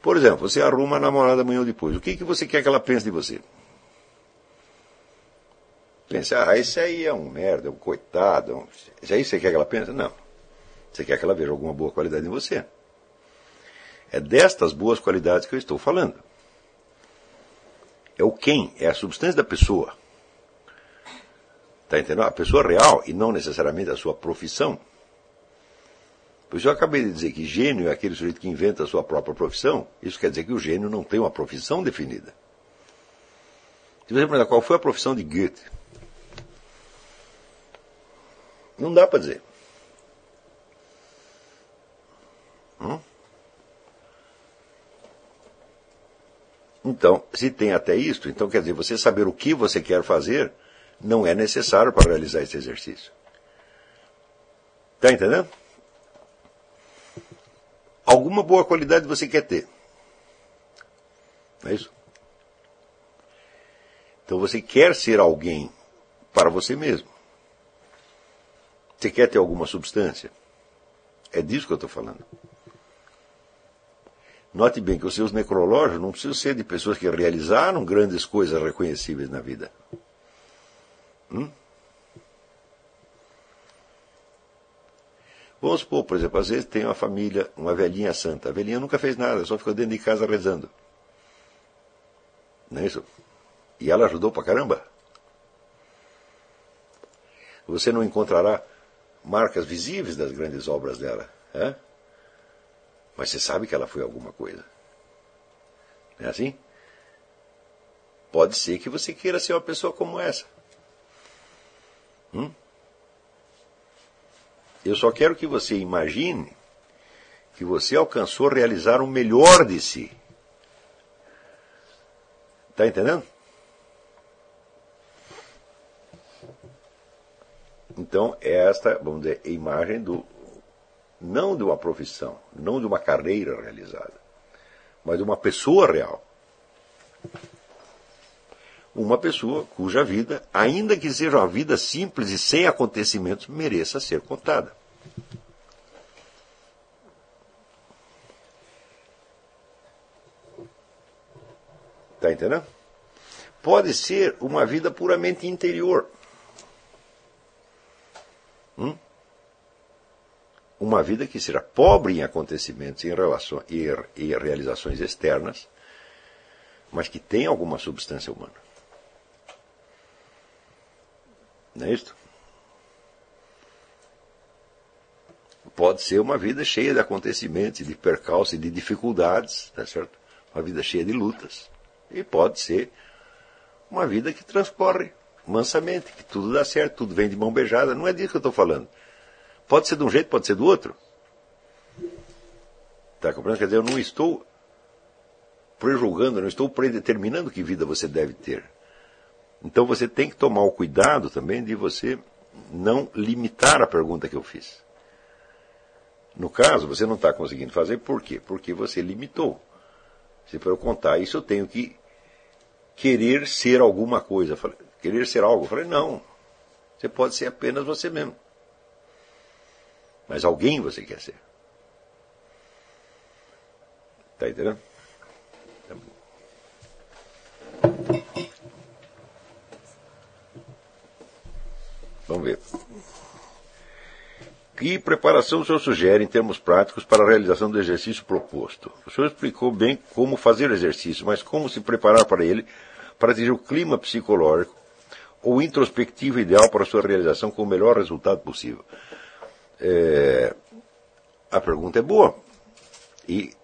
Por exemplo, você arruma a namorada amanhã ou depois. O que, que você quer que ela pense de você? Pensa, ah, esse aí é um merda, é um coitado. É. Isso aí você quer que ela pense? Não. Você quer que ela veja alguma boa qualidade em você. É destas boas qualidades que eu estou falando. É o quem, é a substância da pessoa. Está entendendo? A pessoa real e não necessariamente a sua profissão. Por isso eu acabei de dizer que gênio é aquele sujeito que inventa a sua própria profissão. Isso quer dizer que o gênio não tem uma profissão definida. Se você perguntar qual foi a profissão de Goethe, não dá para dizer. Hum? Então, se tem até isto, então quer dizer, você saber o que você quer fazer não é necessário para realizar esse exercício. Está entendendo? Alguma boa qualidade você quer ter. Não é isso? Então você quer ser alguém para você mesmo. Você quer ter alguma substância? É disso que eu estou falando. Note bem que os seus necrológios não precisam ser de pessoas que realizaram grandes coisas reconhecíveis na vida. Hum? Vamos supor, por exemplo, às vezes tem uma família, uma velhinha santa. A velhinha nunca fez nada, só ficou dentro de casa rezando. Não é isso? E ela ajudou pra caramba. Você não encontrará marcas visíveis das grandes obras dela. É? Mas você sabe que ela foi alguma coisa. Não é assim? Pode ser que você queira ser uma pessoa como essa. Hum? Eu só quero que você imagine que você alcançou realizar o melhor de si. Está entendendo? Então, esta, vamos dizer, imagem do não de uma profissão, não de uma carreira realizada, mas de uma pessoa real. Uma pessoa cuja vida, ainda que seja uma vida simples e sem acontecimentos, mereça ser contada. Está entendendo? Pode ser uma vida puramente interior. Hum? Uma vida que seja pobre em acontecimentos em relação, e, e realizações externas, mas que tenha alguma substância humana. Não é isto? Pode ser uma vida cheia de acontecimentos, de percalços e de dificuldades, tá certo? Uma vida cheia de lutas. E pode ser uma vida que transcorre mansamente, que tudo dá certo, tudo vem de mão beijada. Não é disso que eu estou falando. Pode ser de um jeito, pode ser do outro. Está compreendendo? Quer dizer, eu não estou prejulgando, não estou predeterminando que vida você deve ter. Então você tem que tomar o cuidado também de você não limitar a pergunta que eu fiz. No caso, você não está conseguindo fazer por quê? Porque você limitou. Se for eu contar isso, eu tenho que querer ser alguma coisa. Querer ser algo. Eu falei, não. Você pode ser apenas você mesmo. Mas alguém você quer ser. Está entendendo? Vamos ver. Que preparação o senhor sugere em termos práticos para a realização do exercício proposto? O senhor explicou bem como fazer o exercício, mas como se preparar para ele para atingir o clima psicológico ou introspectivo ideal para a sua realização com o melhor resultado possível? É, a pergunta é boa. E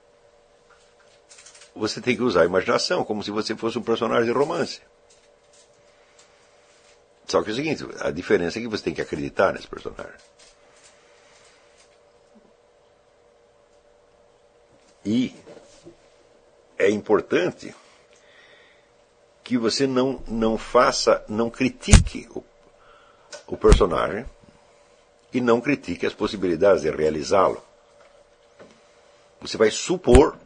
você tem que usar a imaginação, como se você fosse um personagem de romance. Só que é o seguinte, a diferença é que você tem que acreditar nesse personagem. E é importante que você não, não faça, não critique o, o personagem e não critique as possibilidades de realizá-lo. Você vai supor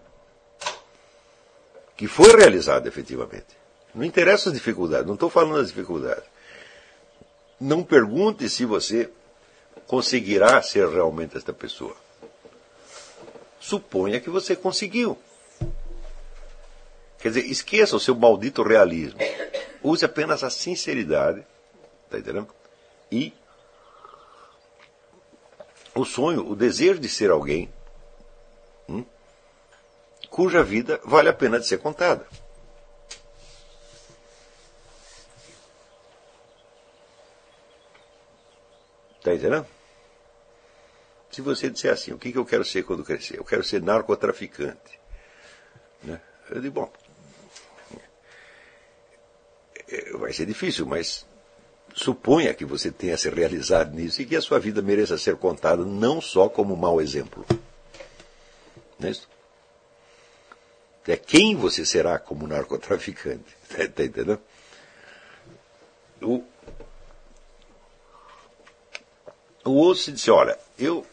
que foi realizado efetivamente. Não interessa as dificuldades, não estou falando das dificuldades. Não pergunte se você conseguirá ser realmente esta pessoa. Suponha que você conseguiu. Quer dizer, esqueça o seu maldito realismo. Use apenas a sinceridade, está entendendo? E o sonho, o desejo de ser alguém hum, cuja vida vale a pena de ser contada. Está entendendo? Se você disser assim, o que, que eu quero ser quando crescer? Eu quero ser narcotraficante. Né? Eu digo, bom, é, vai ser difícil, mas suponha que você tenha se realizado nisso e que a sua vida mereça ser contada não só como mau exemplo. Não é isso? É quem você será como narcotraficante. Está *laughs* tá entendendo? O, o outro disse, olha, eu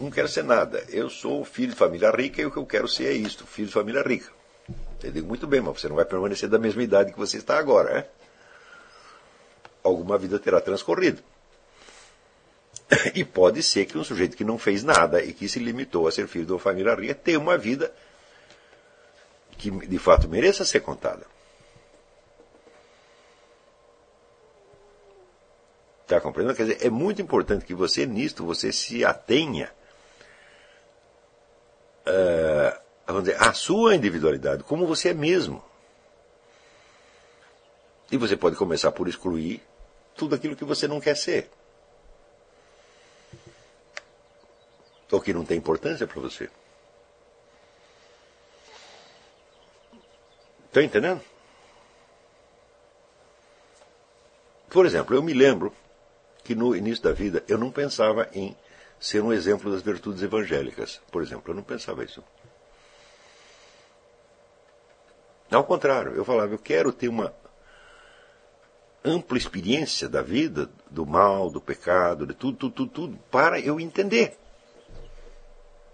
não quero ser nada. Eu sou filho de família rica e o que eu quero ser é isto, filho de família rica. Eu digo, muito bem, mas você não vai permanecer da mesma idade que você está agora, né? Alguma vida terá transcorrido. E pode ser que um sujeito que não fez nada e que se limitou a ser filho de uma família rica tenha uma vida que de fato mereça ser contada. Está compreendendo? Quer dizer, é muito importante que você, nisto, você se atenha uh, vamos dizer, à sua individualidade, como você é mesmo. E você pode começar por excluir tudo aquilo que você não quer ser. Ou que não tem importância para você. Está entendendo? Por exemplo, eu me lembro que no início da vida eu não pensava em ser um exemplo das virtudes evangélicas. Por exemplo, eu não pensava isso. Ao contrário, eu falava, eu quero ter uma ampla experiência da vida, do mal, do pecado, de tudo, tudo, tudo, tudo, para eu entender.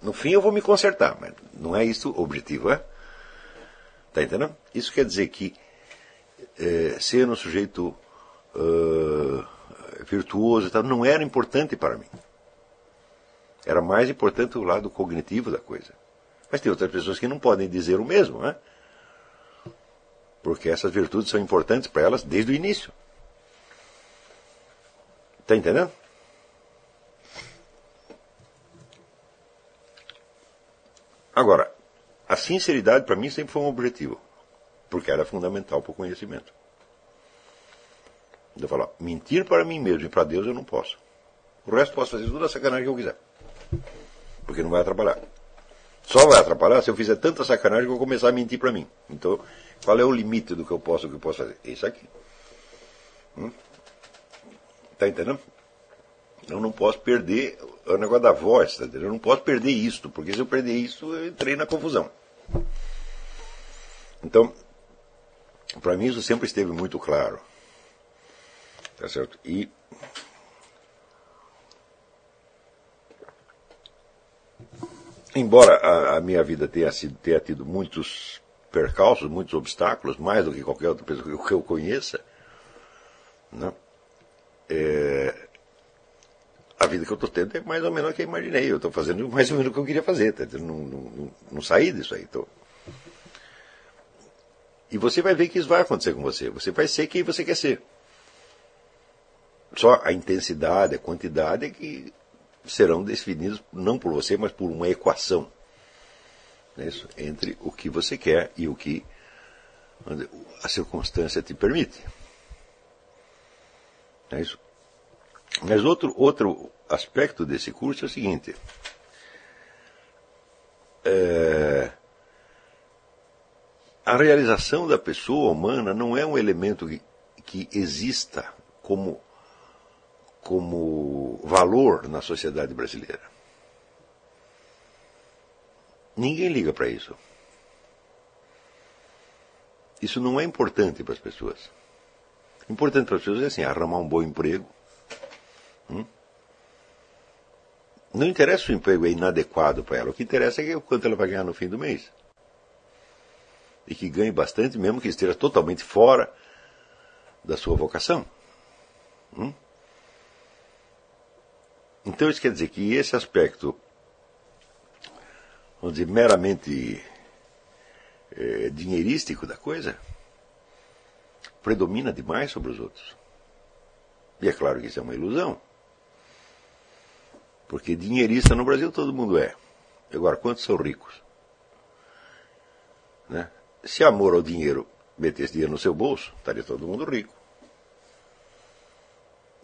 No fim eu vou me consertar, mas não é isso o objetivo, é? Está entendendo? Isso quer dizer que é, ser um sujeito uh, virtuoso tal, não era importante para mim. Era mais importante o lado cognitivo da coisa. Mas tem outras pessoas que não podem dizer o mesmo, né? Porque essas virtudes são importantes para elas desde o início. Está entendendo? Agora, a sinceridade para mim sempre foi um objetivo, porque era fundamental para o conhecimento. Eu falo, mentir para mim mesmo e para Deus eu não posso. O resto posso fazer toda a sacanagem que eu quiser. Porque não vai atrapalhar. Só vai atrapalhar se eu fizer tanta sacanagem que eu começar a mentir para mim. Então, qual é o limite do que eu posso, do que eu posso fazer? Isso aqui. Hum? Tá entendendo? Eu não posso perder o negócio da voz, tá entendendo? Eu não posso perder isto, porque se eu perder isso, eu entrei na confusão. Então, para mim isso sempre esteve muito claro. Tá certo? E embora a, a, minha vida tenha, sido, tenha tido muitos percalços, muitos obstáculos, mais do que qualquer outra pessoa que eu conheça, né? É, a vida que eu estou tendo é mais ou menos o que eu imaginei. Eu estou fazendo mais ou menos o que eu queria fazer. Tá? Não, não, não, saí disso aí. Tô... E você vai ver que isso vai acontecer com você. Você vai ser quem você quer ser. Só a intensidade, a quantidade é que serão definidos não por você, mas por uma equação. É isso? Entre o que você quer e o que a circunstância te permite. É isso? Mas outro, outro aspecto desse curso é o seguinte. É, a realização da pessoa humana não é um elemento que, que exista como, como valor na sociedade brasileira. Ninguém liga para isso. Isso não é importante para as pessoas. Importante para as pessoas é assim, arrumar um bom emprego. Hum? Não interessa se o emprego é inadequado para ela. O que interessa é o quanto ela vai ganhar no fim do mês. E que ganhe bastante, mesmo que esteja totalmente fora da sua vocação. Hum? Então isso quer dizer que esse aspecto, vamos dizer, meramente é, dinheirístico da coisa, predomina demais sobre os outros. E é claro que isso é uma ilusão. Porque dinheirista no Brasil todo mundo é. Agora, quantos são ricos? Né? Se amor ao dinheiro metesse dinheiro no seu bolso, estaria todo mundo rico.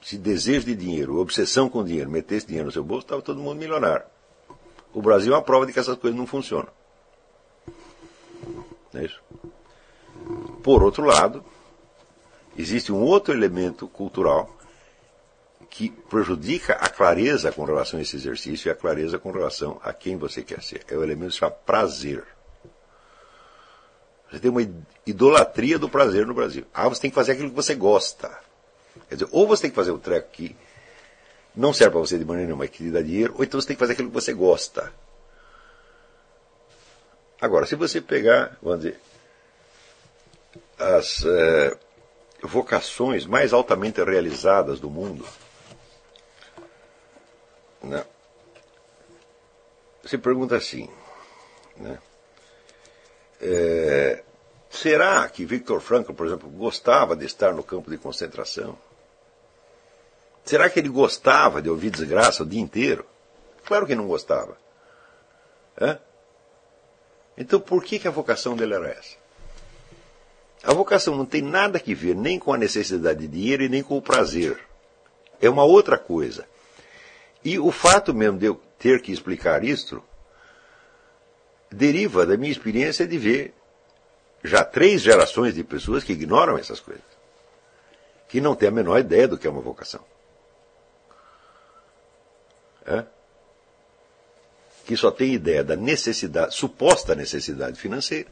Se desejo de dinheiro, obsessão com dinheiro, metesse dinheiro no seu bolso, estava todo mundo milionário. O Brasil é uma prova de que essas coisas não funcionam. Não é isso? Por outro lado, existe um outro elemento cultural que prejudica a clareza com relação a esse exercício e a clareza com relação a quem você quer ser. É o elemento chamado prazer. Você tem uma idolatria do prazer no Brasil. Ah, você tem que fazer aquilo que você gosta. Quer dizer, ou você tem que fazer um treco que não serve para você de maneira nenhuma, que te dá dinheiro, ou então você tem que fazer aquilo que você gosta. Agora, se você pegar, vamos dizer, as é, vocações mais altamente realizadas do mundo, né? Você pergunta assim, né? É, será que Victor Frankl, por exemplo, gostava de estar no campo de concentração? Será que ele gostava de ouvir desgraça o dia inteiro? Claro que não gostava. É? Então por que, que a vocação dele era essa? A vocação não tem nada que ver nem com a necessidade de dinheiro e nem com o prazer. É uma outra coisa. E o fato mesmo de eu ter que explicar isto deriva da minha experiência de ver já três gerações de pessoas que ignoram essas coisas, que não têm a menor ideia do que é uma vocação. É? Que só tem ideia da necessidade, suposta necessidade financeira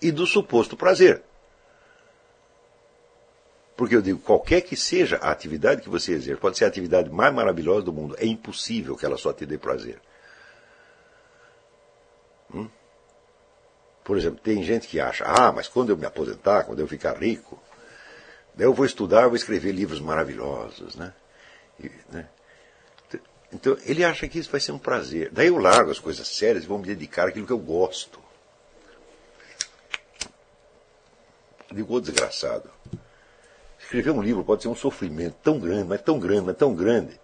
e do suposto prazer. Porque eu digo, qualquer que seja a atividade que você exerce, pode ser a atividade mais maravilhosa do mundo, é impossível que ela só te dê prazer. Hum? Por exemplo, tem gente que acha, ah, mas quando eu me aposentar, quando eu ficar rico, daí eu vou estudar, vou escrever livros maravilhosos, né? E, né? Então, ele acha que isso vai ser um prazer. Daí eu largo as coisas sérias e vou me dedicar àquilo que eu gosto. Digo, desgraçado. Escrever um livro pode ser um sofrimento tão grande, mas tão grande, mas tão grande.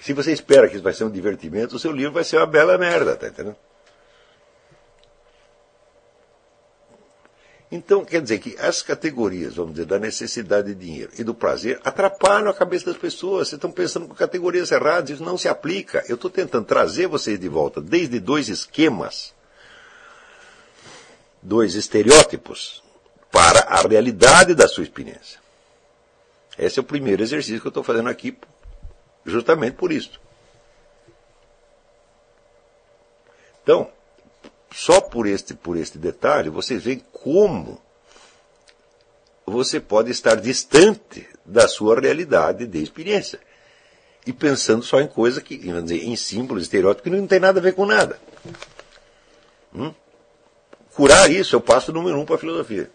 Se você espera que isso vai ser um divertimento, o seu livro vai ser uma bela merda, tá entendendo? Então, quer dizer que as categorias, vamos dizer, da necessidade de dinheiro e do prazer atrapalham a cabeça das pessoas. Vocês estão pensando com categorias erradas, isso não se aplica. Eu estou tentando trazer vocês de volta desde dois esquemas, dois estereótipos, para a realidade da sua experiência. Esse é o primeiro exercício que eu estou fazendo aqui, justamente por isso. Então, só por este, por este detalhe, vocês veem como você pode estar distante da sua realidade de experiência. E pensando só em coisas que, dizer, em símbolos, estereótipos, que não tem nada a ver com nada. Hum? Curar isso é o passo número um para a filosofia.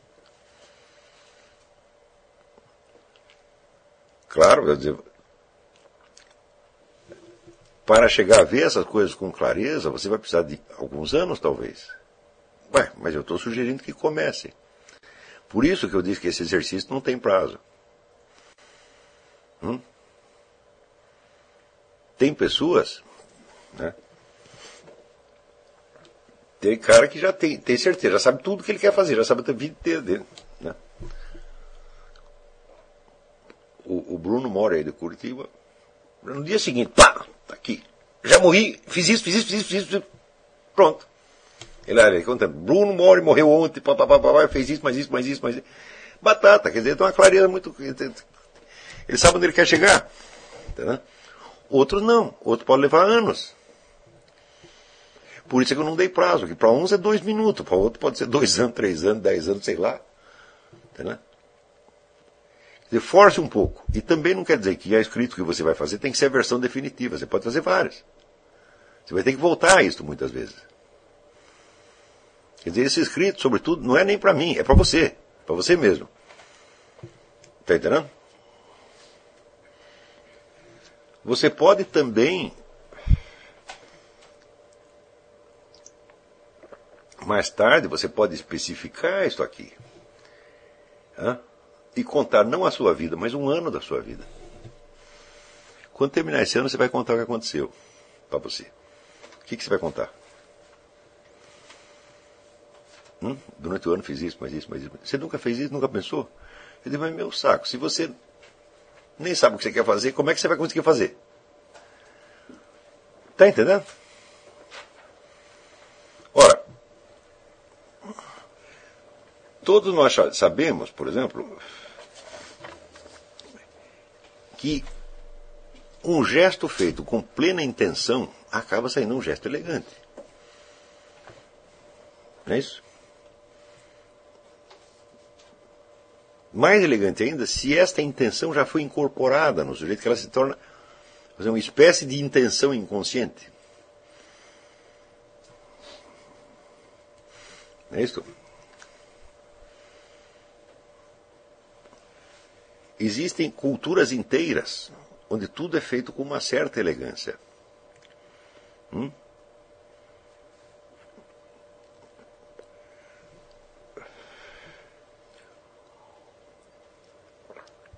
Claro, quer dizer, para chegar a ver essas coisas com clareza, você vai precisar de alguns anos, talvez. Ué, mas eu estou sugerindo que comece. Por isso que eu disse que esse exercício não tem prazo. Hum? Tem pessoas, né? Tem cara que já tem, tem certeza, já sabe tudo que ele quer fazer, já sabe a vida inteira dele. Né? O, o, Bruno mora aí de Curitiba. No dia seguinte, pá, tá aqui. Já morri, fiz isso, fiz isso, fiz isso, fiz isso. Pronto. Ele, ele contando, Bruno Mori morreu ontem, papapá, fez isso, mais isso, mais isso, mais isso. Batata, quer dizer, tem uma clareza muito. Ele sabe onde ele quer chegar. Entendeu? Outros não, outro pode levar anos. Por isso é que eu não dei prazo, que para uns é dois minutos, para outro pode ser dois anos, três anos, dez anos, sei lá. Entendeu? Force um pouco. E também não quer dizer que já escrito que você vai fazer tem que ser a versão definitiva. Você pode fazer várias. Você vai ter que voltar a isso muitas vezes. Quer dizer, esse escrito, sobretudo, não é nem para mim, é para você. Para você mesmo. Está entendendo? Você pode também, mais tarde, você pode especificar isso aqui. Hein? E contar não a sua vida, mas um ano da sua vida. Quando terminar esse ano, você vai contar o que aconteceu para você. O que, que você vai contar? Hum? Durante o ano fiz isso, mas isso, mas isso. Você nunca fez isso, nunca pensou? Eu digo, mas meu saco, se você nem sabe o que você quer fazer, como é que você vai conseguir fazer? Está entendendo? Ora, todos nós sabemos, por exemplo, que um gesto feito com plena intenção acaba saindo um gesto elegante. Não é isso? Mais elegante ainda, se esta intenção já foi incorporada no sujeito, que ela se torna uma espécie de intenção inconsciente. Não é isso? Existem culturas inteiras onde tudo é feito com uma certa elegância. Hum?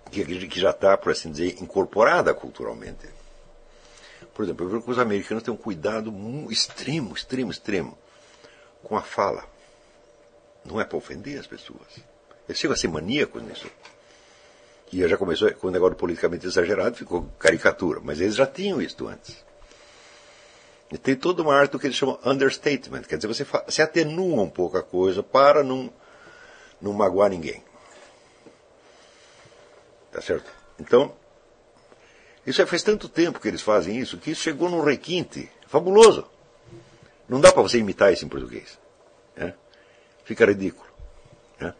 que, já está, por assim dizer, incorporada culturalmente. Por exemplo, eu vejo que os americanos têm um cuidado extremo, extremo, extremo com a fala. Não é para ofender as pessoas. Eles chegam a ser maníacos nisso. E já começou com o negócio politicamente exagerado, ficou caricatura. Mas eles já tinham isso antes. E tem toda uma arte do que eles chamam understatement. Quer dizer, você se atenua um pouco a coisa para não, não magoar ninguém. Tá certo? Então, isso é, faz tanto tempo que eles fazem isso que isso chegou num requinte fabuloso. Não dá para você imitar isso em português. Né? Fica ridículo. Né?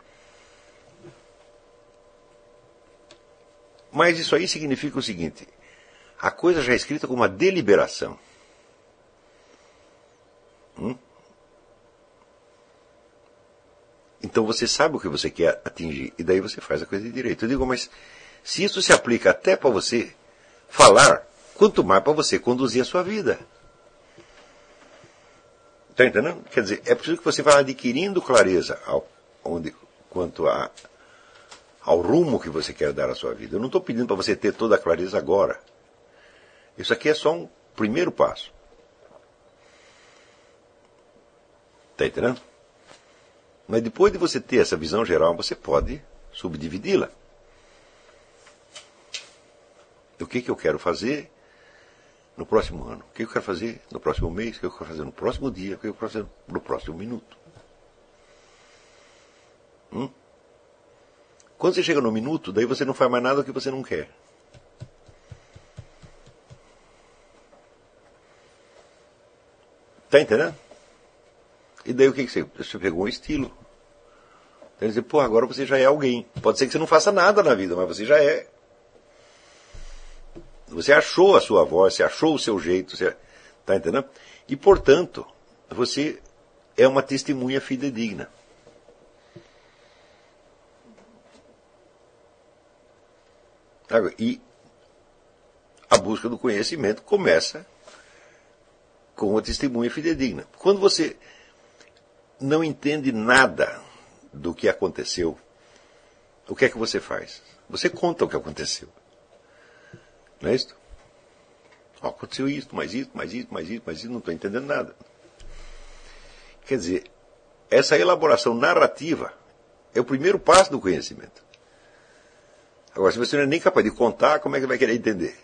Mas isso aí significa o seguinte: a coisa já é escrita com uma deliberação. Hum? Então você sabe o que você quer atingir e daí você faz a coisa de direito. Eu digo, mas se isso se aplica até para você falar, quanto mais para você conduzir a sua vida. Está entendendo? Quer dizer, é preciso que você vá adquirindo clareza ao, onde, quanto a, ao rumo que você quer dar à sua vida. Eu não estou pedindo para você ter toda a clareza agora. Isso aqui é só um primeiro passo. Está entendendo? Mas depois de você ter essa visão geral, você pode subdividi-la o que, que eu quero fazer no próximo ano, o que eu quero fazer no próximo mês, o que eu quero fazer no próximo dia, o que eu quero fazer no próximo minuto. Hum? Quando você chega no minuto, daí você não faz mais nada do que você não quer. Tá entendendo? E daí o que, que você. Você pegou um estilo. Então, dizer, pô, agora você já é alguém. Pode ser que você não faça nada na vida, mas você já é. Você achou a sua voz, você achou o seu jeito, você está entendendo? E, portanto, você é uma testemunha fidedigna. E a busca do conhecimento começa com a testemunha fidedigna. Quando você não entende nada do que aconteceu, o que é que você faz? Você conta o que aconteceu. Não é isso? Oh, aconteceu isso, mais isso, mais isso, mais isso, mais isso, não estou entendendo nada. Quer dizer, essa elaboração narrativa é o primeiro passo do conhecimento. Agora, se você não é nem capaz de contar, como é que vai querer entender?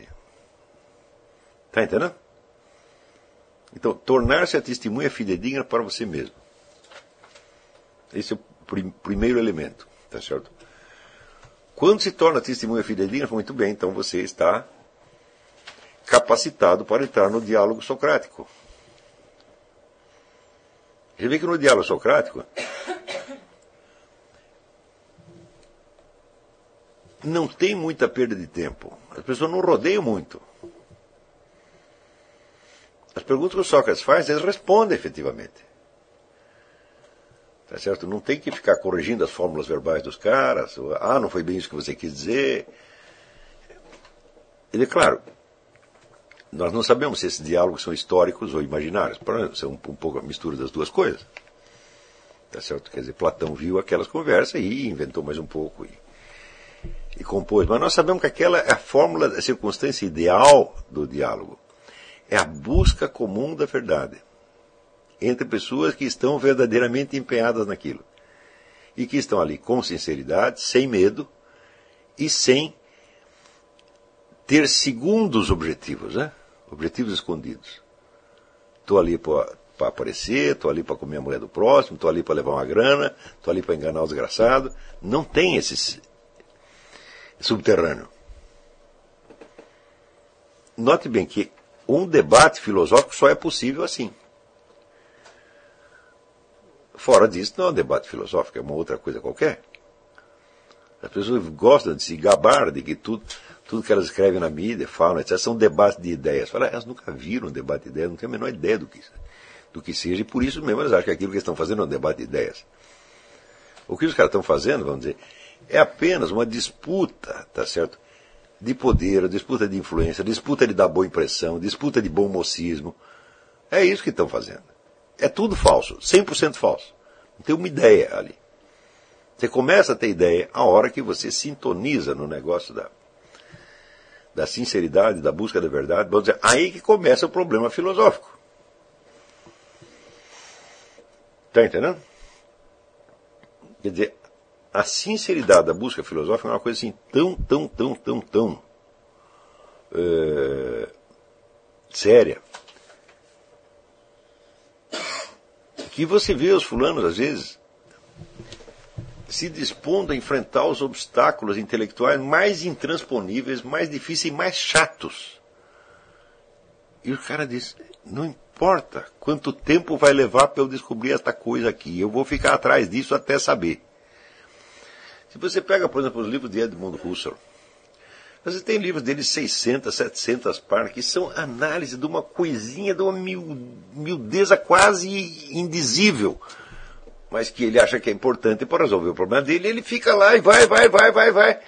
Está entendendo? Então, tornar-se a testemunha fidedigna para você mesmo. Esse é o prim primeiro elemento, tá certo? Quando se torna testemunha fidedigna, muito bem, então você está capacitado para entrar no diálogo socrático. Você vê que no diálogo socrático não tem muita perda de tempo. As pessoas não rodeiam muito. As perguntas que o Sócrates faz, eles respondem efetivamente. Tá certo? Não tem que ficar corrigindo as fórmulas verbais dos caras. Ou, ah, não foi bem isso que você quis dizer. Ele, claro, nós não sabemos se esses diálogos são históricos ou imaginários. São um, um pouco a mistura das duas coisas. Tá certo? Quer dizer, Platão viu aquelas conversas e inventou mais um pouco e, e compôs. Mas nós sabemos que aquela é a fórmula, a circunstância ideal do diálogo. É a busca comum da verdade entre pessoas que estão verdadeiramente empenhadas naquilo. E que estão ali com sinceridade, sem medo e sem ter segundos objetivos, né? objetivos escondidos. Estou ali para aparecer, estou ali para comer a mulher do próximo, estou ali para levar uma grana, estou ali para enganar o desgraçado. Não tem esse subterrâneo. Note bem que um debate filosófico só é possível assim. Fora disso, não é um debate filosófico, é uma outra coisa qualquer. As pessoas gostam de se gabar de que tudo, tudo que elas escrevem na mídia, falam, etc., são debates de ideias. Fala, elas nunca viram um debate de ideias, não têm a menor ideia do que, do que seja, e por isso mesmo elas acham que aquilo que estão fazendo é um debate de ideias. O que os caras estão fazendo, vamos dizer, é apenas uma disputa, tá certo? De poder, disputa de influência, disputa de dar boa impressão, disputa de bom mocismo. É isso que estão fazendo. É tudo falso, 100% falso. Não tem uma ideia ali. Você começa a ter ideia a hora que você sintoniza no negócio da, da sinceridade, da busca da verdade. Vamos dizer, aí que começa o problema filosófico. Está entendendo? Quer dizer, a sinceridade da busca filosófica é uma coisa assim tão, tão, tão, tão, tão é, séria que você vê os fulanos, às vezes, se dispondo a enfrentar os obstáculos intelectuais mais intransponíveis, mais difíceis e mais chatos. E o cara diz: não importa quanto tempo vai levar para eu descobrir esta coisa aqui, eu vou ficar atrás disso até saber. Se você pega, por exemplo, os livros de Edmund Husserl, você tem livros dele 600, 700 páginas, que são análise de uma coisinha, de uma miudeza quase indizível, mas que ele acha que é importante para resolver o problema dele, ele fica lá e vai, vai, vai, vai, vai.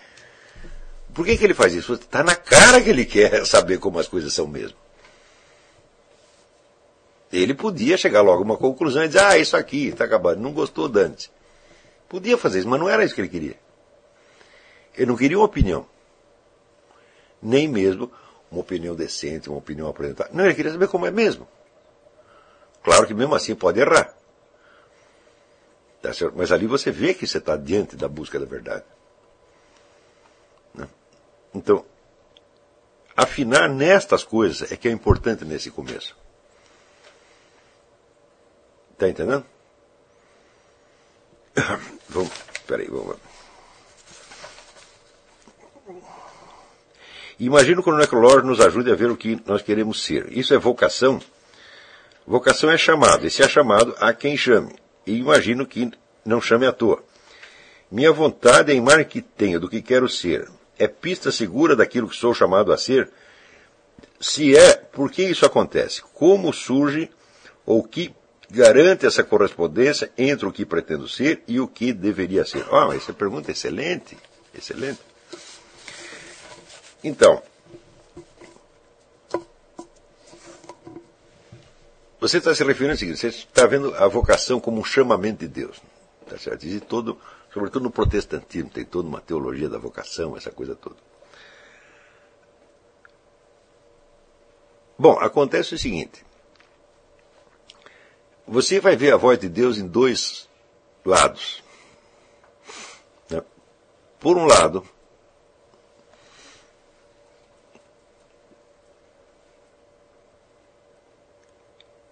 Por que, que ele faz isso? Está na cara que ele quer *laughs* saber como as coisas são mesmo. Ele podia chegar logo a uma conclusão e dizer, ah, isso aqui está acabado, não gostou Dante. Podia fazer isso, mas não era isso que ele queria. Ele não queria uma opinião nem mesmo uma opinião decente, uma opinião apresentada. Não, ele queria saber como é mesmo. Claro que mesmo assim pode errar. Tá Mas ali você vê que você está diante da busca da verdade. Né? Então, afinar nestas coisas é que é importante nesse começo. Está entendendo? *coughs* Vamos, peraí, vamos. Imagino que o necrológio nos ajude a ver o que nós queremos ser. Isso é vocação? Vocação é chamado, e se é chamado, há quem chame. E imagino que não chame à toa. Minha vontade é a imagem que tenho do que quero ser. É pista segura daquilo que sou chamado a ser? Se é, por que isso acontece? Como surge ou que garante essa correspondência entre o que pretendo ser e o que deveria ser? Ah, oh, essa pergunta é excelente, excelente. Então, você está se referindo ao seguinte, você está vendo a vocação como um chamamento de Deus. Tá certo? Existe todo, sobretudo no protestantismo, tem toda uma teologia da vocação, essa coisa toda. Bom, acontece o seguinte. Você vai ver a voz de Deus em dois lados. Né? Por um lado,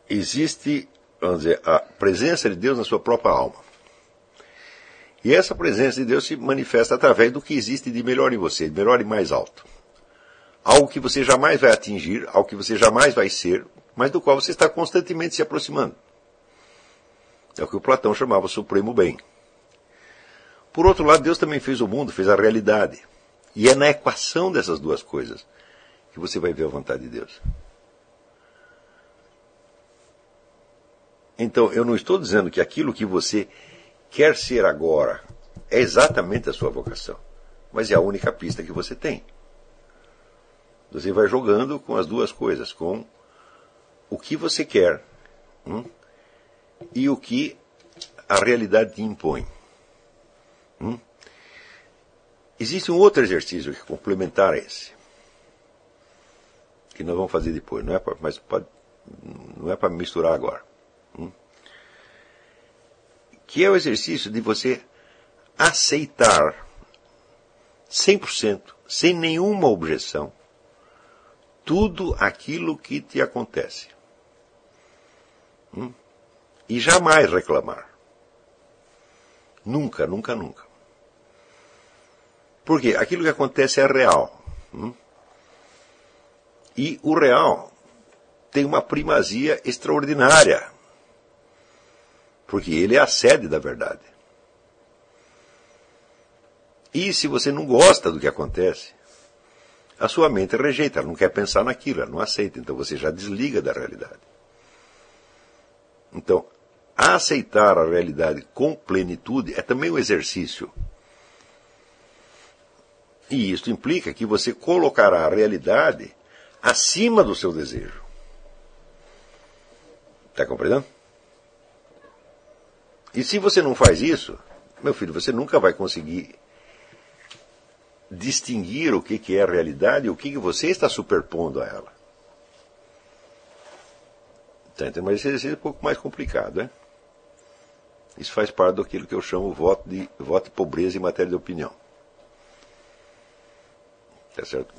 existe, vamos dizer, a presença de Deus na sua própria alma. E essa presença de Deus se manifesta através do que existe de melhor em você, de melhor e mais alto. Algo que você jamais vai atingir, algo que você jamais vai ser, mas do qual você está constantemente se aproximando. É o que o Platão chamava supremo bem. Por outro lado, Deus também fez o mundo, fez a realidade. E é na equação dessas duas coisas que você vai ver a vontade de Deus. Então, eu não estou dizendo que aquilo que você quer ser agora é exatamente a sua vocação, mas é a única pista que você tem. Você vai jogando com as duas coisas, com o que você quer hum, e o que a realidade te impõe. Hum. Existe um outro exercício que complementar a esse, que nós vamos fazer depois, não é pra, mas pode, não é para misturar agora. Hum. Que é o exercício de você aceitar 100%, sem nenhuma objeção, tudo aquilo que te acontece. Hum? E jamais reclamar. Nunca, nunca, nunca. Porque aquilo que acontece é real. Hum? E o real tem uma primazia extraordinária. Porque ele é a sede da verdade. E se você não gosta do que acontece, a sua mente rejeita, ela não quer pensar naquilo, ela não aceita, então você já desliga da realidade. Então, aceitar a realidade com plenitude é também um exercício. E isso implica que você colocará a realidade acima do seu desejo. Está compreendendo? E se você não faz isso, meu filho, você nunca vai conseguir distinguir o que, que é a realidade e o que, que você está superpondo a ela. Tá, mas esse exercício é um pouco mais complicado, né? Isso faz parte daquilo que eu chamo voto de voto de pobreza em matéria de opinião. Tá certo?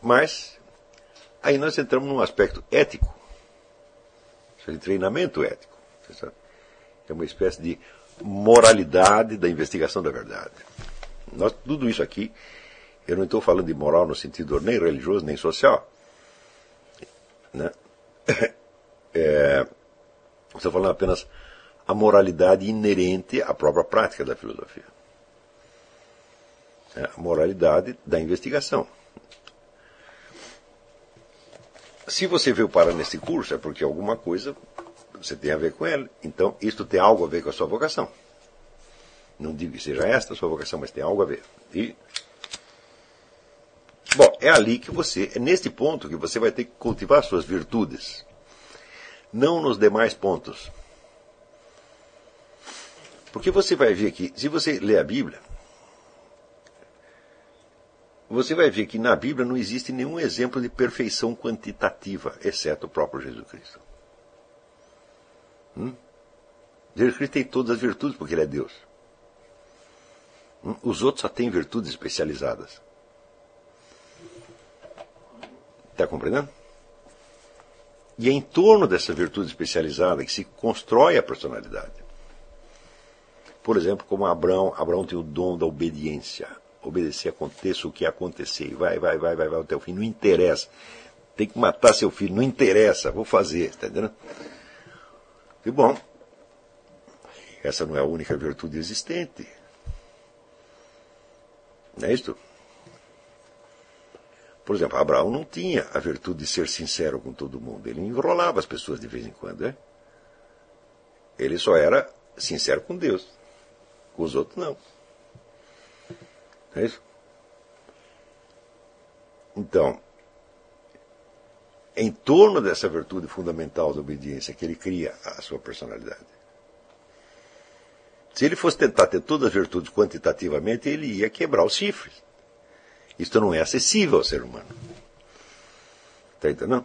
Mas aí nós entramos num aspecto ético, de treinamento ético. Tá certo? É uma espécie de moralidade da investigação da verdade. Nós, tudo isso aqui eu não estou falando de moral no sentido nem religioso nem social. Né? *coughs* É, estou falando apenas a moralidade inerente à própria prática da filosofia. É, a moralidade da investigação. Se você veio parar nesse curso, é porque alguma coisa você tem a ver com ele. Então, isto tem algo a ver com a sua vocação. Não digo que seja esta a sua vocação, mas tem algo a ver. E Bom, é ali que você, é neste ponto que você vai ter que cultivar suas virtudes. Não nos demais pontos. Porque você vai ver que, se você ler a Bíblia, você vai ver que na Bíblia não existe nenhum exemplo de perfeição quantitativa, exceto o próprio Jesus Cristo. Hum? Jesus Cristo tem todas as virtudes porque ele é Deus. Hum? Os outros só têm virtudes especializadas. Está compreendendo? E é em torno dessa virtude especializada que se constrói a personalidade. Por exemplo, como Abraão, Abraão tem o dom da obediência. Obedecer, aconteça o que acontecer. Vai, vai, vai, vai, vai até o fim. Não interessa. Tem que matar seu filho. Não interessa. Vou fazer. Está entendendo? E bom, essa não é a única virtude existente. Não é isso? Por exemplo, Abraão não tinha a virtude de ser sincero com todo mundo. Ele enrolava as pessoas de vez em quando. Né? Ele só era sincero com Deus. Com os outros, não. É isso? Então, em torno dessa virtude fundamental da obediência que ele cria a sua personalidade. Se ele fosse tentar ter todas as virtudes quantitativamente, ele ia quebrar os chifres. Isto não é acessível ao ser humano. Está entendendo?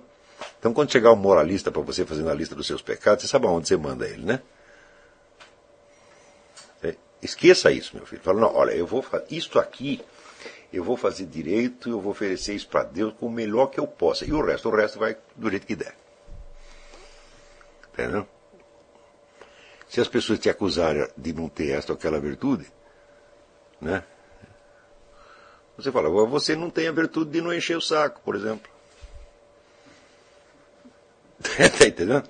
Então, quando chegar um moralista para você fazendo a lista dos seus pecados, você sabe aonde você manda ele, né? Esqueça isso, meu filho. Fala, não, olha, eu vou fazer isto aqui, eu vou fazer direito, eu vou oferecer isso para Deus com o melhor que eu possa. E o resto, o resto vai do jeito que der. Entendeu? Se as pessoas te acusarem de não ter esta ou aquela virtude, né? Você fala, você não tem a virtude de não encher o saco, por exemplo. *laughs* tá entendendo?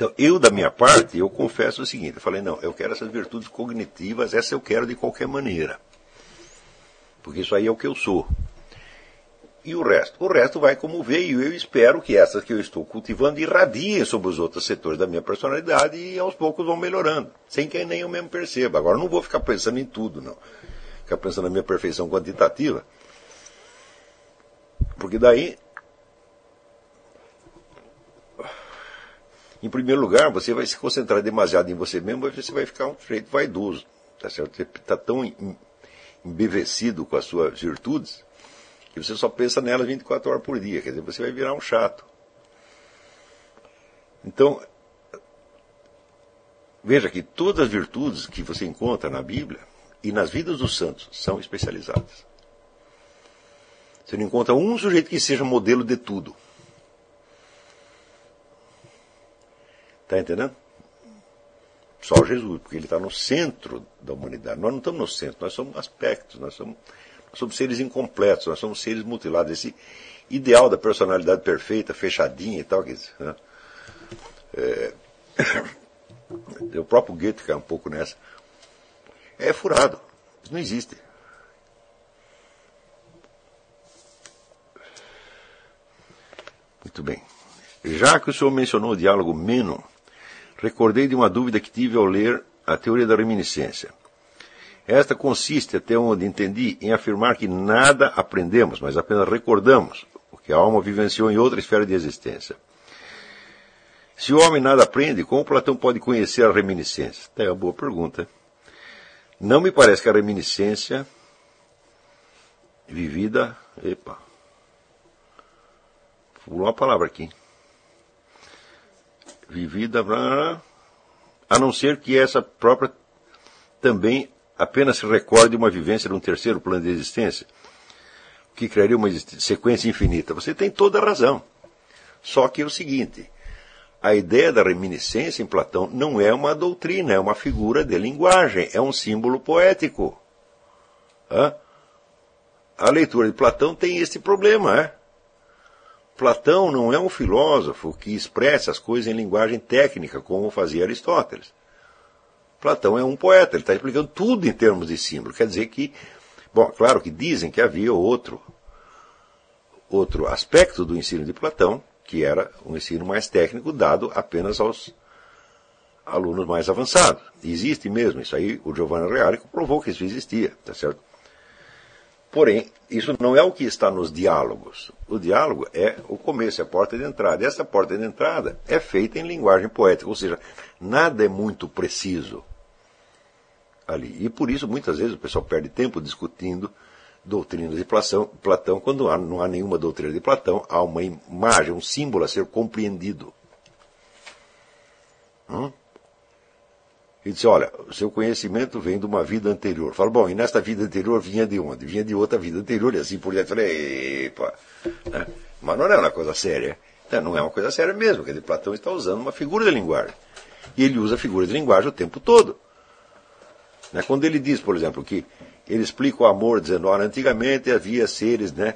Então, eu, da minha parte, eu confesso o seguinte: eu falei, não, eu quero essas virtudes cognitivas, essa eu quero de qualquer maneira. Porque isso aí é o que eu sou. E o resto? O resto vai como veio. Eu espero que essas que eu estou cultivando irradiem sobre os outros setores da minha personalidade e aos poucos vão melhorando, sem que nem eu mesmo perceba. Agora, não vou ficar pensando em tudo, não. Ficar pensando na minha perfeição quantitativa. Porque daí. Em primeiro lugar, você vai se concentrar demasiado em você mesmo, você vai ficar um jeito vaidoso. Tá certo? Você está tão embevecido com as suas virtudes que você só pensa nelas 24 horas por dia. Quer dizer, você vai virar um chato. Então, veja que todas as virtudes que você encontra na Bíblia e nas vidas dos santos são especializadas. Você não encontra um sujeito que seja modelo de tudo. Está entendendo? Só Jesus, porque ele está no centro da humanidade. Nós não estamos no centro, nós somos aspectos, nós somos somos seres incompletos, nós somos seres mutilados. Esse ideal da personalidade perfeita, fechadinha e tal, que, né? é, *coughs* o próprio Goethe cai um pouco nessa. É furado. Isso não existe. Muito bem. Já que o senhor mencionou o diálogo Meno, recordei de uma dúvida que tive ao ler a teoria da reminiscência. Esta consiste, até onde entendi, em afirmar que nada aprendemos, mas apenas recordamos o que a alma vivenciou em outra esfera de existência. Se o homem nada aprende, como Platão pode conhecer a reminiscência? É uma boa pergunta. Não me parece que a reminiscência vivida. Epa. Pulou uma palavra aqui. Vivida. A não ser que essa própria também apenas se recorde uma vivência de um terceiro plano de existência, que criaria uma sequência infinita. Você tem toda a razão. Só que é o seguinte: a ideia da reminiscência em Platão não é uma doutrina, é uma figura de linguagem, é um símbolo poético. Hã? A leitura de Platão tem este problema. É? Platão não é um filósofo que expressa as coisas em linguagem técnica, como fazia Aristóteles. Platão é um poeta, ele está explicando tudo em termos de símbolo. Quer dizer que, bom, claro que dizem que havia outro, outro aspecto do ensino de Platão, que era um ensino mais técnico dado apenas aos alunos mais avançados. Existe mesmo, isso aí o Giovanni Reale provou que isso existia, tá certo? Porém, isso não é o que está nos diálogos. O diálogo é o começo, é a porta de entrada. E essa porta de entrada é feita em linguagem poética, ou seja, nada é muito preciso ali. E por isso, muitas vezes, o pessoal perde tempo discutindo doutrinas de Platão, quando não há nenhuma doutrina de Platão, há uma imagem, um símbolo a ser compreendido. Hum? E disse, olha, o seu conhecimento vem de uma vida anterior. Fala, bom, e nesta vida anterior vinha de onde? Vinha de outra vida anterior, e assim por diante. Falei, epa. Né? Mas não é uma coisa séria. Não é uma coisa séria mesmo, dizer, Platão está usando uma figura de linguagem. E ele usa figura de linguagem o tempo todo. Né? Quando ele diz, por exemplo, que ele explica o amor, dizendo, olha, antigamente havia seres, né?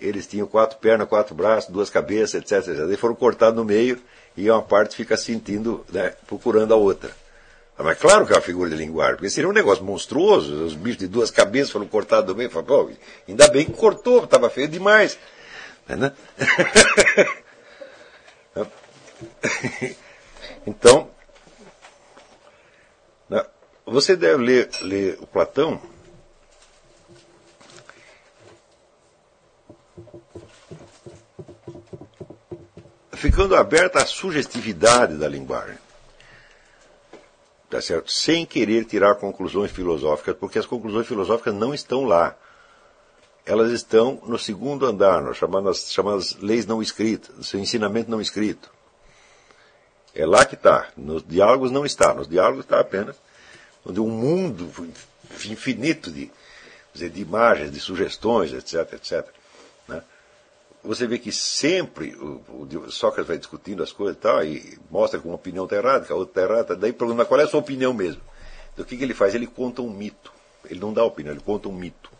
Eles tinham quatro pernas, quatro braços, duas cabeças, etc. etc. Eles foram cortados no meio e uma parte fica sentindo, né, procurando a outra. Mas claro que é uma figura de linguagem, porque seria um negócio monstruoso, os bichos de duas cabeças foram cortados do meio, fala, pô, ainda bem que cortou, estava feio demais. Né? *laughs* então, né, você deve ler, ler o Platão ficando aberta à sugestividade da linguagem. Tá certo? Sem querer tirar conclusões filosóficas, porque as conclusões filosóficas não estão lá. Elas estão no segundo andar, nas chamadas, chamadas leis não escritas, seu ensinamento não escrito. É lá que está. Nos diálogos não está. Nos diálogos está apenas onde um mundo infinito de, de imagens, de sugestões, etc, etc você vê que sempre o, o, Sócrates vai discutindo as coisas e tal, e mostra que uma opinião está errada, que a outra está errada, daí pergunta qual é a sua opinião mesmo. Então o que, que ele faz? Ele conta um mito. Ele não dá opinião, ele conta um mito.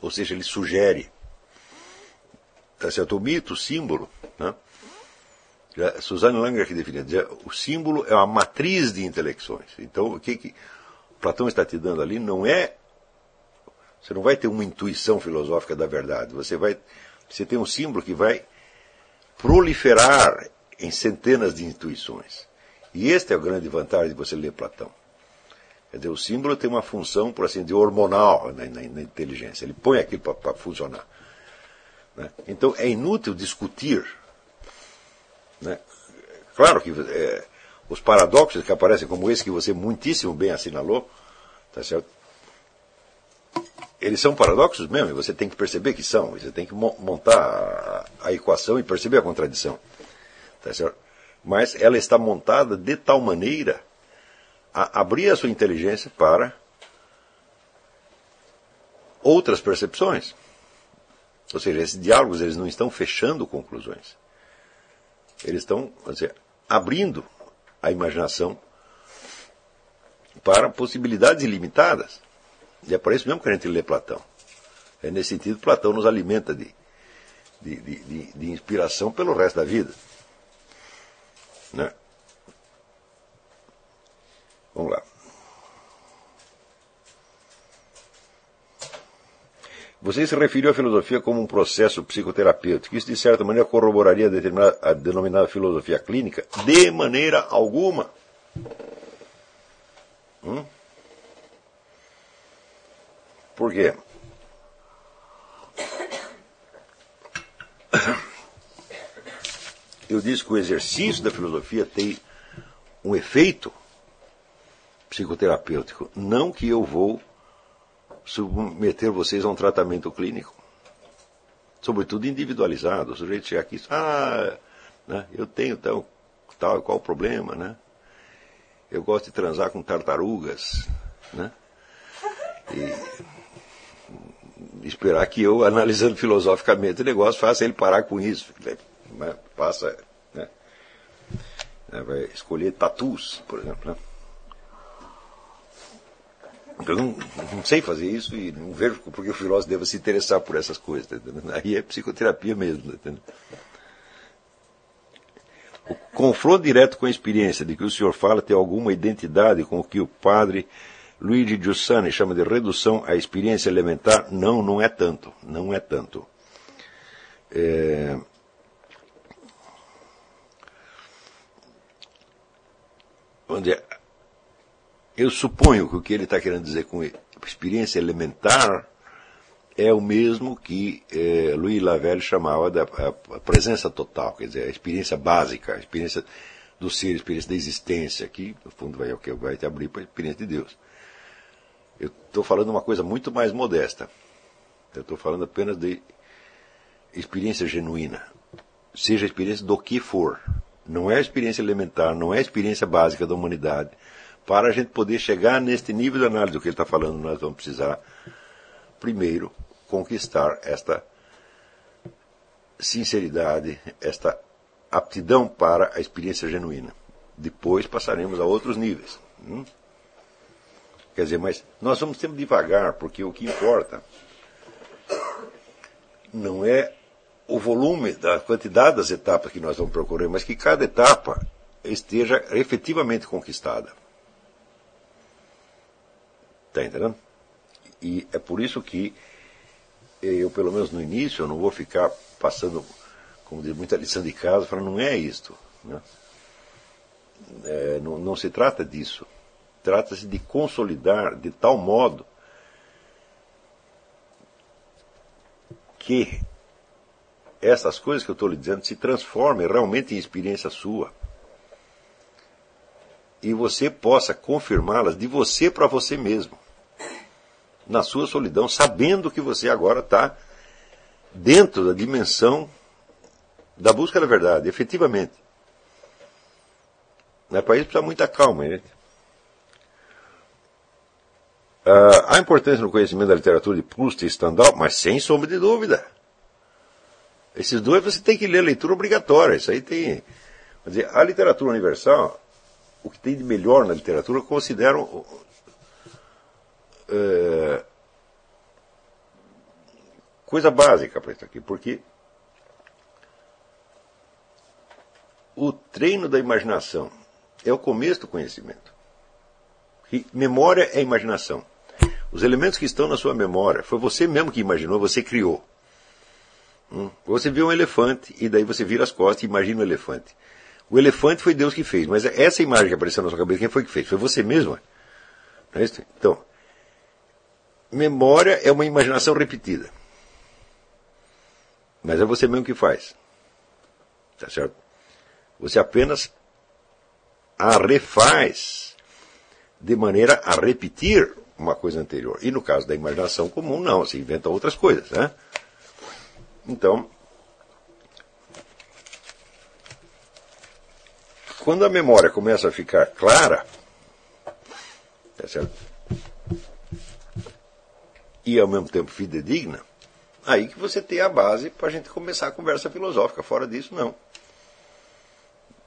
Ou seja, ele sugere. Tá certo? O mito, o símbolo, né? Suzanne Langer que define, o símbolo é uma matriz de intelecções. Então, o que, que Platão está te dando ali não é. Você não vai ter uma intuição filosófica da verdade. Você vai você tem um símbolo que vai proliferar em centenas de intuições. E esta é a grande vantagem de você ler Platão. Quer dizer, o símbolo tem uma função, por assim dizer, hormonal na, na, na inteligência. Ele põe aquilo para funcionar. Né? Então é inútil discutir. Né? Claro que é, os paradoxos que aparecem, como esse que você muitíssimo bem assinalou, tá certo? Eles são paradoxos mesmo, e você tem que perceber que são, você tem que montar a, equação e perceber a contradição. Tá? Mas ela está montada de tal maneira a abrir a sua inteligência para outras percepções. Ou seja, esses diálogos eles não estão fechando conclusões. Eles estão dizer, abrindo a imaginação para possibilidades ilimitadas. E é por isso mesmo que a gente lê Platão. É nesse sentido que Platão nos alimenta de, de, de, de inspiração pelo resto da vida. Né? Vamos lá. Você se referiu à filosofia como um processo psicoterapêutico. Isso, de certa maneira, corroboraria a, a denominada filosofia clínica? De maneira alguma. Hum? Por quê? Eu disse que o exercício da filosofia tem um efeito psicoterapêutico. Não que eu vou submeter vocês a um tratamento clínico. Sobretudo individualizado. O sujeito chega aqui e diz, ah, né, eu tenho tal, tal qual o problema, né? Eu gosto de transar com tartarugas, né? E esperar que eu, analisando filosoficamente o negócio, faça ele parar com isso. Né? Passa, né? né? Vai escolher tatus, por exemplo. Né? Eu não, não, sei fazer isso e não vejo porque o filósofo deva se interessar por essas coisas. Tá Aí é psicoterapia mesmo. Tá o confronto direto com a experiência de que o senhor fala tem alguma identidade com o que o padre Luigi Giussani chama de redução à experiência elementar. Não, não é tanto. Não é tanto. É... Onde eu suponho que o que ele está querendo dizer com experiência elementar é o mesmo que é, Louis Lavelle chamava da presença total, quer dizer, a experiência básica, a experiência do ser, a experiência da existência, que no fundo vai, vai te abrir para a experiência de Deus. Eu estou falando uma coisa muito mais modesta. Eu estou falando apenas de experiência genuína. Seja a experiência do que for. Não é a experiência elementar, não é a experiência básica da humanidade. Para a gente poder chegar neste nível de análise do que ele está falando, nós vamos precisar, primeiro, conquistar esta sinceridade, esta aptidão para a experiência genuína. Depois passaremos a outros níveis. Hum? Quer dizer, mas nós vamos sempre devagar, porque o que importa não é o volume, da quantidade das etapas que nós vamos procurar, mas que cada etapa esteja efetivamente conquistada. Está entendendo? E é por isso que eu, pelo menos no início, eu não vou ficar passando, como diz, muita lição de casa, falando, não é isto. Né? É, não, não se trata disso. Trata-se de consolidar de tal modo que essas coisas que eu estou lhe dizendo se transformem realmente em experiência sua. E você possa confirmá-las de você para você mesmo. Na sua solidão, sabendo que você agora está dentro da dimensão da busca da verdade, efetivamente. Né? Para isso precisa muita calma, gente. Uh, há importância no conhecimento da literatura de Proust e Stendhal, mas sem sombra de dúvida. Esses dois você tem que ler leitura obrigatória. Isso aí tem. Quer dizer, a literatura universal, o que tem de melhor na literatura, consideram uh, coisa básica para isso aqui, porque o treino da imaginação é o começo do conhecimento. E memória é imaginação. Os elementos que estão na sua memória, foi você mesmo que imaginou, você criou. Hum? Você viu um elefante e daí você vira as costas e imagina o um elefante. O elefante foi Deus que fez, mas essa imagem que apareceu na sua cabeça, quem foi que fez? Foi você mesmo. Não é isso? Então, memória é uma imaginação repetida. Mas é você mesmo que faz. Tá certo? Você apenas a refaz de maneira a repetir uma coisa anterior. E no caso da imaginação comum, não, se inventa outras coisas. Né? Então, quando a memória começa a ficar clara, tá certo? e ao mesmo tempo fidedigna, aí que você tem a base para a gente começar a conversa filosófica. Fora disso, não.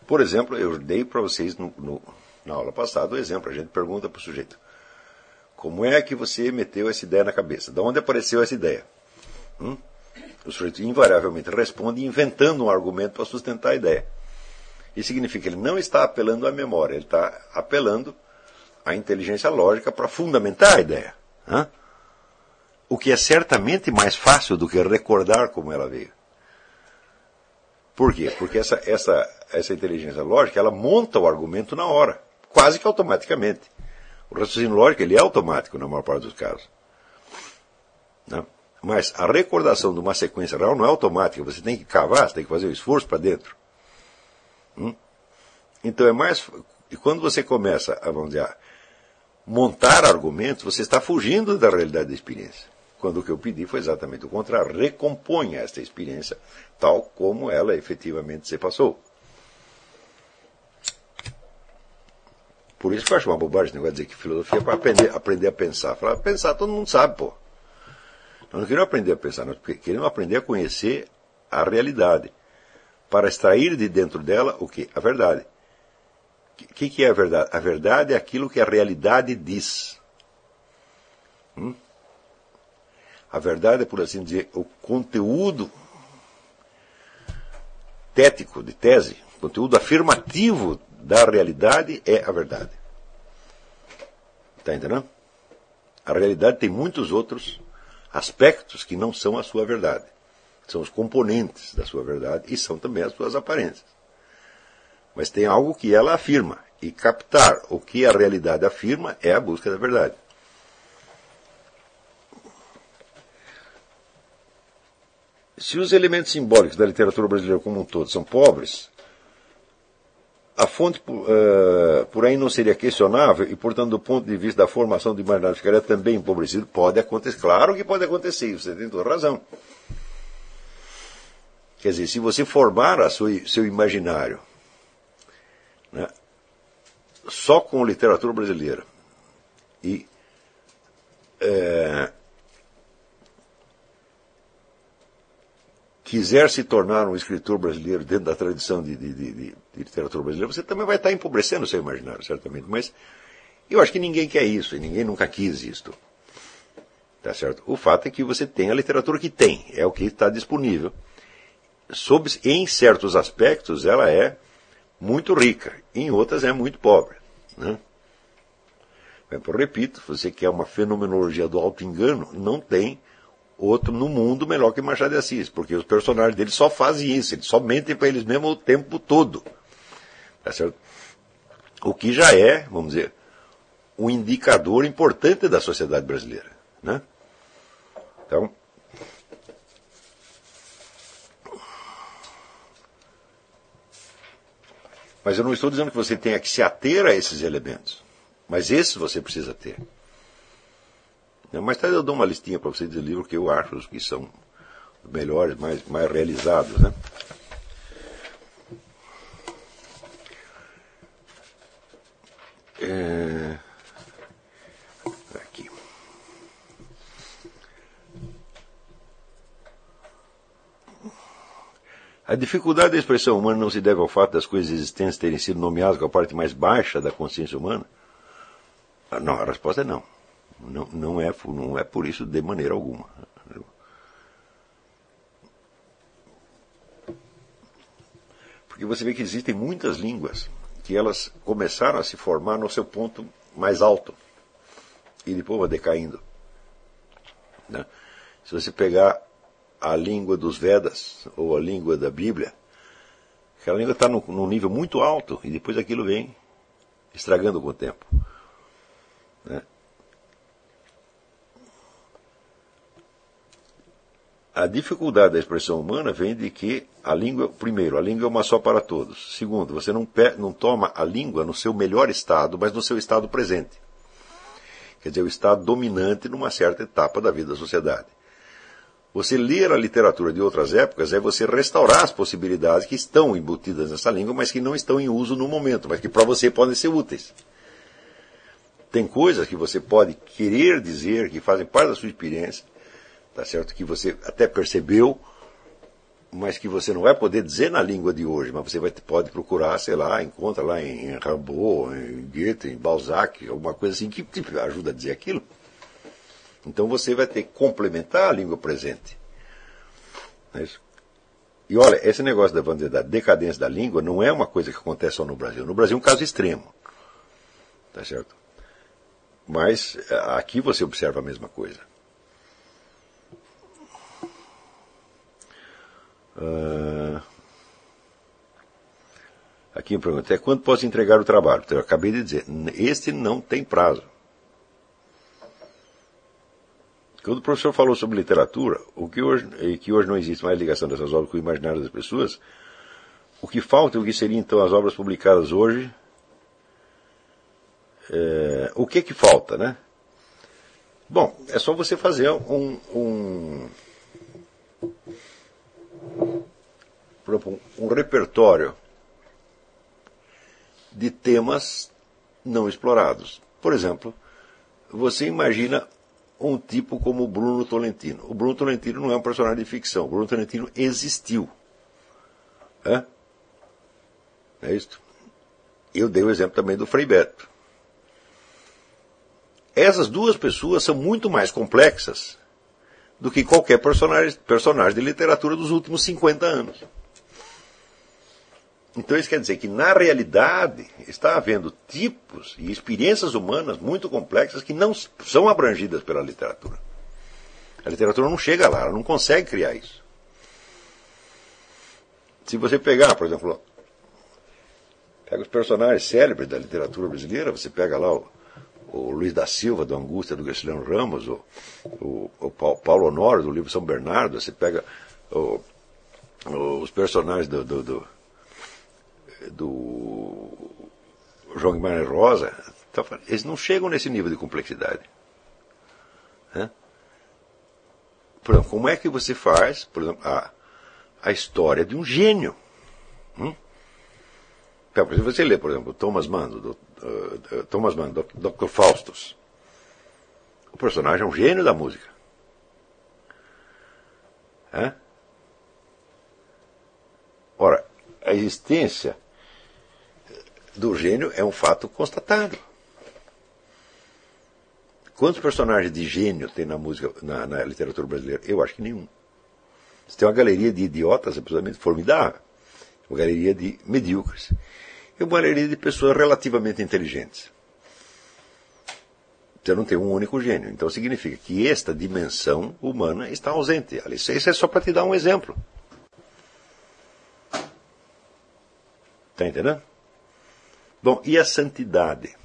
Por exemplo, eu dei para vocês no, no, na aula passada o exemplo. A gente pergunta para o sujeito: como é que você meteu essa ideia na cabeça? De onde apareceu essa ideia? Hum? O sujeito invariavelmente responde inventando um argumento para sustentar a ideia. Isso significa que ele não está apelando à memória, ele está apelando à inteligência lógica para fundamentar a ideia. Hã? O que é certamente mais fácil do que recordar como ela veio. Por quê? Porque essa, essa, essa inteligência lógica ela monta o argumento na hora, quase que automaticamente. O raciocínio lógico ele é automático na maior parte dos casos. Não? Mas a recordação de uma sequência real não é automática. Você tem que cavar, você tem que fazer o um esforço para dentro. Hum? Então é mais. E quando você começa a, vamos dizer, montar argumentos, você está fugindo da realidade da experiência. Quando o que eu pedi foi exatamente o contrário. Recomponha esta experiência tal como ela efetivamente se passou. Por isso que eu acho uma bobagem o negócio de dizer que filosofia é para aprender, aprender a pensar. Falar, pensar todo mundo sabe, pô. Nós não queremos aprender a pensar, nós queremos aprender a conhecer a realidade. Para extrair de dentro dela o que? A verdade. O que, que é a verdade? A verdade é aquilo que a realidade diz. Hum? A verdade é, por assim dizer, o conteúdo tético de tese, conteúdo afirmativo da realidade é a verdade. Está entendendo? A realidade tem muitos outros aspectos que não são a sua verdade. São os componentes da sua verdade e são também as suas aparências. Mas tem algo que ela afirma. E captar o que a realidade afirma é a busca da verdade. Se os elementos simbólicos da literatura brasileira como um todo são pobres, a fonte, uh, por aí, não seria questionável e, portanto, do ponto de vista da formação do imaginário ficaria também empobrecido? Pode acontecer. Claro que pode acontecer, você tem toda razão. Quer dizer, se você formar a sua, seu imaginário né, só com literatura brasileira e é, quiser se tornar um escritor brasileiro dentro da tradição de, de, de, de, literatura brasileira, você também vai estar empobrecendo o seu imaginário, certamente. Mas eu acho que ninguém quer isso, e ninguém nunca quis isto. Tá certo? O fato é que você tem a literatura que tem, é o que está disponível. Sob, em certos aspectos, ela é muito rica, em outras é muito pobre. Né? Eu repito, você quer uma fenomenologia do auto-engano, não tem outro no mundo melhor que Machado de Assis, porque os personagens dele só fazem isso, eles só mentem para eles mesmos o tempo todo. Tá certo? O que já é, vamos dizer, um indicador importante da sociedade brasileira. Né? Então, mas eu não estou dizendo que você tenha que se ater a esses elementos. Mas esses você precisa ter. Mais tarde eu dou uma listinha para vocês de livros que eu acho que são melhores, mais, mais realizados. Né? É... Aqui. A dificuldade da expressão humana não se deve ao fato das coisas existentes terem sido nomeadas com a parte mais baixa da consciência humana? Ah, não, a resposta é não. Não, não, é, não é por isso de maneira alguma. Porque você vê que existem muitas línguas que elas começaram a se formar no seu ponto mais alto e depois vai decaindo. Né? Se você pegar a língua dos Vedas ou a língua da Bíblia, aquela língua está num nível muito alto e depois aquilo vem estragando com o tempo. Né? A dificuldade da expressão humana vem de que a língua, primeiro, a língua é uma só para todos. Segundo, você não, não toma a língua no seu melhor estado, mas no seu estado presente. Quer dizer, o estado dominante numa certa etapa da vida da sociedade. Você ler a literatura de outras épocas é você restaurar as possibilidades que estão embutidas nessa língua, mas que não estão em uso no momento, mas que para você podem ser úteis. Tem coisas que você pode querer dizer, que fazem parte da sua experiência, tá certo? Que você até percebeu, mas que você não vai poder dizer na língua de hoje, mas você vai, pode procurar, sei lá, encontra lá em Rimbaud, em Goethe, em Balzac, alguma coisa assim que te ajuda a dizer aquilo. Então você vai ter que complementar a língua presente. É isso? E olha, esse negócio da, da decadência da língua não é uma coisa que acontece só no Brasil. No Brasil é um caso extremo. Tá certo? Mas aqui você observa a mesma coisa. Uh... Aqui me pergunta, é quando posso entregar o trabalho? Então, eu acabei de dizer, este não tem prazo. Quando o professor falou sobre literatura, o que hoje, que hoje não existe mais ligação dessas obras com o imaginário das pessoas, o que falta, o que seriam então as obras publicadas hoje, é, o que que falta, né? Bom, é só você fazer um, um, um repertório de temas não explorados. Por exemplo, você imagina um tipo como o Bruno Tolentino. O Bruno Tolentino não é um personagem de ficção. O Bruno Tolentino existiu. É, é isso. Eu dei o exemplo também do Frei Beto. Essas duas pessoas são muito mais complexas do que qualquer personagem, personagem de literatura dos últimos 50 anos. Então isso quer dizer que, na realidade, está havendo tipos e experiências humanas muito complexas que não são abrangidas pela literatura. A literatura não chega lá, ela não consegue criar isso. Se você pegar, por exemplo, pega os personagens célebres da literatura brasileira, você pega lá o, o Luiz da Silva, do Angústia, do Graciliano Ramos, o, o, o Paulo Honório, do livro São Bernardo, você pega os personagens do, do, do, do João Guimarães Rosa, tá eles não chegam nesse nível de complexidade. Né? Por exemplo, como é que você faz, por exemplo, a, a história de um gênio? Hum? Então, se você lê, por exemplo, Thomas Mann, do, Thomas Mann, Dr. Faustus, o personagem é um gênio da música. É? Ora, a existência do gênio é um fato constatado. Quantos personagens de gênio tem na música, na, na literatura brasileira? Eu acho que nenhum. Você tem uma galeria de idiotas absolutamente formidável, uma galeria de medíocres e uma galeria de pessoas relativamente inteligentes. Você não tem um único gênio. Então significa que esta dimensão humana está ausente. Isso é só para te dar um exemplo. Está entendendo? Bom, e a santidade?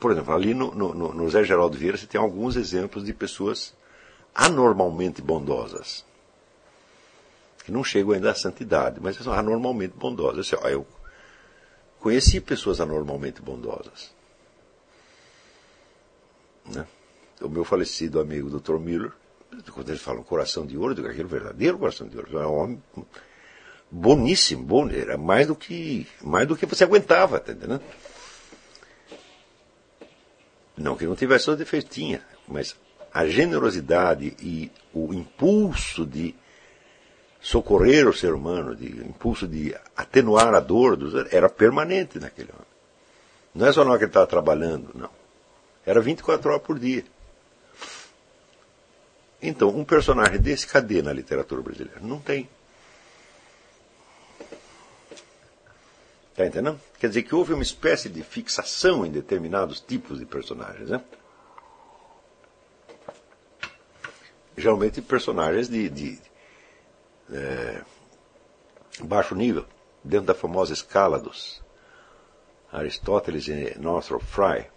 Por exemplo, ali no, no, no Zé Geraldo Vieira você tem alguns exemplos de pessoas anormalmente bondosas. Que não chegam ainda à santidade, mas são anormalmente bondosas. Eu conheci pessoas anormalmente bondosas. Né? O meu falecido amigo Dr. Miller, quando eles falam coração de ouro, eu digo aquele verdadeiro coração de ouro. É um homem boníssimo, bom, era mais do que, mais do que você aguentava, tá entendendo? Não que não tivesse seus defeitos, tinha, mas a generosidade e o impulso de socorrer o ser humano, de impulso de atenuar a dor dos era permanente naquele homem. Não é só na hora que ele estava trabalhando, não. Era 24 horas por dia. Então, um personagem desse, cadê na literatura brasileira? Não tem. Está entendendo? Quer dizer que houve uma espécie de fixação em determinados tipos de personagens, né? Geralmente personagens de, de é, baixo nível, dentro da famosa escala dos Aristóteles e Northrop Frye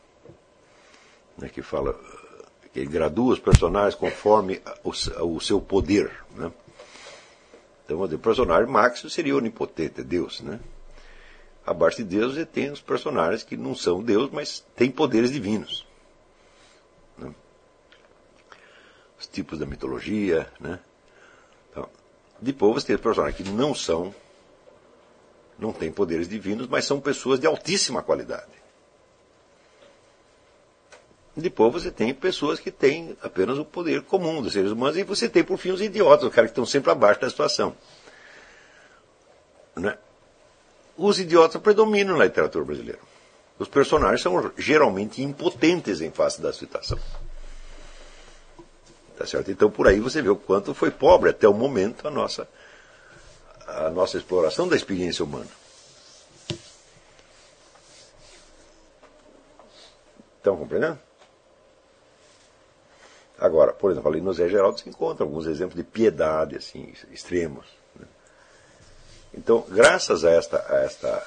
né, que fala que gradua os personagens conforme o, o seu poder. Né? Então, o personagem máximo seria onipotente, Deus. Né? Abaixo de Deus você tem os personagens que não são Deus, mas têm poderes divinos. Né? Os tipos da mitologia. Né? Então, depois você tem os personagens que não são, não têm poderes divinos, mas são pessoas de altíssima qualidade. Depois você tem pessoas que têm apenas o poder comum dos seres humanos e você tem, por fim, os idiotas, os caras que estão sempre abaixo da situação. Né? Os idiotas predominam na literatura brasileira. Os personagens são geralmente impotentes em face da situação. Tá certo? Então por aí você vê o quanto foi pobre até o momento a nossa, a nossa exploração da experiência humana. Estão compreendendo? Agora, por exemplo, ali no Zé Geraldo se encontra alguns exemplos de piedade, assim, extremos. Então, graças a esta, a esta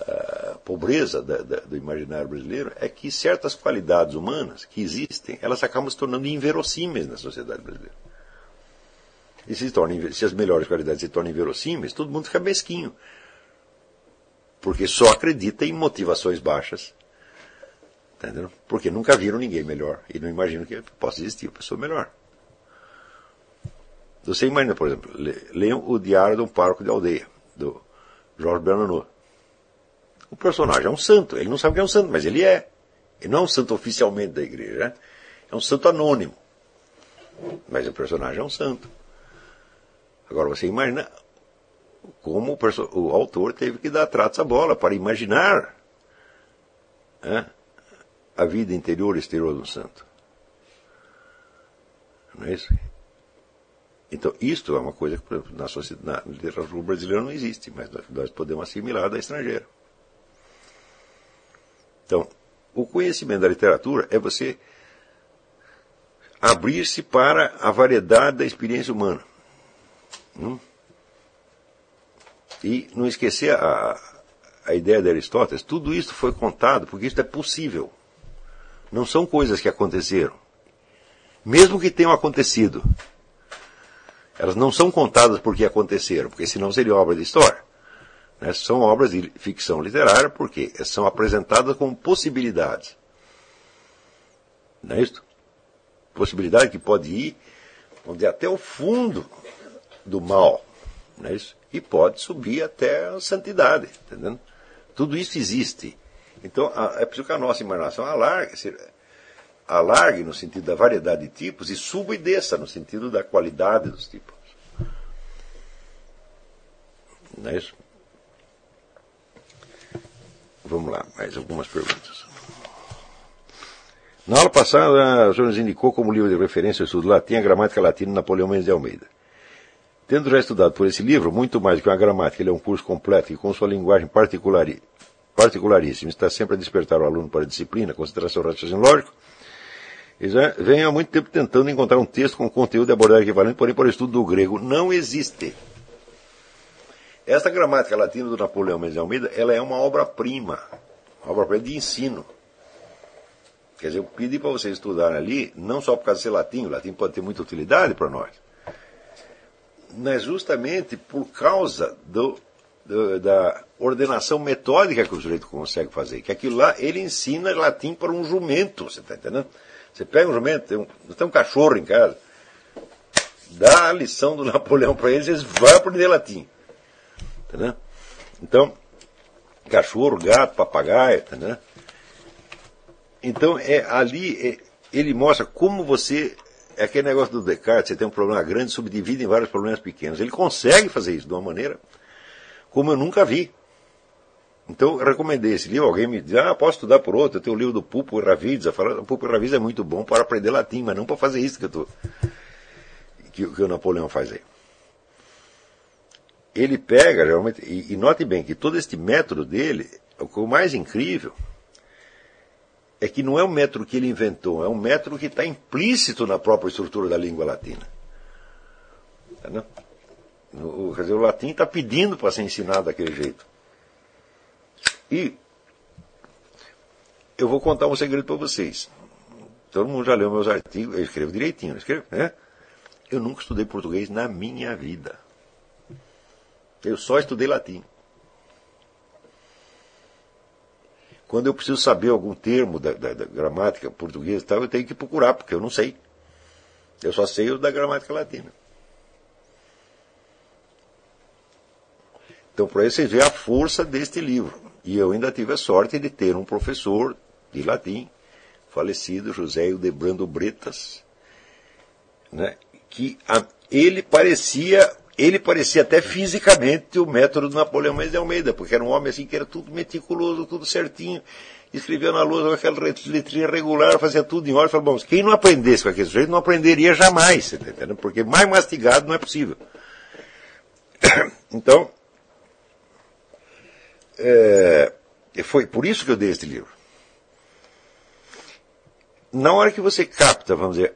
a pobreza da, da, do imaginário brasileiro, é que certas qualidades humanas que existem, elas acabam se tornando inverossímeis na sociedade brasileira. E se, tornam, se as melhores qualidades se tornam inverossímeis, todo mundo fica mesquinho. Porque só acredita em motivações baixas Entendeu? Porque nunca viram ninguém melhor. E não imagino que possa existir uma pessoa melhor. Você imagina, por exemplo, leiam o Diário de um Parco de Aldeia, do Jorge Bernanou. O personagem é um santo. Ele não sabe que é um santo, mas ele é. Ele não é um santo oficialmente da igreja. Né? É um santo anônimo. Mas o personagem é um santo. Agora você imagina como o, o autor teve que dar tratos à bola para imaginar né, a vida interior e exterior do santo. Não é isso? Então, isto é uma coisa que, na, na literatura brasileira não existe, mas nós podemos assimilar da estrangeira. Então, o conhecimento da literatura é você abrir-se para a variedade da experiência humana. Hum? E não esquecer a, a ideia de Aristóteles, tudo isso foi contado porque isso é possível. Não são coisas que aconteceram. Mesmo que tenham acontecido, elas não são contadas porque aconteceram, porque senão seria obra de história. Né? São obras de ficção literária porque são apresentadas como possibilidades. Não é isso? Possibilidade que pode ir onde até o fundo do mal, não é isso? E pode subir até a santidade, entendendo? Tudo isso existe. Então, é preciso que a nossa imaginação alargue, alargue no sentido da variedade de tipos e suba e desça no sentido da qualidade dos tipos. Não é isso? Vamos lá, mais algumas perguntas. Na aula passada, o senhor nos indicou como livro de referência o estudo latim a gramática latina Napoleão Mendes de Almeida. Tendo já estudado por esse livro, muito mais do que uma gramática, ele é um curso completo e com sua linguagem particular particularíssimo, está sempre a despertar o aluno para a disciplina, concentração, raciocínio lógico, e já vem há muito tempo tentando encontrar um texto com conteúdo e abordagem equivalente, porém, para o estudo do grego. Não existe. Esta gramática latina do Napoleão Mendes de Almeida, ela é uma obra-prima, obra-prima de ensino. Quer dizer, eu pedi para vocês estudarem ali, não só por causa de ser latim, o latim pode ter muita utilidade para nós, mas justamente por causa do, do, da ordenação metódica que o sujeito consegue fazer. Que aquilo lá, ele ensina latim para um jumento, você está entendendo? Você pega um jumento, tem um, tem um cachorro em casa, dá a lição do *laughs* Napoleão para eles, eles vão aprender latim. Entendeu? Então, cachorro, gato, papagaio, entendeu? Então, é, ali é, ele mostra como você. É aquele negócio do Descartes, você tem um problema grande, subdivide em vários problemas pequenos. Ele consegue fazer isso de uma maneira como eu nunca vi. Então, recomendei esse livro. Alguém me diz, ah, posso estudar por outro. Eu tenho o livro do Pupo e Ravizza. O Pupo e Ravizza é muito bom para aprender latim, mas não para fazer isso que, eu tô, que, que o Napoleão faz aí. Ele pega, geralmente, e, e note bem que todo este método dele, o mais incrível, é que não é um método que ele inventou, é um método que está implícito na própria estrutura da língua latina. Entendeu? O, quer dizer, o latim está pedindo para ser ensinado daquele jeito. E eu vou contar um segredo para vocês. Todo mundo já leu meus artigos, eu escrevo direitinho, escrevo, né? Eu nunca estudei português na minha vida. Eu só estudei latim. Quando eu preciso saber algum termo da, da, da gramática portuguesa tal, eu tenho que procurar, porque eu não sei. Eu só sei o da gramática latina. Então, para isso você vê a força deste livro. E eu ainda tive a sorte de ter um professor de latim, falecido, José Ildebrando Bretas, né, que a, ele parecia ele parecia até fisicamente o método do Napoleão Mendes de Almeida, porque era um homem assim que era tudo meticuloso, tudo certinho, escrevia na lousa com aquela letrinha regular, fazia tudo em ordem. Falei, bom, quem não aprendesse com aquele sujeito não aprenderia jamais, tá porque mais mastigado não é possível. *coughs* Então, é, foi por isso que eu dei este livro. Na hora que você capta, vamos dizer,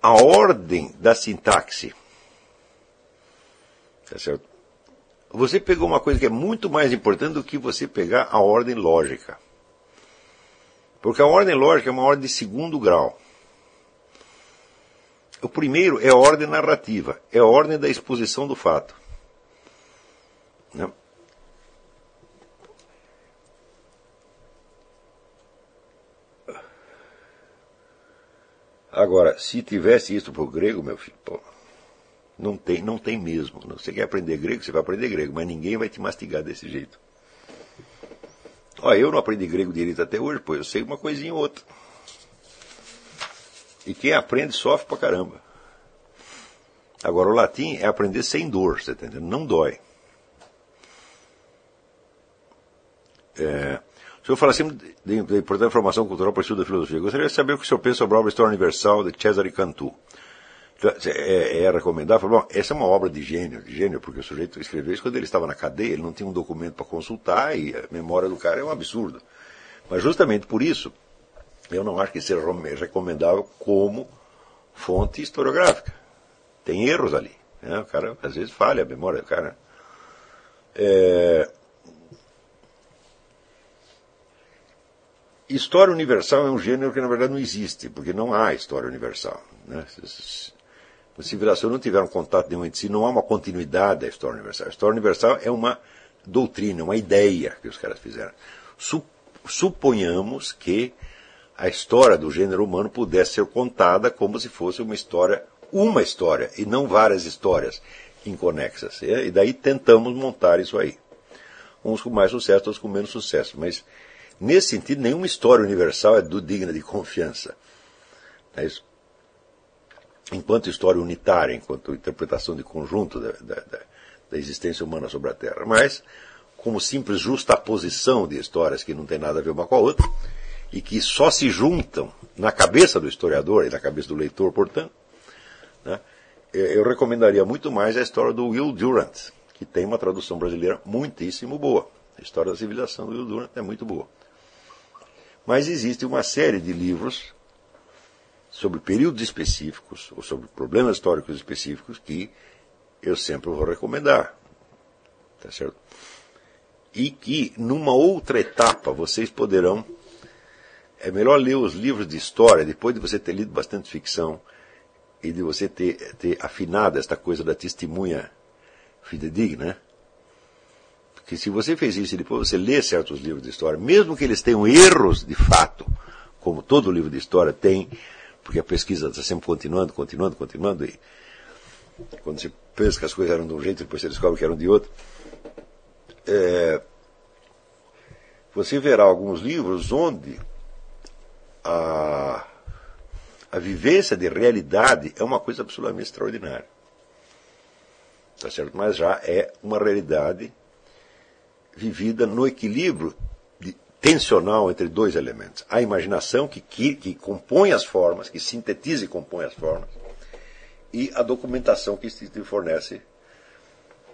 a ordem da sintaxe, Tá certo? Você pegou uma coisa que é muito mais importante do que você pegar a ordem lógica. Porque a ordem lógica é uma ordem de segundo grau. O primeiro é a ordem narrativa, é a ordem da exposição do fato. Agora, se tivesse isso para o grego, meu filho, pô, não tem, não tem mesmo. Você quer aprender grego, você vai aprender grego, mas ninguém vai te mastigar desse jeito. Ó, eu não aprendi grego direito até hoje, pois eu sei uma coisinha ou outra. E quem aprende sofre pra caramba. Agora, o latim é aprender sem dor, você tá entendendo? Não dói. É, senhor fala sempre da importante formação cultural para o estudo da filosofia. Eu gostaria de saber o que o senhor pensa sobre a obra História Universal de Cesare Cantu. Então, é, é recomendável. Bom, essa é uma obra de gênio, de gênio, porque o sujeito escreveu isso quando ele estava na cadeia, ele não tinha um documento para consultar e a memória do cara é um absurdo. Mas justamente por isso, eu não acho que seja recomendável como fonte historiográfica. Tem erros ali. Né? O cara às vezes falha a memória do cara. É... História universal é um gênero que na verdade não existe, porque não há história universal. Né? a civilizações não tiveram contato nenhum entre si, não há uma continuidade da história universal. A história universal é uma doutrina, uma ideia que os caras fizeram. Suponhamos que a história do gênero humano pudesse ser contada como se fosse uma história, uma história, e não várias histórias inconexas. E daí tentamos montar isso aí. Uns com mais sucesso, outros com menos sucesso. Mas, nesse sentido, nenhuma história universal é digna de confiança. É isso enquanto história unitária, enquanto interpretação de conjunto da, da, da, existência humana sobre a Terra, mas como simples justaposição de histórias que não tem nada a ver uma com a outra e que só se juntam na cabeça do historiador e na cabeça do leitor, portanto, né, eu recomendaria muito mais a história do Will Durant, que tem uma tradução brasileira muitíssimo boa. A história da civilização do Will Durant é muito boa. Mas existe uma série de livros sobre períodos específicos ou sobre problemas históricos específicos que eu sempre vou recomendar. Tá certo? E que numa outra etapa vocês poderão é melhor ler os livros de história depois de você ter lido bastante ficção e de você ter, ter afinado esta coisa da testemunha fidedigna. Porque se você fez isso e depois você lê certos livros de história, mesmo que eles tenham erros de fato, como todo livro de história tem, porque a pesquisa está sempre continuando, continuando, continuando, e quando você pensa que as coisas eram de um jeito, depois você descobre que eram de outro. É, você verá alguns livros onde a, a vivência de realidade é uma coisa absolutamente extraordinária. Tá certo? Mas já é uma realidade vivida no equilíbrio tensional entre dois elementos. A imaginação, que, que, que compõe as formas, que sintetiza e compõe as formas, e a documentação que te fornece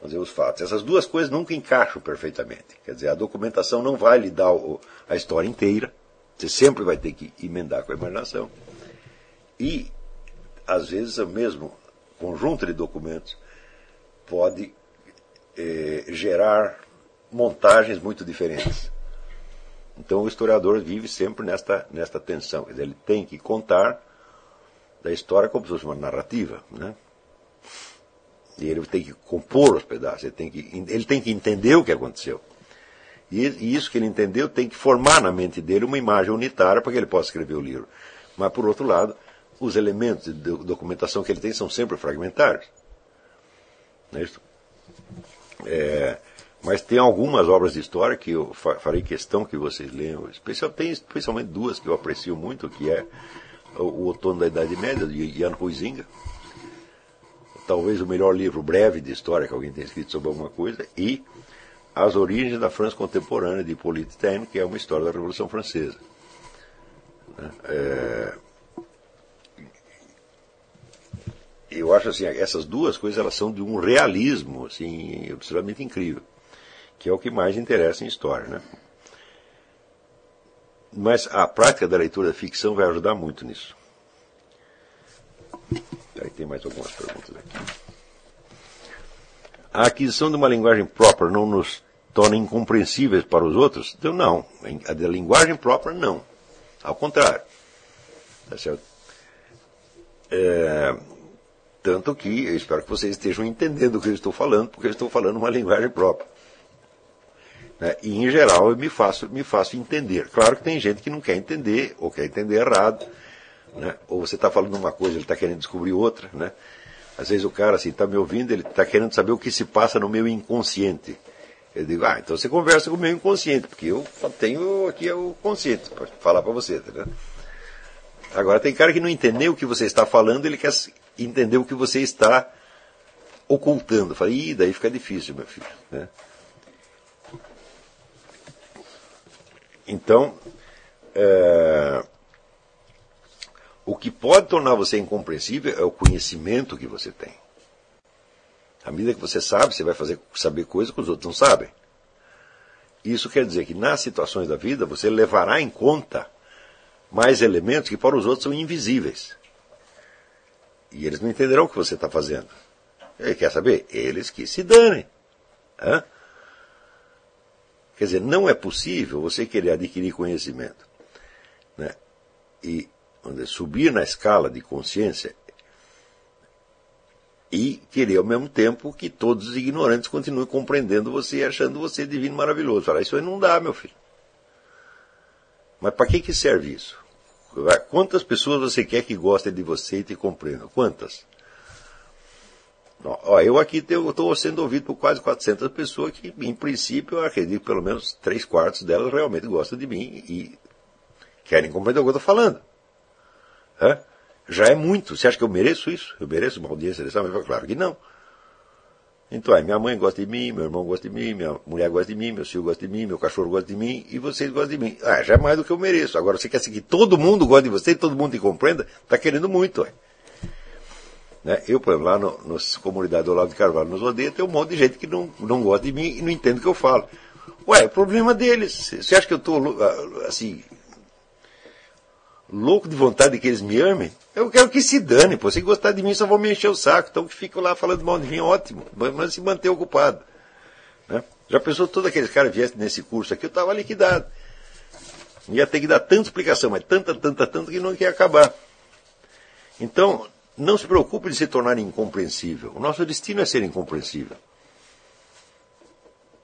dizer, os fatos. Essas duas coisas nunca encaixam perfeitamente. Quer dizer, a documentação não vai lhe dar o, a história inteira, você sempre vai ter que emendar com a imaginação. E, às vezes, o mesmo conjunto de documentos pode eh, gerar montagens muito diferentes. Então, o historiador vive sempre nesta, nesta tensão. Ele tem que contar da história como se fosse uma narrativa. Né? E ele tem que compor os pedaços, ele tem que, ele tem que entender o que aconteceu. E, e isso que ele entendeu tem que formar na mente dele uma imagem unitária para que ele possa escrever o livro. Mas, por outro lado, os elementos de documentação que ele tem são sempre fragmentários. Não é isso? É, mas tem algumas obras de história que eu farei questão que vocês leiam. Especial, tem especialmente duas que eu aprecio muito, que é o Outono da Idade Média, de Jan Huizinga. Talvez o melhor livro breve de história que alguém tenha escrito sobre alguma coisa. E As Origens da França Contemporânea, de Hippolyte Taine, que é uma história da Revolução Francesa. É... Eu acho assim, essas duas coisas elas são de um realismo assim, absolutamente incrível, que é o que mais interessa em história. Né? Mas a prática da leitura da ficção vai ajudar muito nisso. Aí tem mais algumas perguntas aqui. A aquisição de uma linguagem própria não nos torna incompreensíveis para os outros? Então, não. A da linguagem própria, não. Ao contrário. Tá certo? É, tanto que eu espero que vocês estejam entendendo o que eu estou falando, porque eu estou falando uma linguagem própria. Né? E, em geral, eu me faço, me faço entender. Claro que tem gente que não quer entender, ou quer entender errado. Né? Ou você está falando uma coisa, ele está querendo descobrir outra. Né? Às vezes o cara assim está me ouvindo, ele está querendo saber o que se passa no meu inconsciente. Eu digo, ah, então você conversa com o meu inconsciente, porque eu tenho aqui o consciente para falar para você. Tá Agora tem cara que não entendeu o que você está falando, ele quer entender o que você está ocultando. Fala, ih, daí fica difícil, meu filho. Né? Então, é, o que pode tornar você incompreensível é o conhecimento que você tem. À medida que você sabe, você vai fazer, saber coisas que os outros não sabem. Isso quer dizer que nas situações da vida você levará em conta mais elementos que para os outros são invisíveis. E eles não entenderão o que você está fazendo. Ele quer saber? Eles que se danem. Hã? Quer dizer, não é possível você querer adquirir conhecimento né, e subir na escala de consciência e querer ao mesmo tempo que todos os ignorantes continuem compreendendo você e achando você divino maravilhoso. Isso aí não dá, meu filho. Mas para que, que serve isso? Quantas pessoas você quer que gostem de você e te compreendam? Quantas? Ó, eu aqui estou sendo ouvido por quase 400 pessoas que, em princípio, eu acredito que pelo menos três quartos delas realmente gostam de mim e querem compreender o que eu estou falando. Hã? Já é muito. Você acha que eu mereço isso? Eu mereço uma audiência dessa? Mas claro que não. Então, é, minha mãe gosta de mim, meu irmão gosta de mim, minha mulher gosta de mim, meu filho gosta de mim, meu cachorro gosta de mim e vocês gostam de mim. Ah, já é mais do que eu mereço. Agora, você quer que todo mundo goste de você e todo mundo te compreenda? Está querendo muito, ué. Né? Eu, por exemplo, lá no, comunidade do Olavo de Carvalho, nos odeia, tem um monte de gente que não, não gosta de mim e não entende o que eu falo. Ué, é problema deles. Você acha que eu estou assim louco de vontade de que eles me amem? Eu quero que se dane, pô. Se gostar de mim, só vão me encher o saco. Então que fico lá falando mal de mim, ótimo. Mas se manter ocupado. Né? Já pensou todos aqueles caras viessem nesse curso aqui, eu estava liquidado. Ia ter que dar tanta explicação, mas tanta, tanta, tanta que não ia acabar. Então, não se preocupe de se tornar incompreensível. O nosso destino é ser incompreensível.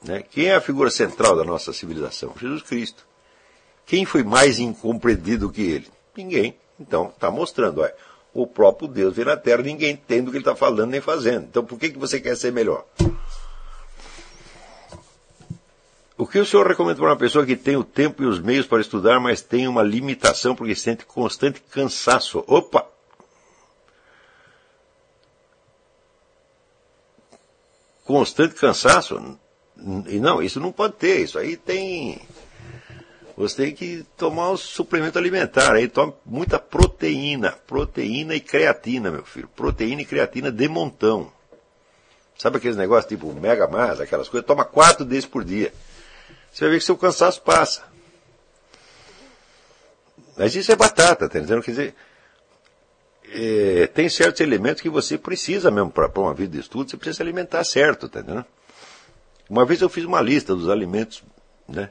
Né? Quem é a figura central da nossa civilização? Jesus Cristo. Quem foi mais incompreendido que ele? Ninguém. Então, está mostrando. Ó, o próprio Deus veio na Terra, ninguém entende o que ele está falando nem fazendo. Então, por que, que você quer ser melhor? O que o senhor recomenda para uma pessoa que tem o tempo e os meios para estudar, mas tem uma limitação porque sente constante cansaço? Opa! Constante cansaço? E não, isso não pode ter. Isso aí tem. Você tem que tomar um suplemento alimentar. Aí toma muita proteína. Proteína e creatina, meu filho. Proteína e creatina de montão. Sabe aqueles negócios tipo Mega Mais, aquelas coisas? Toma quatro desses por dia. Você vai ver que seu cansaço passa. Mas isso é batata, tá entendendo? Quer dizer, é, tem certos elementos que você precisa mesmo para uma vida de estudo, você precisa se alimentar certo, tá entendendo? Uma vez eu fiz uma lista dos alimentos né,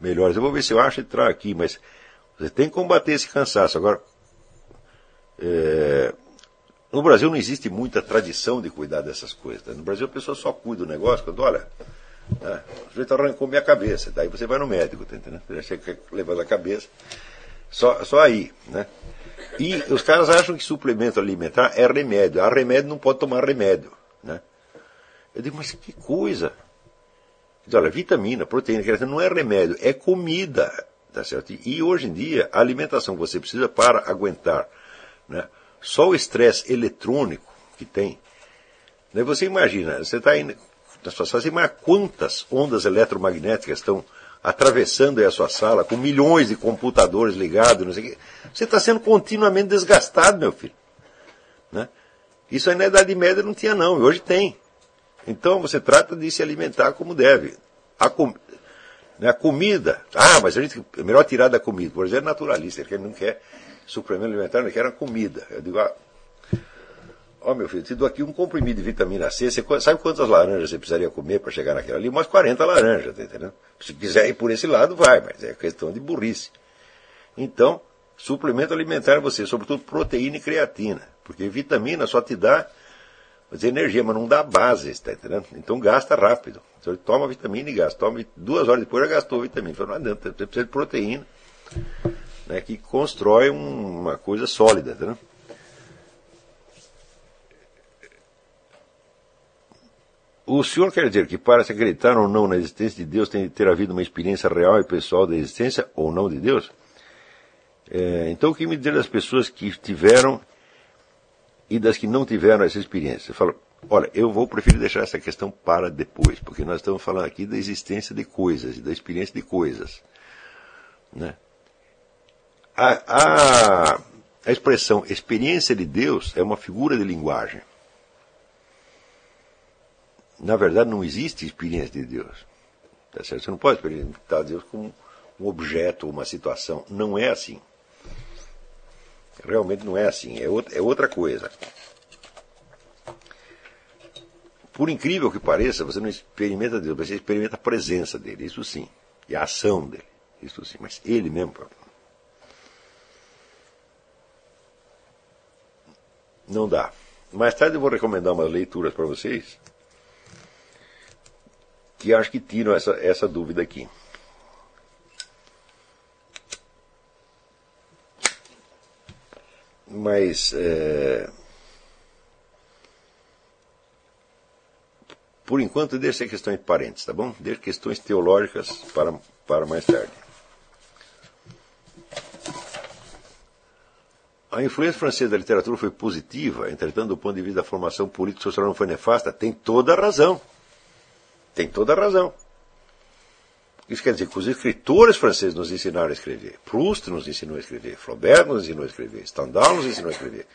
melhores. Eu vou ver se eu acho entrar aqui, mas você tem que combater esse cansaço. Agora, é, no Brasil não existe muita tradição de cuidar dessas coisas. Tá? No Brasil a pessoa só cuida do negócio quando, olha, né, o sujeito arrancou minha cabeça. Daí você vai no médico, tá entendendo? Você chega levando a cabeça. Só, só aí, né? E os caras acham que suplemento alimentar é remédio. Ah, remédio não pode tomar remédio, né? Eu digo, mas que coisa! Diz, olha, vitamina, proteína, não é remédio, é comida. Tá certo? E hoje em dia, a alimentação que você precisa para aguentar né, só o estresse eletrônico que tem. Né, você imagina, você está indo na sua sala, você imagina quantas ondas eletromagnéticas estão atravessando a sua sala, com milhões de computadores ligados, não sei o quê. Você está sendo continuamente desgastado, meu filho. Né? Isso aí na Idade Média não tinha não, e hoje tem. Então você trata de se alimentar como deve. A, com, né, a comida, ah, mas a gente é melhor tirar da comida. Por exemplo, é naturalista, ele não quer suplemento alimentar, não quer a comida. Eu digo, ah, ó oh, meu filho, te dou aqui um comprimido de vitamina C, você sabe quantas laranjas você precisaria comer para chegar naquela ali? Umas 40 laranjas, tá entendendo? Se quiser ir por esse lado, vai, mas é questão de burrice. Então, suplemento alimentar você, sobretudo proteína e creatina, porque vitamina só te dá mas energia, mas não dá base, está entendendo? Então gasta rápido. Você toma vitamina e gasta. Toma duas horas depois já gastou vitamina. Então não adianta, você precisa de proteína, né, que constrói um, uma coisa sólida, tá O senhor quer dizer que para se acreditar ou não na existência de Deus tem de ter havido uma experiência real e pessoal da existência ou não de Deus? É, então o que me dizer das pessoas que tiveram e das que não tiveram essa experiência. Fala, olha, eu vou preferir deixar essa questão para depois, porque nós estamos falando aqui da existência de coisas e da experiência de coisas. Né? A, a, a expressão experiência de Deus é uma figura de linguagem. Na verdade, não existe experiência de Deus. Tá certo? Você não pode experimentar Deus como um objeto, uma situação. Não é assim. Realmente não é assim, é outra, é outra coisa. Por incrível que pareça, você não experimenta Deus, você experimenta a presença dele, isso sim. E a ação dele, isso sim. Mas ele mesmo. Não dá. Mais tarde eu vou recomendar umas leituras para vocês que acho que tiram essa, essa dúvida aqui. Mas. É... Por enquanto, deixe questões parentes, tá bom? Deixe questões teológicas para, para mais tarde. A influência francesa da literatura foi positiva, entretanto, do ponto de vista da formação política social não foi nefasta. Tem toda a razão. Tem toda a razão. Isso quer dizer que os escritores franceses nos ensinaram a escrever. Proust nos ensinou a escrever. Flaubert nos ensinou a escrever. Stendhal nos ensinou a escrever.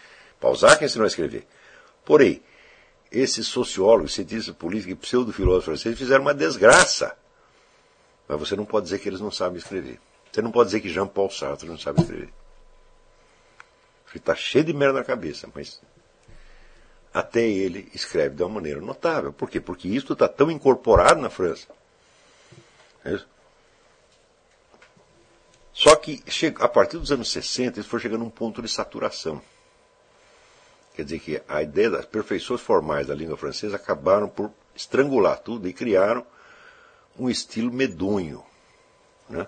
Balzac ensinou a escrever. Porém, esses sociólogos, cientistas políticos e pseudo-filósofos franceses fizeram uma desgraça Mas você não pode dizer que eles não sabem escrever. Você não pode dizer que Jean-Paul Sartre não sabe escrever. Ele está cheio de merda na cabeça, mas até ele escreve de uma maneira notável. Por quê? Porque isso está tão incorporado na França. É? Só que a partir dos anos 60 isso foi chegando a um ponto de saturação. Quer dizer que a ideia das perfeições formais da língua francesa acabaram por estrangular tudo e criaram um estilo medonho. Né?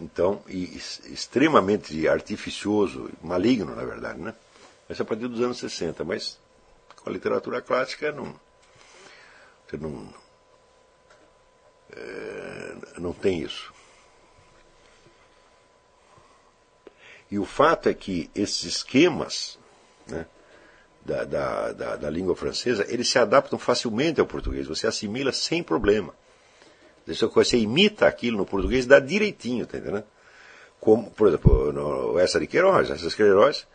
Então, e, extremamente artificioso, maligno, na verdade. Né? Mas a partir dos anos 60. Mas com a literatura clássica não, você não, é, não tem isso. E o fato é que esses esquemas né, da, da, da, da, língua francesa, eles se adaptam facilmente ao português. Você assimila sem problema. Você imita aquilo no português, dá direitinho, tá entendendo? Como, por exemplo, no, essa de Queiroz, essas Queiroz,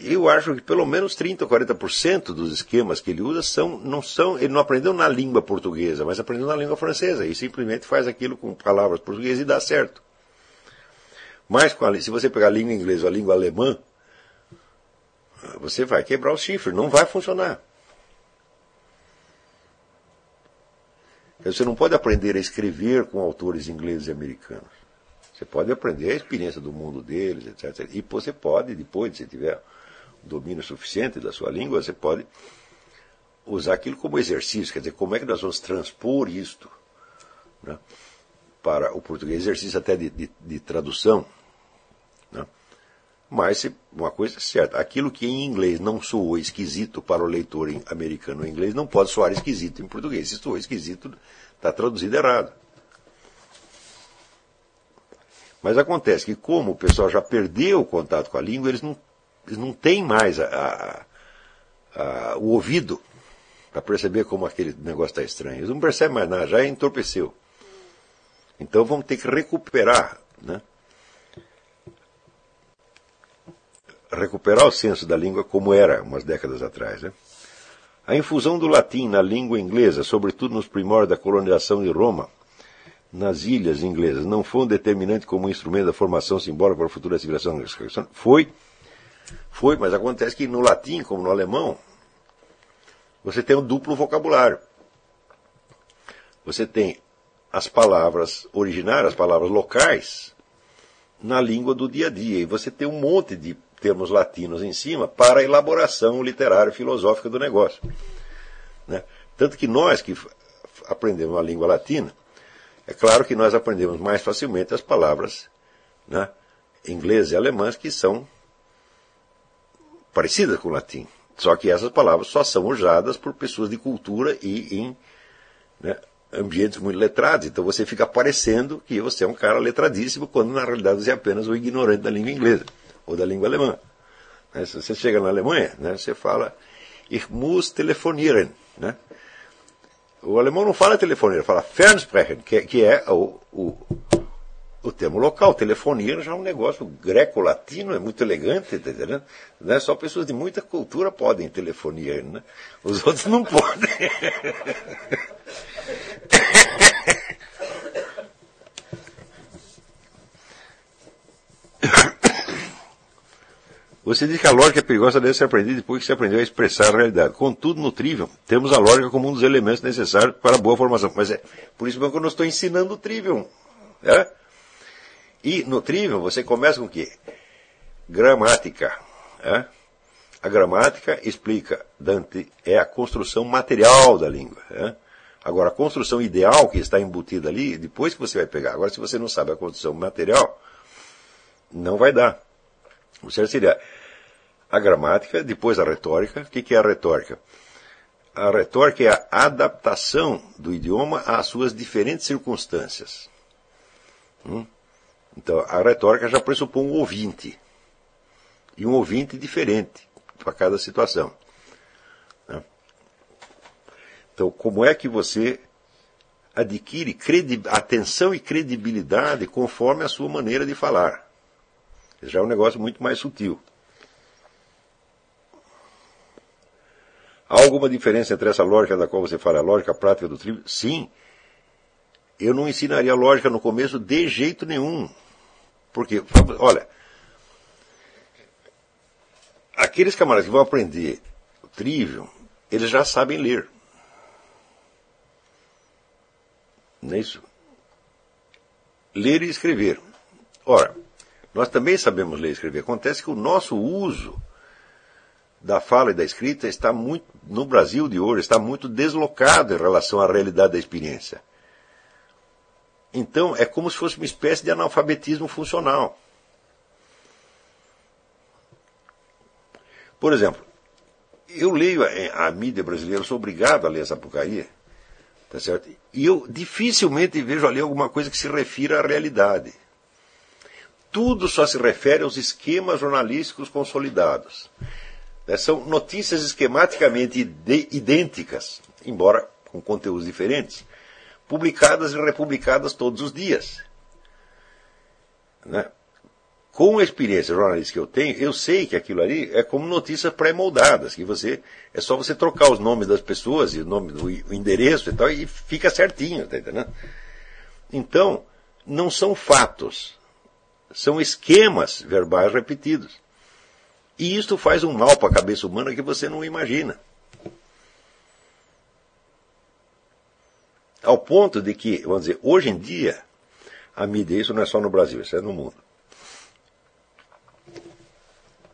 eu acho que pelo menos 30 ou 40% dos esquemas que ele usa são, não são, ele não aprendeu na língua portuguesa, mas aprendeu na língua francesa e simplesmente faz aquilo com palavras portuguesas e dá certo. Mas a, se você pegar a língua inglesa ou a língua alemã, você vai quebrar o chifre, não vai funcionar. Você não pode aprender a escrever com autores ingleses e americanos. Você pode aprender a experiência do mundo deles, etc. E você pode, depois, se tiver domínio suficiente da sua língua, você pode usar aquilo como exercício. Quer dizer, como é que nós vamos transpor isto né, para o português? Exercício até de, de, de tradução. Né? Mas uma coisa é certa, aquilo que em inglês não soou esquisito para o leitor americano em inglês não pode soar esquisito em português. Se soou esquisito, está traduzido errado. Mas acontece que, como o pessoal já perdeu o contato com a língua, eles não, eles não têm mais a, a, a, o ouvido para perceber como aquele negócio está estranho. Eles não percebem mais nada, já entorpeceu. Então vamos ter que recuperar, né? recuperar o senso da língua como era umas décadas atrás. Né? A infusão do latim na língua inglesa, sobretudo nos primórdios da colonização de Roma, nas ilhas inglesas não foi um determinante como instrumento da formação simbólica para a futura civilização? Foi, foi, mas acontece que no latim, como no alemão, você tem um duplo vocabulário. Você tem as palavras originárias, as palavras locais, na língua do dia a dia. E você tem um monte de termos latinos em cima para a elaboração literária filosófica do negócio. Né? Tanto que nós que aprendemos a língua latina, é claro que nós aprendemos mais facilmente as palavras né, e alemãs que são parecidas com o latim. Só que essas palavras só são usadas por pessoas de cultura e em né, ambientes muito letrados. Então você fica parecendo que você é um cara letradíssimo, quando na realidade você é apenas um ignorante da língua inglesa ou da língua alemã. Né, se você chega na Alemanha, né, você fala Ich muss telefonieren. Né? O alemão não fala telefone, ele fala Fernsprechen, que, que é o, o, o termo local. Telefonia já é um negócio greco-latino, é muito elegante, tá entendendo? Né? Só pessoas de muita cultura podem telefonia, né? Os outros não podem. *laughs* Você diz que a lógica é perigosa deve ser aprendida depois que se aprendeu a expressar a realidade. Contudo, no Trivium, temos a lógica como um dos elementos necessários para a boa formação. Mas é por isso mesmo que eu não estou ensinando o Trivium. É? E no Trivium você começa com o quê? Gramática. É? A gramática explica, Dante, é a construção material da língua. É? Agora, a construção ideal que está embutida ali, depois que você vai pegar. Agora, se você não sabe a construção material, não vai dar. O certo seria a gramática, depois a retórica. O que é a retórica? A retórica é a adaptação do idioma às suas diferentes circunstâncias. Hum? Então, a retórica já pressupõe um ouvinte. E um ouvinte diferente para cada situação. Né? Então, como é que você adquire atenção e credibilidade conforme a sua maneira de falar? Já é um negócio muito mais sutil. Há alguma diferença entre essa lógica da qual você fala, a lógica prática do tribo? Sim. eu não ensinaria lógica no começo de jeito nenhum. Porque, olha, aqueles camaradas que vão aprender o trivium, eles já sabem ler. Não é isso? Ler e escrever. Ora, nós também sabemos ler e escrever. Acontece que o nosso uso da fala e da escrita está muito, no Brasil de hoje, está muito deslocado em relação à realidade da experiência. Então, é como se fosse uma espécie de analfabetismo funcional. Por exemplo, eu leio a, a mídia brasileira, sou obrigado a ler essa porcaria, tá certo? E eu dificilmente vejo ali alguma coisa que se refira à realidade. Tudo só se refere aos esquemas jornalísticos consolidados. Né? São notícias esquematicamente idênticas, embora com conteúdos diferentes, publicadas e republicadas todos os dias. Né? Com a experiência jornalística que eu tenho, eu sei que aquilo ali é como notícias pré-moldadas, que você é só você trocar os nomes das pessoas e o nome do endereço e tal e fica certinho, tá entendendo? Então, não são fatos, são esquemas verbais repetidos. E isto faz um mal para a cabeça humana que você não imagina. Ao ponto de que, vamos dizer, hoje em dia, a mídia, isso não é só no Brasil, isso é no mundo.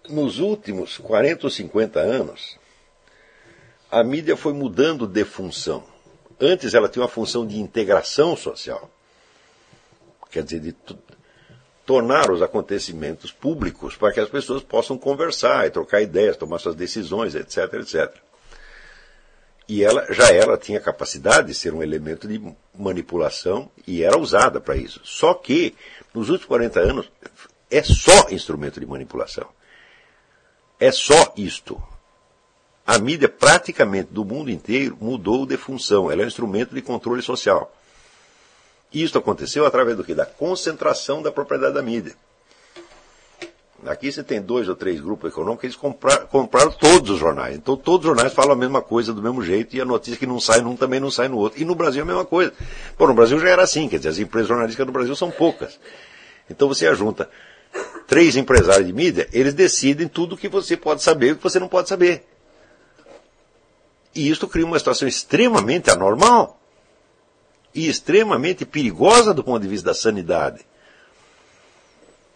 Nos últimos 40 ou 50 anos, a mídia foi mudando de função. Antes ela tinha uma função de integração social. Quer dizer, de tornar os acontecimentos públicos para que as pessoas possam conversar e trocar ideias, tomar suas decisões, etc, etc. E ela, já ela tinha capacidade de ser um elemento de manipulação e era usada para isso. Só que, nos últimos 40 anos, é só instrumento de manipulação. É só isto. A mídia praticamente do mundo inteiro mudou de função. Ela é um instrumento de controle social. Isso aconteceu através do que? Da concentração da propriedade da mídia. Aqui você tem dois ou três grupos econômicos, eles compraram, compraram todos os jornais. Então todos os jornais falam a mesma coisa do mesmo jeito e a notícia que não sai num também não sai no outro. E no Brasil é a mesma coisa. Bom, no Brasil já era assim, quer dizer, as empresas jornalísticas no Brasil são poucas. Então você ajunta três empresários de mídia, eles decidem tudo o que você pode saber e o que você não pode saber. E isso cria uma situação extremamente anormal e extremamente perigosa do ponto de vista da sanidade.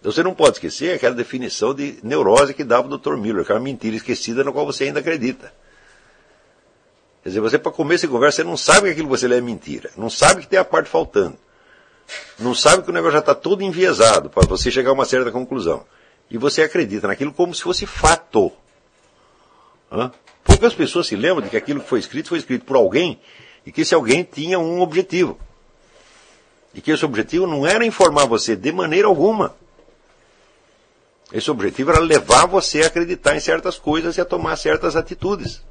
Você não pode esquecer aquela definição de neurose que dava o Dr. Miller, que é uma mentira esquecida na qual você ainda acredita. Quer dizer, você para comer essa conversa, você não sabe que aquilo que você lê é mentira. Não sabe que tem a parte faltando. Não sabe que o negócio já está todo enviesado para você chegar a uma certa conclusão. E você acredita naquilo como se fosse fato. Hã? Poucas pessoas se lembram de que aquilo que foi escrito foi escrito por alguém e que esse alguém tinha um objetivo. E que esse objetivo não era informar você de maneira alguma. Esse objetivo era levar você a acreditar em certas coisas e a tomar certas atitudes.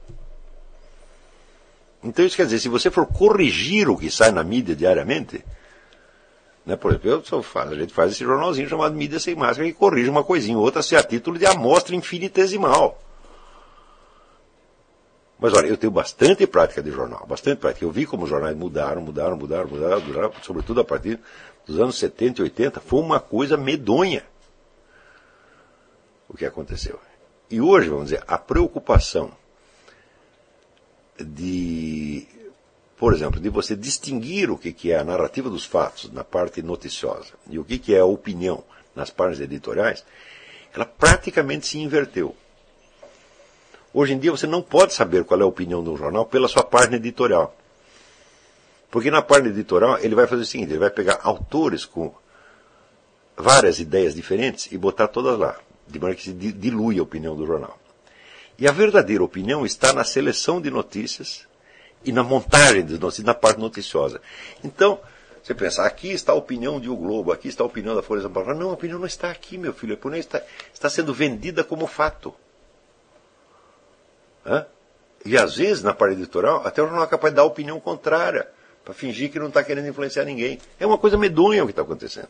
Então isso quer dizer, se você for corrigir o que sai na mídia diariamente, né, por exemplo, eu a gente faz esse jornalzinho chamado Mídia Sem Máscara que corrige uma coisinha ou outra se a título de amostra infinitesimal. Mas olha, eu tenho bastante prática de jornal, bastante prática. Eu vi como os jornais mudaram, mudaram, mudaram, mudaram, mudaram sobretudo a partir dos anos 70 e 80. Foi uma coisa medonha o que aconteceu. E hoje, vamos dizer, a preocupação de, por exemplo, de você distinguir o que é a narrativa dos fatos na parte noticiosa e o que é a opinião nas páginas editoriais, ela praticamente se inverteu. Hoje em dia você não pode saber qual é a opinião de um jornal pela sua página editorial. Porque na página editorial ele vai fazer o seguinte, ele vai pegar autores com várias ideias diferentes e botar todas lá de maneira que se dilui a opinião do jornal. E a verdadeira opinião está na seleção de notícias e na montagem de notícias, na parte noticiosa. Então, você pensa, aqui está a opinião de O Globo, aqui está a opinião da Folha de São Paulo. Não, a opinião não está aqui, meu filho. A opinião está, está sendo vendida como fato. Hã? E às vezes, na parte editorial, até o jornal é capaz de dar opinião contrária, para fingir que não está querendo influenciar ninguém. É uma coisa medonha o que está acontecendo.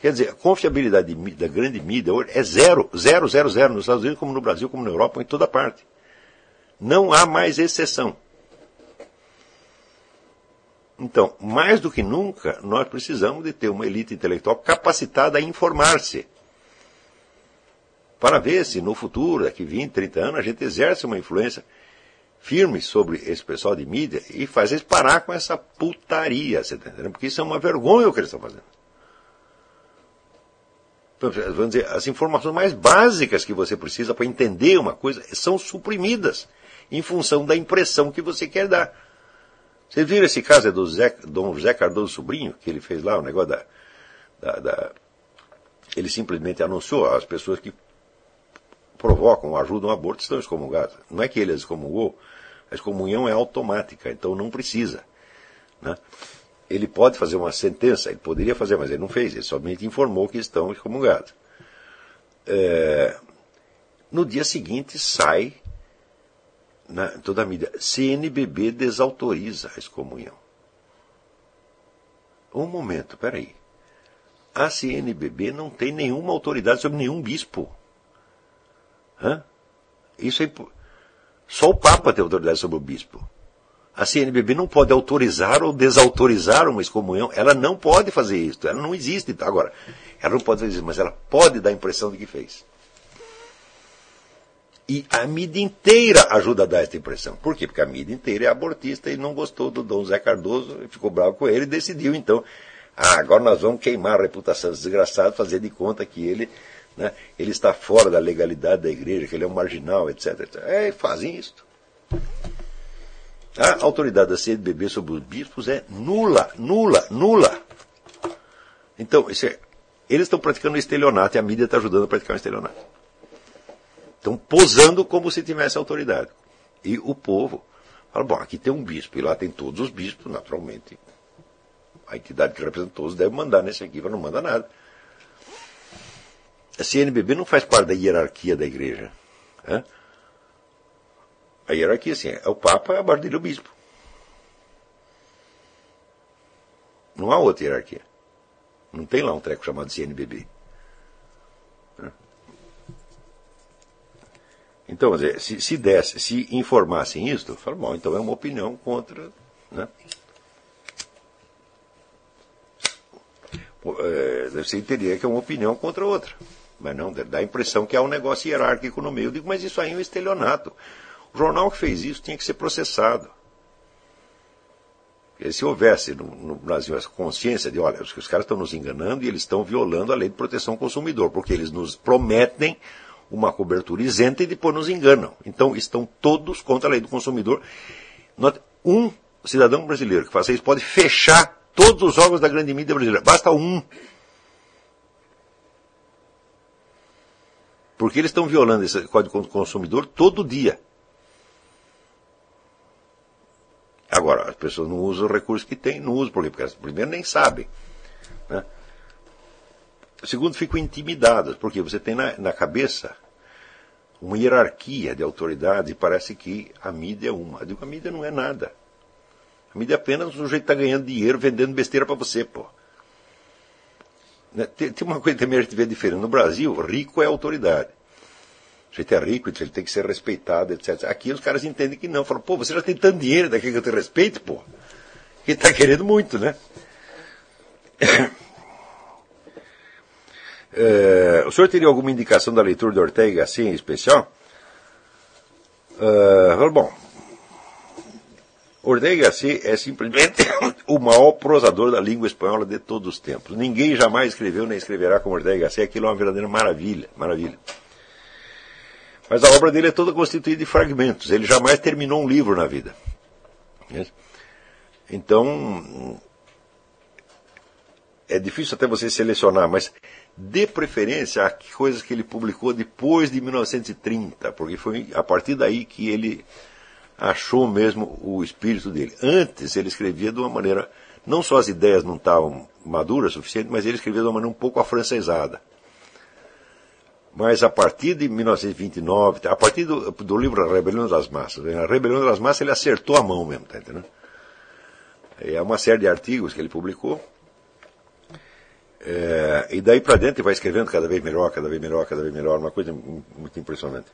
Quer dizer, a confiabilidade da grande mídia hoje é zero, zero, zero, zero, nos Estados Unidos, como no Brasil, como na Europa, em toda parte. Não há mais exceção. Então, mais do que nunca, nós precisamos de ter uma elite intelectual capacitada a informar-se. Para ver se no futuro, daqui 20, 30 anos, a gente exerce uma influência firme sobre esse pessoal de mídia e fazer eles parar com essa putaria, você tá entendendo? Porque isso é uma vergonha o que eles estão fazendo. Então, vamos dizer, as informações mais básicas que você precisa para entender uma coisa são suprimidas em função da impressão que você quer dar. Vocês viram esse caso do Zé, Dom José Cardoso Sobrinho, que ele fez lá o negócio da, da, da ele simplesmente anunciou as pessoas que provocam, ajudam o aborto, estão excomungadas. Não é que ele excomungou, a excomunhão é automática, então não precisa. Né? Ele pode fazer uma sentença, ele poderia fazer, mas ele não fez, ele somente informou que estão excomungados. É, no dia seguinte sai na, toda a mídia, CNBB desautoriza a excomunhão. Um momento, peraí. A CNBB não tem nenhuma autoridade sobre nenhum bispo. Hã? Isso é. Só o Papa tem autoridade sobre o bispo. A CNBB não pode autorizar ou desautorizar uma excomunhão. Ela não pode fazer isso. Ela não existe. Agora, ela não pode fazer isso, mas ela pode dar a impressão de que fez. E a mídia inteira ajuda a dar essa impressão. Por quê? Porque a mídia inteira é abortista e não gostou do Dom Zé Cardoso, ficou bravo com ele e decidiu, então, ah, agora nós vamos queimar a reputação desse desgraçado, fazer de conta que ele né? ele está fora da legalidade da igreja, que ele é um marginal, etc. etc. É, fazem isso. A autoridade da CNBB sobre os bispos é nula, nula, nula. Então, é, eles estão praticando estelionato e a mídia está ajudando a praticar um estelionato. Estão posando como se tivesse autoridade. E o povo fala, bom, aqui tem um bispo, e lá tem todos os bispos, naturalmente. A entidade que representa todos deve mandar nesse aqui, mas não manda nada. A CNBB não faz parte da hierarquia da igreja. Né? A hierarquia, assim, é o Papa abaixo dele o bispo. Não há outra hierarquia. Não tem lá um treco chamado CNBB. Então, se, se desse, se informassem isso, falo, bom, então é uma opinião contra. Né? É, você entenderia que é uma opinião contra outra. Mas não, dá a impressão que há um negócio hierárquico no meio. Eu digo, mas isso aí é um estelionato. O jornal que fez isso tinha que ser processado. Porque se houvesse no, no, Brasil essa consciência de, olha, os, os caras estão nos enganando e eles estão violando a lei de proteção ao consumidor, porque eles nos prometem uma cobertura isenta e depois nos enganam. Então estão todos contra a lei do consumidor. Um cidadão brasileiro que faça isso pode fechar todos os órgãos da grande mídia brasileira. Basta um. Porque eles estão violando esse código do consumidor todo dia. Agora, as pessoas não usam o recurso que têm, não usam, por quê? Porque elas, primeiro nem sabem. Né? Segundo, ficam intimidadas, porque você tem na, na cabeça uma hierarquia de autoridade e parece que a mídia é uma. Eu digo, a mídia não é nada. A mídia é apenas um sujeito que está ganhando dinheiro vendendo besteira para você, pô. Né? Tem, tem uma coisa também a gente vê diferente. No Brasil, rico é autoridade. O jeito é rico, ele tem que ser respeitado, etc. Aqui os caras entendem que não. Falam, pô, você já tem tanto dinheiro daqui que eu te respeito, pô. Ele está querendo muito, né? *coughs* É, o senhor teria alguma indicação da leitura de Ortega assim em especial? Uh, bom, Ortega Gasset é simplesmente o maior prosador da língua espanhola de todos os tempos. Ninguém jamais escreveu nem escreverá como Ortega Gasset. Aquilo é uma verdadeira maravilha, maravilha. Mas a obra dele é toda constituída de fragmentos. Ele jamais terminou um livro na vida. Então, é difícil até você selecionar, mas de preferência a coisas que ele publicou depois de 1930, porque foi a partir daí que ele achou mesmo o espírito dele. Antes ele escrevia de uma maneira, não só as ideias não estavam maduras o suficiente, mas ele escrevia de uma maneira um pouco afrancesada. Mas a partir de 1929, a partir do, do livro A Rebelião das Massas, a Rebelião das Massas ele acertou a mão mesmo, tá entendendo? É uma série de artigos que ele publicou. É, e daí para dentro ele vai escrevendo cada vez melhor, cada vez melhor, cada vez melhor, uma coisa muito impressionante.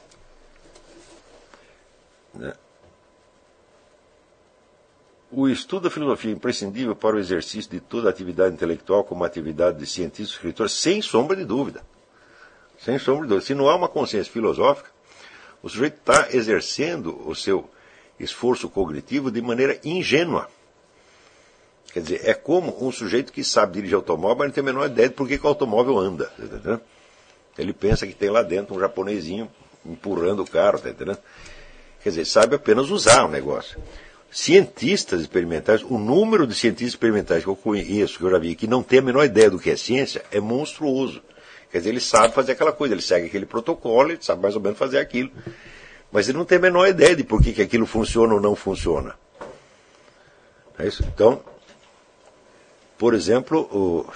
O, estudo da filosofia é imprescindível para o exercício de toda atividade intelectual como atividade de cientista e escritor, sem sombra de dúvida. Sem sombra de dúvida. Se não há uma consciência filosófica, o sujeito está exercendo o seu esforço cognitivo de maneira ingênua. Quer dizer, é como um sujeito que sabe dirigir automóvel, mas não tem a menor ideia de por que, que o automóvel anda. Tá Ele pensa que tem lá dentro um japonesinho empurrando o carro, tá? Quer dizer, sabe apenas usar o negócio. Cientistas experimentais, o número de cientistas experimentais que eu conheço, que eu já vi, que não tem a menor ideia do que é ciência, é monstruoso. Quer dizer, ele sabe fazer aquela coisa, ele segue aquele protocolo, ele sabe mais ou menos fazer aquilo. Mas ele não tem a menor ideia de por que, que aquilo funciona ou não funciona. É isso? Então, por exemplo, o...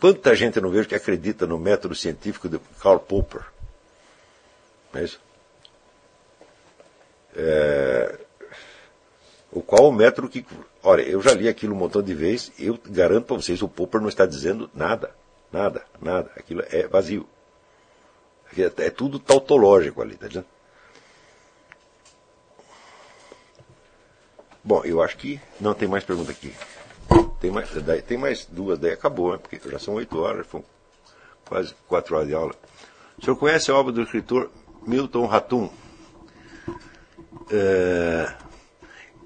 quanta gente eu não vejo que acredita no método científico de Karl Popper. É isso? É... O qual o método que. Olha, eu já li aquilo um montão de vezes, eu garanto para vocês, o Popper não está dizendo nada. Nada, nada. Aquilo é vazio. É, é tudo tautológico ali, tá dizendo? Bom, eu acho que não tem mais pergunta aqui. Tem mais, daí, tem mais duas, daí acabou, né? porque já são oito horas, foram quase quatro horas de aula. O senhor conhece a obra do escritor Milton Ratum? É,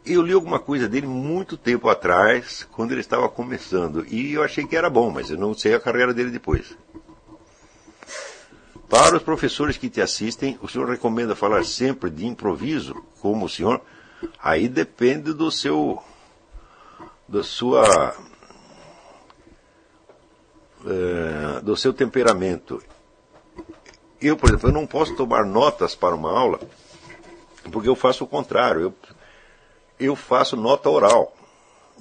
eu li alguma coisa dele muito tempo atrás, quando ele estava começando, e eu achei que era bom, mas eu não sei a carreira dele depois. Para os professores que te assistem, o senhor recomenda falar sempre de improviso, como o senhor? Aí depende do seu da sua é, do seu temperamento. Eu, por exemplo, eu não posso tomar notas para uma aula porque eu faço o contrário. Eu, eu faço nota oral.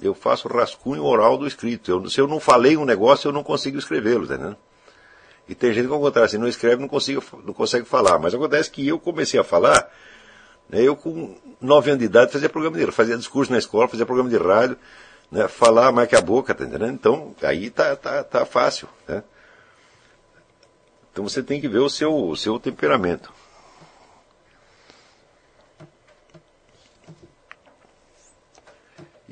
Eu faço rascunho oral do escrito. Eu, se eu não falei um negócio, eu não consigo escrevê-lo, tá E tem gente que ao contrário, se não escreve, não, consigo, não consegue falar. Mas acontece que eu comecei a falar, né, eu com nove anos de idade fazia programa de fazia discurso na escola, fazia programa de rádio, né, falar mais que a boca, tá entendendo? Então, aí tá, tá, tá fácil. Né? Então você tem que ver o seu, o seu temperamento.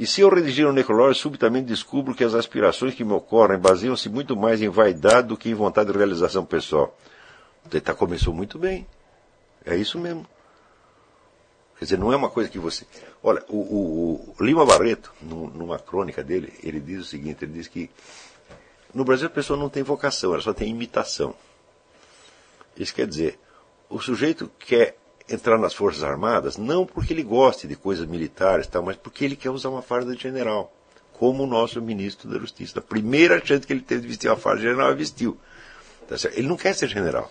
E se eu redigir um necrológio, subitamente descubro que as aspirações que me ocorrem baseiam-se muito mais em vaidade do que em vontade de realização pessoal. Você tá, começou muito bem. É isso mesmo. Quer dizer, não é uma coisa que você. Olha, o, o, o Lima Barreto, numa crônica dele, ele diz o seguinte: ele diz que no Brasil a pessoa não tem vocação, ela só tem imitação. Isso quer dizer, o sujeito quer entrar nas Forças Armadas, não porque ele goste de coisas militares, tal, mas porque ele quer usar uma farda de general, como o nosso ministro da Justiça. A primeira chance que ele teve de vestir uma farda de general, ele vestiu. Tá ele não quer ser general.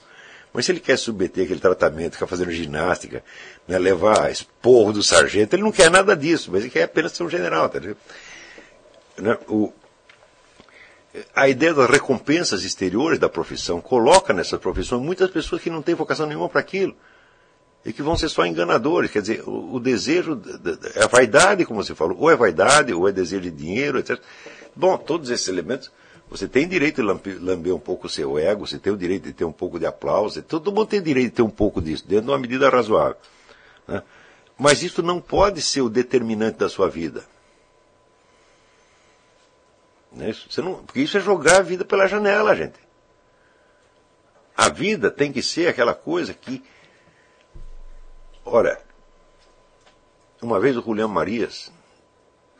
Mas se ele quer submeter aquele tratamento, ficar fazendo ginástica, né, levar esporro do sargento, ele não quer nada disso, mas ele quer apenas ser um general. Tá né, o, a ideia das recompensas exteriores da profissão coloca nessa profissão muitas pessoas que não têm vocação nenhuma para aquilo e que vão ser só enganadores. Quer dizer, o, o desejo, é vaidade, como você falou, ou é vaidade, ou é desejo de dinheiro, etc. Bom, todos esses elementos, você tem direito de lamber um pouco o seu ego, você tem o direito de ter um pouco de aplauso, todo mundo tem direito de ter um pouco disso, dentro de uma medida razoável. Né? Mas isso não pode ser o determinante da sua vida. Né? Você não, porque isso é jogar a vida pela janela, gente. A vida tem que ser aquela coisa que Ora, uma vez o Julião Marias,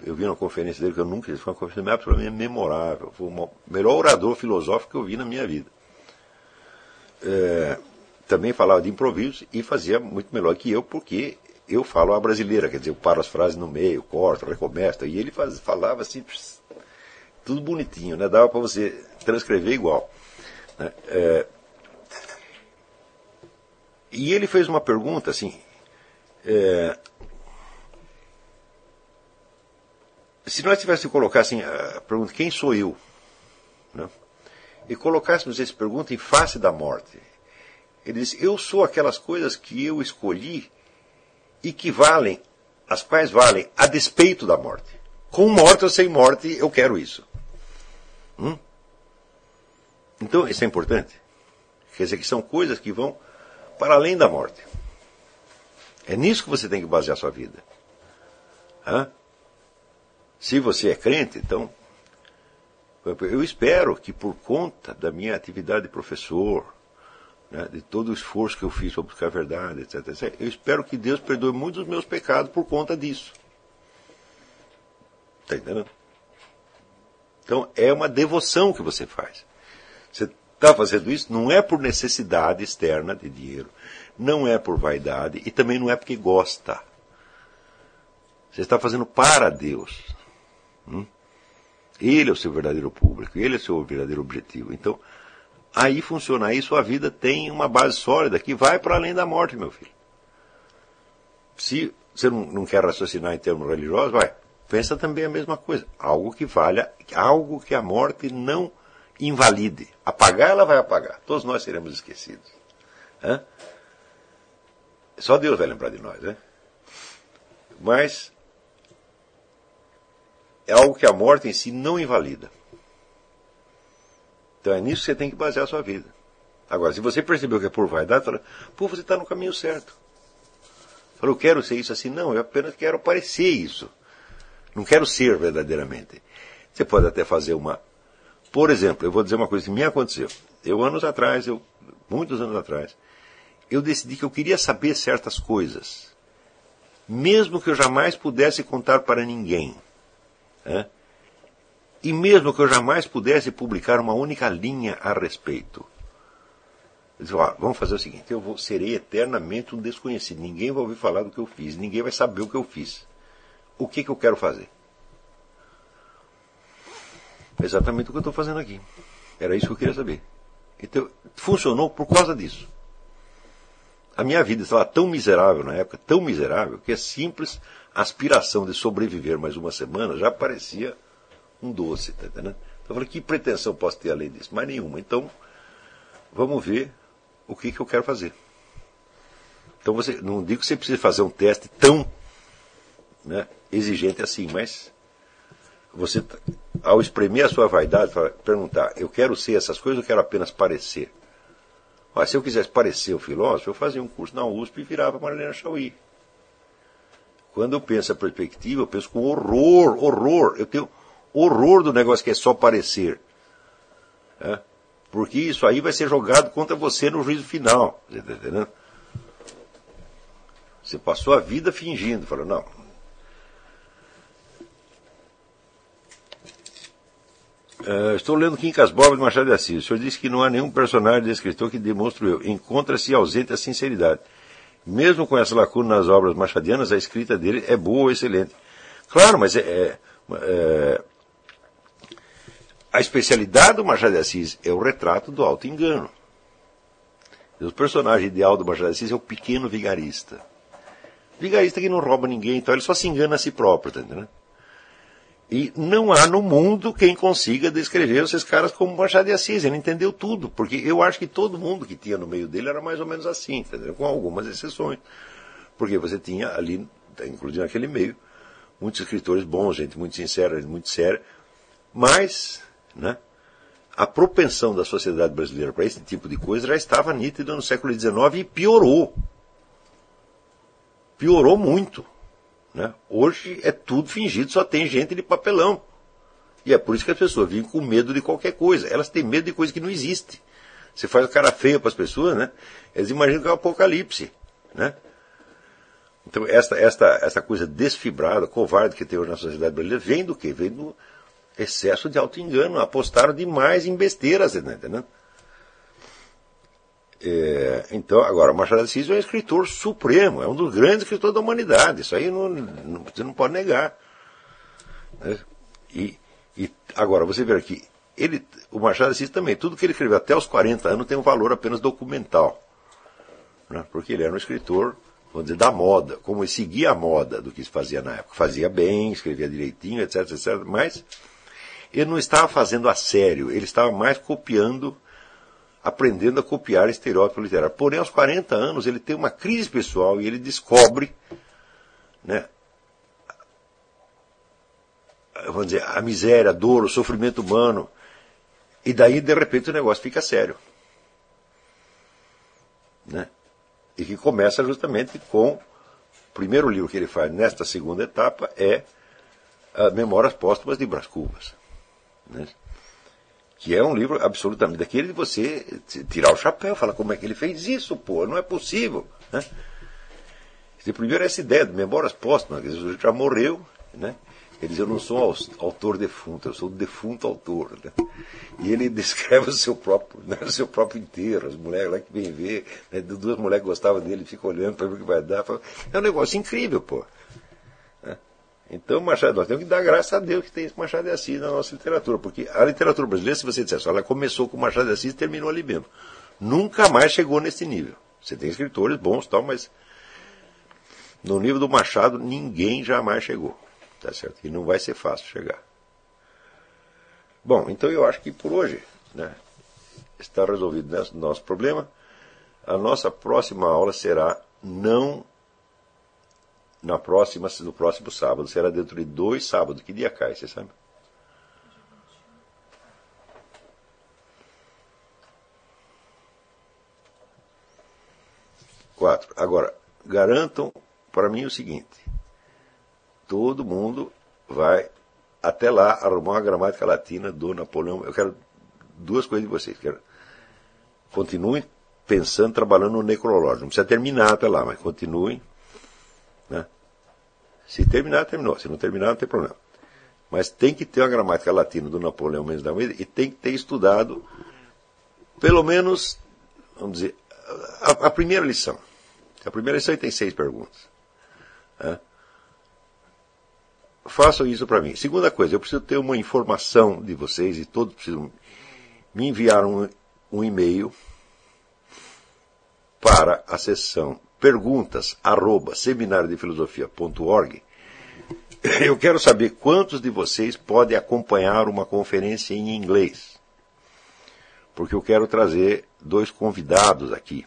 eu vi uma conferência dele que eu nunca fiz, foi uma conferência absolutamente memorável, foi o melhor orador filosófico que eu vi na minha vida. É, também falava de improviso e fazia muito melhor que eu, porque eu falo a brasileira, quer dizer, eu paro as frases no meio, corto, recomeço, e ele faz, falava assim, tudo bonitinho, né? dava para você transcrever igual. Né? É, e ele fez uma pergunta assim, é, se nós tivéssemos que colocar assim, a pergunta, quem sou eu? Né? E colocássemos essa pergunta em face da morte. Ele diz, eu sou aquelas coisas que eu escolhi e que valem, as quais valem a despeito da morte. Com morte ou sem morte, eu quero isso. Hum? Então, isso é importante. Quer dizer que são coisas que vão para além da morte. É nisso que você tem que basear sua vida. Hã? Se você é crente, então, eu espero que por conta da minha atividade de professor, né, de todo o esforço que eu fiz para buscar a verdade, etc, etc, eu espero que Deus perdoe muitos dos meus pecados por conta disso. Está entendendo? Então, é uma devoção que você faz. Você está fazendo isso não é por necessidade externa de dinheiro, não é por vaidade e também não é porque gosta. Você está fazendo para Deus. Hum? Ele é o seu verdadeiro público, ele é o seu verdadeiro objetivo. Então, aí funciona. Aí sua vida tem uma base sólida que vai para além da morte, meu filho. Se você não, não quer raciocinar em termos religiosos, vai. Pensa também a mesma coisa. Algo que valha, algo que a morte não invalide. Apagar, ela vai apagar. Todos nós seremos esquecidos. Hã? Só Deus vai lembrar de nós, né? Mas é algo que a morte em si não invalida. Então é nisso que você tem que basear a sua vida. Agora, se você percebeu que é por vaidade, fala, pô, você está no caminho certo. Falou, eu quero ser isso assim. Não, eu apenas quero parecer isso. Não quero ser verdadeiramente. Você pode até fazer uma. Por exemplo, eu vou dizer uma coisa que me aconteceu. Eu, anos atrás, eu, muitos anos atrás, eu decidi que eu queria saber certas coisas. Mesmo que eu jamais pudesse contar para ninguém. Né? E mesmo que eu jamais pudesse publicar uma única linha a respeito. Eu disse, ó, vamos fazer o seguinte, eu vou, serei eternamente um desconhecido. Ninguém vai ouvir falar do que eu fiz, ninguém vai saber o que eu fiz. O que, que eu quero fazer? Exatamente o que eu estou fazendo aqui. Era isso que eu queria saber. Então, funcionou por causa disso. A minha vida estava tão miserável na época, tão miserável, que a simples aspiração de sobreviver mais uma semana já parecia um doce, tá entendendo? Então eu falei, que pretensão posso ter além disso? Mais nenhuma. Então, vamos ver o que, que eu quero fazer. Então você, não digo que você precisa fazer um teste tão né, exigente assim, mas você, ao espremer a sua vaidade, perguntar, eu quero ser essas coisas ou quero apenas parecer? Mas se eu quisesse parecer um filósofo, eu fazia um curso na USP e virava Marilena Chauí. Quando eu penso a perspectiva, eu penso com horror, horror. Eu tenho horror do negócio que é só parecer. É? Porque isso aí vai ser jogado contra você no juízo final. Você está entendendo? Você passou a vida fingindo. Falou, não. Uh, estou lendo Quincas Bob de Machado de Assis. O senhor disse que não há nenhum personagem de escritor que demonstre eu. Encontra-se ausente a sinceridade. Mesmo com essa lacuna nas obras machadianas, a escrita dele é boa ou excelente. Claro, mas é, é, é a especialidade do Machado de Assis é o retrato do alto engano. O personagem ideal do Machado de Assis é o pequeno vigarista. Vigarista que não rouba ninguém, então ele só se engana a si próprio, tá entendendo? E não há no mundo quem consiga descrever esses caras como Machado de Assis. Ele entendeu tudo, porque eu acho que todo mundo que tinha no meio dele era mais ou menos assim, entendeu? com algumas exceções. Porque você tinha ali, inclusive naquele meio, muitos escritores bons, gente muito sincera, gente muito séria, mas né? A propensão da sociedade brasileira para esse tipo de coisa já estava nítida no século XIX e piorou. Piorou muito. Né? Hoje é tudo fingido, só tem gente de papelão. E é por isso que as pessoas vivem com medo de qualquer coisa. Elas têm medo de coisa que não existe. Você faz a cara feia para as pessoas, né? Eles imaginam que é um apocalipse. Né? Então, esta, esta, esta coisa desfibrada, covarde que tem hoje na sociedade brasileira, vem do quê? Vem do, excesso de auto-engano, apostaram demais em besteiras, entendeu? É, então, agora, Machado de Assis é um escritor supremo, é um dos grandes escritores da humanidade, isso aí não, não, você não pode negar. Né? E, e, agora, você vê aqui, ele, o Machado de Assis também, tudo que ele escreveu até os 40 anos tem um valor apenas documental. Né? Porque ele era um escritor, vamos dizer, da moda, como ele seguia a moda do que se fazia na época. Fazia bem, escrevia direitinho, etc, etc, mas ele não estava fazendo a sério, ele estava mais copiando, aprendendo a copiar estereótipo literário. Porém, aos 40 anos, ele tem uma crise pessoal e ele descobre né, vamos dizer, a miséria, a dor, o sofrimento humano. E daí, de repente, o negócio fica sério. Né? E que começa justamente com. O primeiro livro que ele faz nesta segunda etapa é uh, Memórias Póstumas de Brás Cubas. Né? Que é um livro absolutamente daquele de você tirar o chapéu, falar como é que ele fez isso, pô, não é possível. Né? Primeiro essa ideia de memórias póstumas, Jesus já morreu, né? Ele diz, eu não sou autor defunto, eu sou defunto autor. Né? E ele *laughs* descreve o seu próprio, né, o seu próprio inteiro, as mulheres lá que vêm ver, né, duas mulheres gostavam dele, ficam olhando para ver o que vai dar. É um negócio incrível, pô. Então, Machado, nós temos que dar graças a Deus que tem esse Machado de Assis na nossa literatura, porque a literatura brasileira, se você dissesse, ela começou com Machado de Assis e terminou ali mesmo. Nunca mais chegou nesse nível. Você tem escritores bons tal, mas no nível do Machado ninguém jamais chegou. Tá certo? E não vai ser fácil chegar. Bom, então eu acho que por hoje né, está resolvido o nosso problema. A nossa próxima aula será não na próxima, no próximo sábado, será dentro de dois sábados. Que dia cai, você sabe? Quatro. Agora, garantam para mim o seguinte: todo mundo vai até lá arrumar uma gramática latina do Napoleão. Eu quero duas coisas de vocês. Quero, continuem pensando, trabalhando no necrológico. Não precisa terminar até lá, mas continuem. Né? Se terminar, terminou. Se não terminar, não tem problema. Mas tem que ter uma gramática latina do Napoleão Mendes da Almeida e tem que ter estudado pelo menos, vamos dizer, a, a primeira lição. A primeira lição tem seis perguntas. Né? façam isso para mim. Segunda coisa, eu preciso ter uma informação de vocês e todos precisam me enviar um, um e-mail para a sessão perguntas arroba seminariodefilosofia.org. Eu quero saber quantos de vocês podem acompanhar uma conferência em inglês. Porque eu quero trazer dois convidados aqui.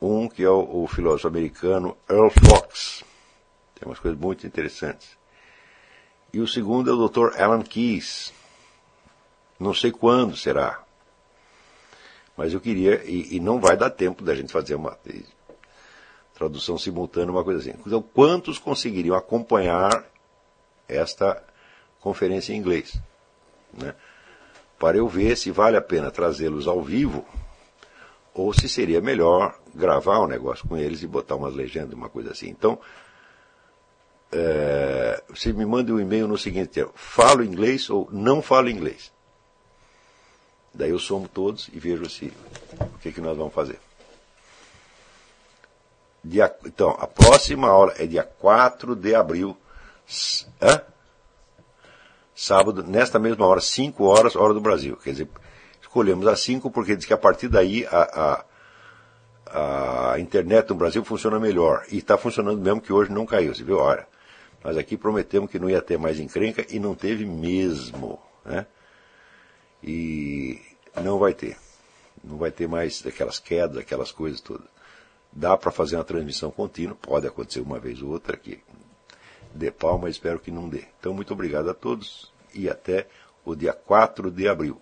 Um que é o, o filósofo americano Earl Fox tem umas coisas muito interessantes. E o segundo é o Dr. Alan Keyes. Não sei quando será. Mas eu queria, e, e, não vai dar tempo da gente fazer uma tradução simultânea, uma coisa assim. Então, quantos conseguiriam acompanhar esta conferência em inglês? Né? Para eu ver se vale a pena trazê-los ao vivo ou se seria melhor gravar um negócio com eles e botar umas legendas, uma coisa assim. Então, é, você me manda um e-mail no seguinte: falo inglês ou não falo inglês. Daí eu somo todos e vejo se, o que, que nós vamos fazer. Dia, então, a próxima aula é dia 4 de abril. Hã? Sábado, nesta mesma hora, 5 horas, hora do Brasil. Quer dizer, escolhemos as 5 porque diz que a partir daí a, a, a internet no Brasil funciona melhor. E está funcionando mesmo que hoje não caiu. Você viu? Olha. Nós aqui prometemos que não ia ter mais encrenca e não teve mesmo. Né? E não vai ter. Não vai ter mais aquelas quedas, aquelas coisas todas. Dá para fazer uma transmissão contínua, pode acontecer uma vez ou outra que dê pau, mas espero que não dê. Então, muito obrigado a todos e até o dia 4 de abril.